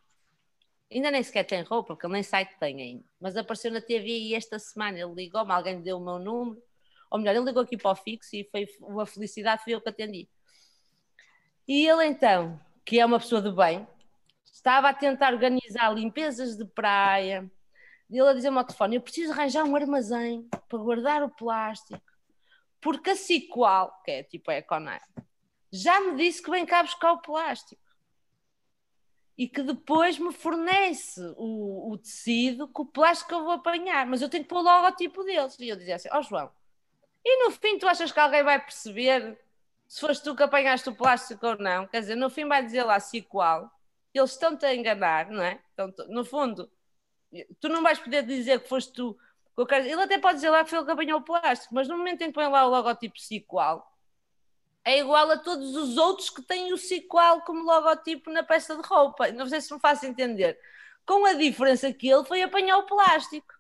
Ainda nem sequer tem roupa, porque ele nem site tem ainda. Mas apareceu na TV e esta semana ele ligou-me, alguém deu o meu número. Ou melhor, ele ligou aqui para o fixo e foi uma felicidade, fui eu que atendi. E ele então, que é uma pessoa de bem, estava a tentar organizar limpezas de praia. E ele a dizer-me ao telefone: Eu preciso arranjar um armazém para guardar o plástico, porque a Ciqual, que é tipo a Econar, já me disse que vem cá buscar o plástico. e que depois me fornece o, o, tecido com o plástico que eu vou apanhar, mas eu tenho que pôr o logotipo deles. E eu dizia assim: Ó oh, João, e no fim tu achas que alguém vai perceber se foste tu que apanhaste o plástico ou não? Quer dizer, no fim vai dizer lá se igual, eles estão-te a enganar, não é? Então, no fundo, tu não vais poder dizer que foste tu. Ele até pode dizer lá que foi ele que apanhou o plástico, mas no momento em que põe lá o logotipo igual é igual a todos os outros que têm o Ciqual como logotipo na peça de roupa. Não sei se me faço entender. Com a diferença que ele foi apanhar o plástico.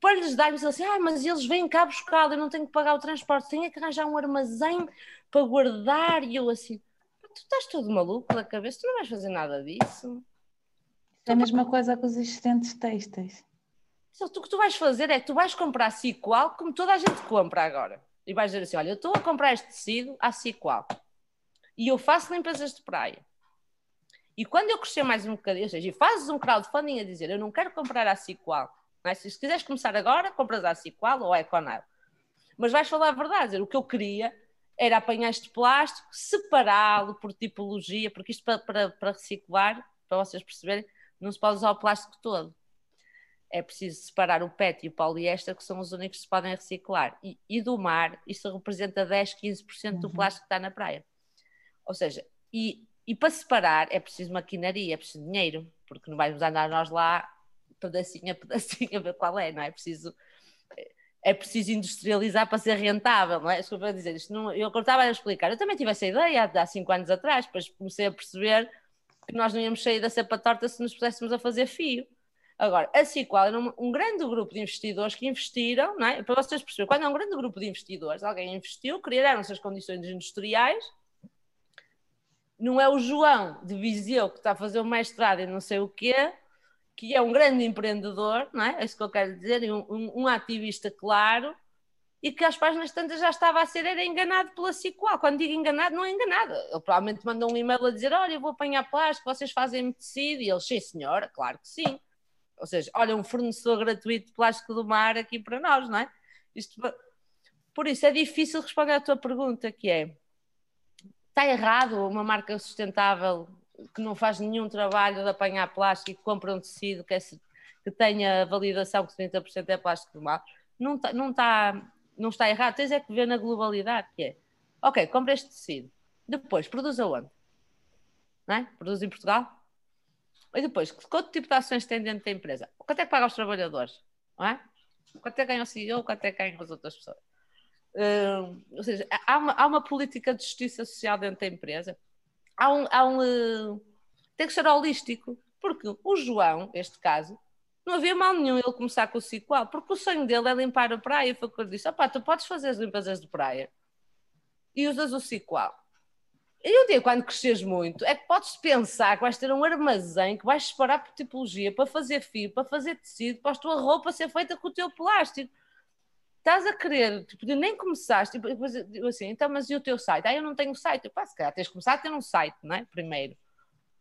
Para lhes dar-lhes assim, ah, mas eles vêm cá buscar, eu não tenho que pagar o transporte, tenho que arranjar um armazém para guardar. E eu assim, tu estás todo maluco da cabeça, tu não vais fazer nada disso. É a mesma coisa com os assistentes têxteis. O que tu vais fazer é que tu vais comprar Ciqual como toda a gente compra agora e vais dizer assim: olha, eu estou a comprar este tecido à Ciqual e eu faço limpezas de praia. E quando eu crescer mais um bocadinho, ou seja, fazes um crowdfunding a dizer eu não quero comprar a Ciqual, é? se quiseres começar agora, compras a Ciqual ou a Econel. Mas vais falar a verdade, dizer, o que eu queria era apanhar este plástico, separá-lo por tipologia, porque isto para, para, para reciclar, para vocês perceberem, não se pode usar o plástico todo é preciso separar o PET e o poliéster, que são os únicos que se podem reciclar. E, e do mar, isso representa 10, 15% uhum. do plástico que está na praia. Ou seja, e, e para separar é preciso maquinaria, é preciso dinheiro, porque não vais andar nós lá pedacinho a pedacinho a ver qual é, não é? é preciso é preciso industrializar para ser rentável, não é? Desculpa dizer isto, não, eu estava a explicar, eu também tive essa ideia há, há cinco anos atrás, depois comecei a perceber que nós não íamos sair da cepa torta se nos puséssemos a fazer fio. Agora, a Ciqual era um, um, grande grupo de investidores que investiram, não é? para vocês perceberem, quando é um grande grupo de investidores, alguém investiu, criaram-se as condições industriais, não é o João de Viseu que está a fazer o mestrado e não sei o quê, que é um grande empreendedor, não é? É isso que eu quero dizer, um, um, um ativista claro, e que às páginas tantas já estava a ser era enganado pela Ciqual. Quando digo enganado, não é enganado. Ele provavelmente mandou um e-mail a dizer: Olha, eu vou apanhar plástico, vocês fazem tecido. E ele, sim, senhora, claro que sim ou seja, olha, um fornecedor gratuito de plástico do mar aqui para nós, não é? Isto, por isso é difícil responder à tua pergunta, que é está errado uma marca sustentável que não faz nenhum trabalho de apanhar plástico compra um tecido que, é, que tenha validação que 30% é plástico do mar, não está, não, está, não está errado, tens é que ver na globalidade, que é, ok, compra este tecido, depois produz aonde? Não é? Produz em Portugal? E depois, quanto tipo de ações tem dentro da empresa? Quanto é que paga aos trabalhadores? Não é? Quanto é que ganha o CEO? Quanto é que ganham as outras pessoas? Uh, ou seja, há uma, há uma, política de justiça social dentro da empresa. Há um, há um uh, tem que ser holístico, porque o João, neste caso, não havia mal nenhum ele começar com o Ciqual, porque o sonho dele é limpar a praia. Foi o que eu disse: opá, tu podes fazer as limpezas de praia e usas o Ciqual. E um dia, quando cresces muito, é que podes pensar que vais ter um armazém que vais separar por tipologia para fazer fio, para fazer tecido, para a tua roupa ser feita com o teu plástico. Estás a querer, tipo, nem começaste, tipo, assim, então, mas e o teu site? Ah, eu não tenho site. Pá, se calhar tens de começar a ter um site, não é? Primeiro.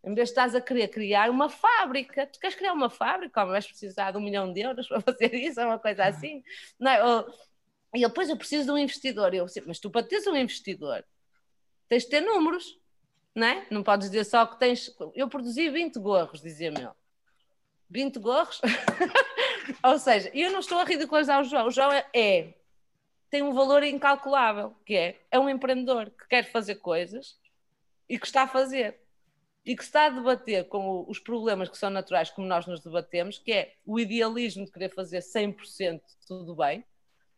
Em vez de estás a querer criar uma fábrica, tu queres criar uma fábrica, ou vais precisar de um milhão de euros *laughs* para fazer isso, é uma coisa assim. Não é? Ou, e depois eu preciso de um investidor. Eu, mas tu para teres um investidor, tens de ter números, não é? Não podes dizer só que tens. Eu produzi 20 gorros, dizia-me ele. 20 gorros? *laughs* Ou seja, eu não estou a ridicularizar o João. O João é, é, tem um valor incalculável, que é, é um empreendedor que quer fazer coisas e que está a fazer. E que está a debater com os problemas que são naturais, como nós nos debatemos, que é o idealismo de querer fazer 100% tudo bem,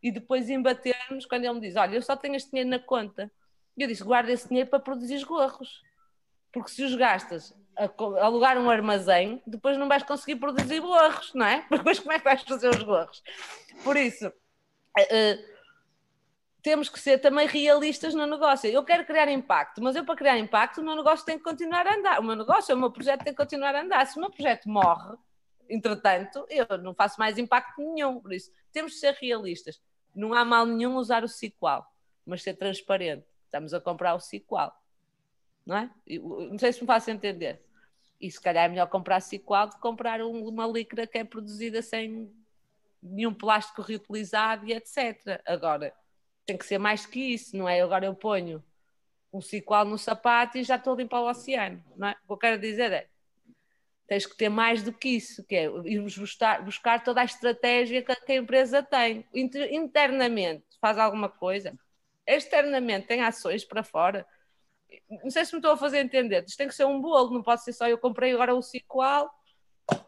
e depois embatermos quando ele me diz: Olha, eu só tenho este dinheiro na conta, e eu disse: guarda esse dinheiro para produzir os gorros. Porque se os gastas a alugar um armazém, depois não vais conseguir produzir gorros, não é? *laughs* Depois como é que vais fazer os gorros? Por isso, uh, temos que ser também realistas no negócio. Eu quero criar impacto, mas eu para criar impacto o meu negócio tem que continuar a andar. O meu negócio, o meu projeto tem que continuar a andar. Se o meu projeto morre, entretanto, eu não faço mais impacto nenhum. Por isso, temos de ser realistas. Não há mal nenhum usar o Ciqual, mas ser transparente. Estamos a comprar o Ciqual. Não é? Não sei se me faço entender. E se calhar é melhor comprar Ciqual do que comprar uma licra que é produzida sem nenhum plástico reutilizado e etc. Agora, tem que ser mais que isso, não é? Agora eu ponho um Ciqual no sapato e já estou a limpar o oceano, não é? O que eu quero dizer é, tens que ter mais do que isso, que é irmos buscar, buscar toda a estratégia que a, que a empresa tem. Inter, internamente faz alguma coisa, externamente tem ações para fora. Não sei se me estou a fazer entender. Isto tem que ser um bolo, não pode ser só eu comprei agora o Cicoal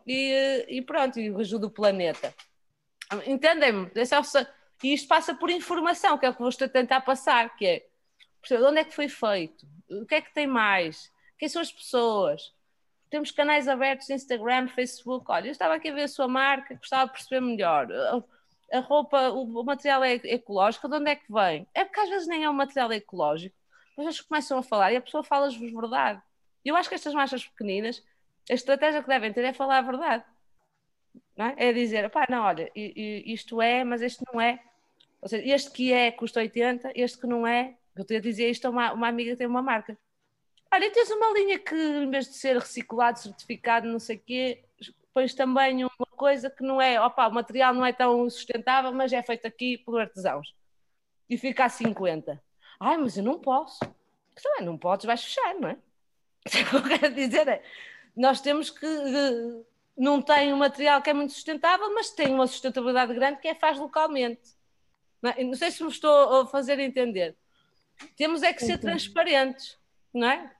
e, e pronto, e ajudo o planeta. Entendem-me? E isto passa por informação, que é o que vou estar a tentar passar, que é onde é que foi feito? O que é que tem mais? Quem são as pessoas? Temos canais abertos Instagram, Facebook. Olha, eu estava aqui a ver a sua marca, gostava de perceber melhor. A roupa, o material é ecológico, de onde é que vem? É porque às vezes nem é um material ecológico. Mas eles começam a falar e a pessoa fala-vos verdade. Eu acho que estas marcas pequeninas, a estratégia que devem ter é falar a verdade. É? é dizer, pá, não, olha, isto é, mas este não é. Ou seja, este que é custa 80, este que não é. Eu te dizer isto a uma, uma amiga que tem uma marca. Olha, tens uma linha que, em vez de ser reciclado, certificado, não sei o quê, pões também uma coisa que não é, opa, o material não é tão sustentável, mas é feito aqui por artesãos. E fica a 50. Ai, mas eu não posso. Também então, não podes, vais fechar, não é? *laughs* O que eu quero dizer é, nós temos que, não tem um material que é muito sustentável, mas tem uma sustentabilidade grande que é faz localmente. Não, é? não sei se me estou a fazer entender. Temos é que ser transparentes, não é?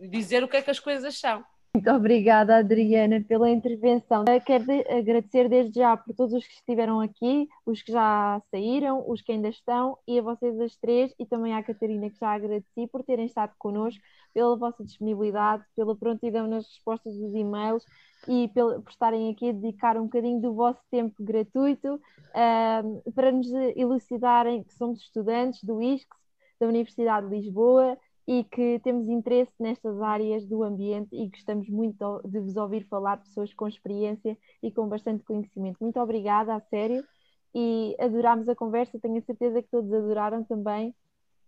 dizer o que é que as coisas são. Muito obrigada, Adriana, pela intervenção. Quero agradecer desde já por todos os que estiveram aqui, os que já saíram, os que ainda estão, e a vocês as três, e também à Catarina, que já agradeci por terem estado connosco, pela vossa disponibilidade, pela prontidão nas respostas dos e-mails e por estarem aqui a dedicar um bocadinho do vosso tempo gratuito para nos elucidarem que somos estudantes do ISCS, da Universidade de Lisboa, e que temos interesse nestas áreas do ambiente e gostamos muito de vos ouvir falar, pessoas com experiência e com bastante conhecimento. Muito obrigada, a sério, e adorámos a conversa, tenho a certeza que todos adoraram também.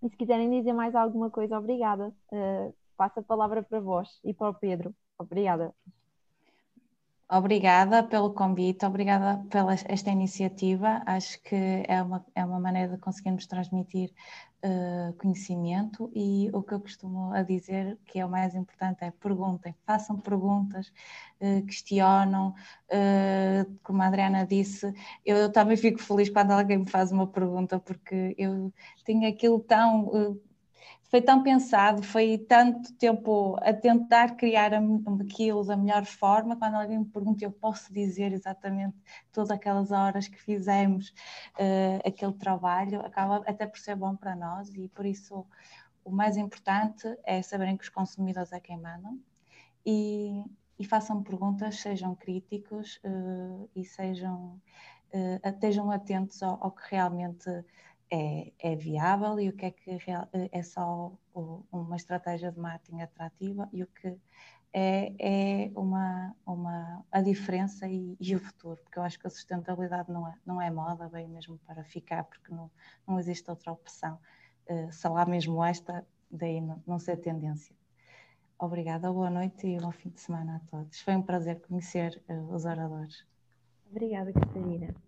E se quiserem dizer mais alguma coisa, obrigada. Uh, passo a palavra para vós e para o Pedro. Obrigada. Obrigada pelo convite, obrigada pela esta iniciativa. Acho que é uma, é uma maneira de conseguirmos transmitir uh, conhecimento e o que eu costumo a dizer que é o mais importante é perguntem, façam perguntas, uh, questionam. Uh, como a Adriana disse, eu, eu, também fico feliz quando alguém me faz uma pergunta porque eu tenho aquilo tão foi tão pensado, foi tanto tempo a tentar criar aquilo da melhor forma. Quando alguém me pergunta, eu posso dizer exatamente todas aquelas horas que fizemos uh, aquele trabalho, acaba até por ser bom para nós e por isso o mais importante é saberem que os consumidores é quem mandam e, e façam perguntas, sejam críticos uh, e sejam, uh, estejam atentos ao, ao que realmente é, é viável e o que é que é só uma estratégia de marketing atrativa e o que é, é uma, uma, a diferença e, e, o futuro, porque eu acho que a sustentabilidade não é, não é moda, bem mesmo para ficar, porque não, não existe outra opção. Uh, mesmo esta, daí não, não ser tendência. Obrigada, boa noite e bom fim de semana a todos. Foi um prazer conhecer uh, os oradores. Obrigada, Catarina.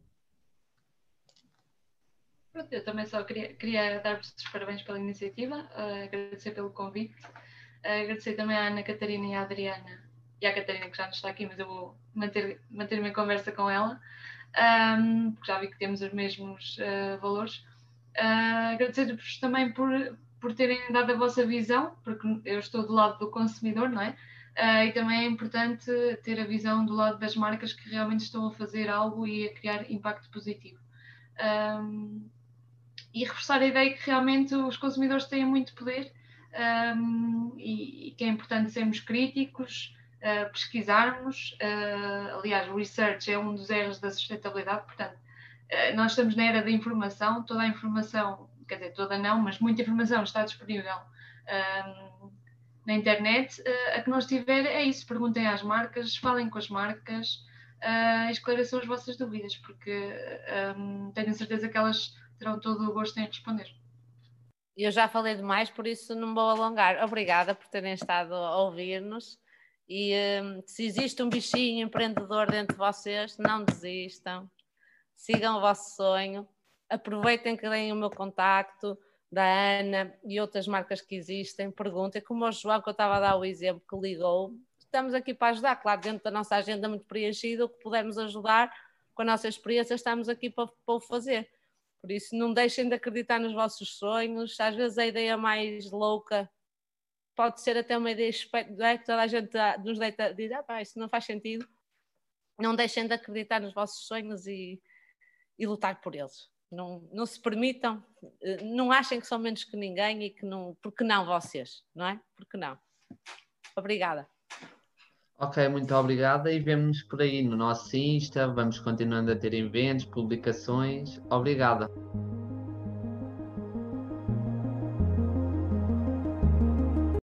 Eu também só queria, queria dar-vos os parabéns pela iniciativa, uh, agradecer pelo convite, uh, agradecer também à Ana Catarina e à Adriana, e à Catarina que já não está aqui, mas eu vou manter, manter em conversa com ela, um, porque já vi que temos os mesmos uh, valores. agradecer-vos também por, por terem dado a vossa visão, porque eu estou do lado do consumidor, não é? Uh, e também é importante ter a visão do lado das marcas que realmente estão a fazer algo e a criar impacto positivo. Um, e reforçar a ideia que realmente os consumidores têm muito poder um, e, e, que é importante sermos críticos, uh, pesquisarmos. Uh, aliás, o research é um dos erros da sustentabilidade, portanto, uh, nós estamos na era da informação, toda a informação, quer dizer, toda não, mas muita informação está disponível um, na internet. a que nós tiver é isso, perguntem às marcas, falem com as marcas. Uh, esclareçam as vossas dúvidas, porque um, tenho certeza que elas terão todo o gosto em responder. Eu já falei demais, por isso não vou alongar. Obrigada por terem estado a ouvir-nos. E um, se existe um bichinho empreendedor dentro de vocês, não desistam, sigam o vosso sonho, aproveitem que deem o meu contacto da Ana e outras marcas que existem, perguntem, como o João, que eu estava a dar o exemplo, que ligou, estamos aqui para ajudar, claro, dentro da nossa agenda muito preenchida, o que pudermos ajudar com a nossa experiência, estamos aqui para, para o fazer. Por isso, não deixem de acreditar nos vossos sonhos. Às vezes a ideia mais louca pode ser até uma ideia é? que toda a gente nos deita, diz, ah, pá, isso não faz sentido. Não deixem de acreditar nos vossos sonhos e, e lutar por eles. Não, não se permitam, eh, não achem que são menos que ninguém e que não, porque não vocês, não é? Porque não. Obrigada. Ok, muito obrigada e vemos por aí no nosso Insta. Vamos continuando a ter eventos, publicações. Obrigada.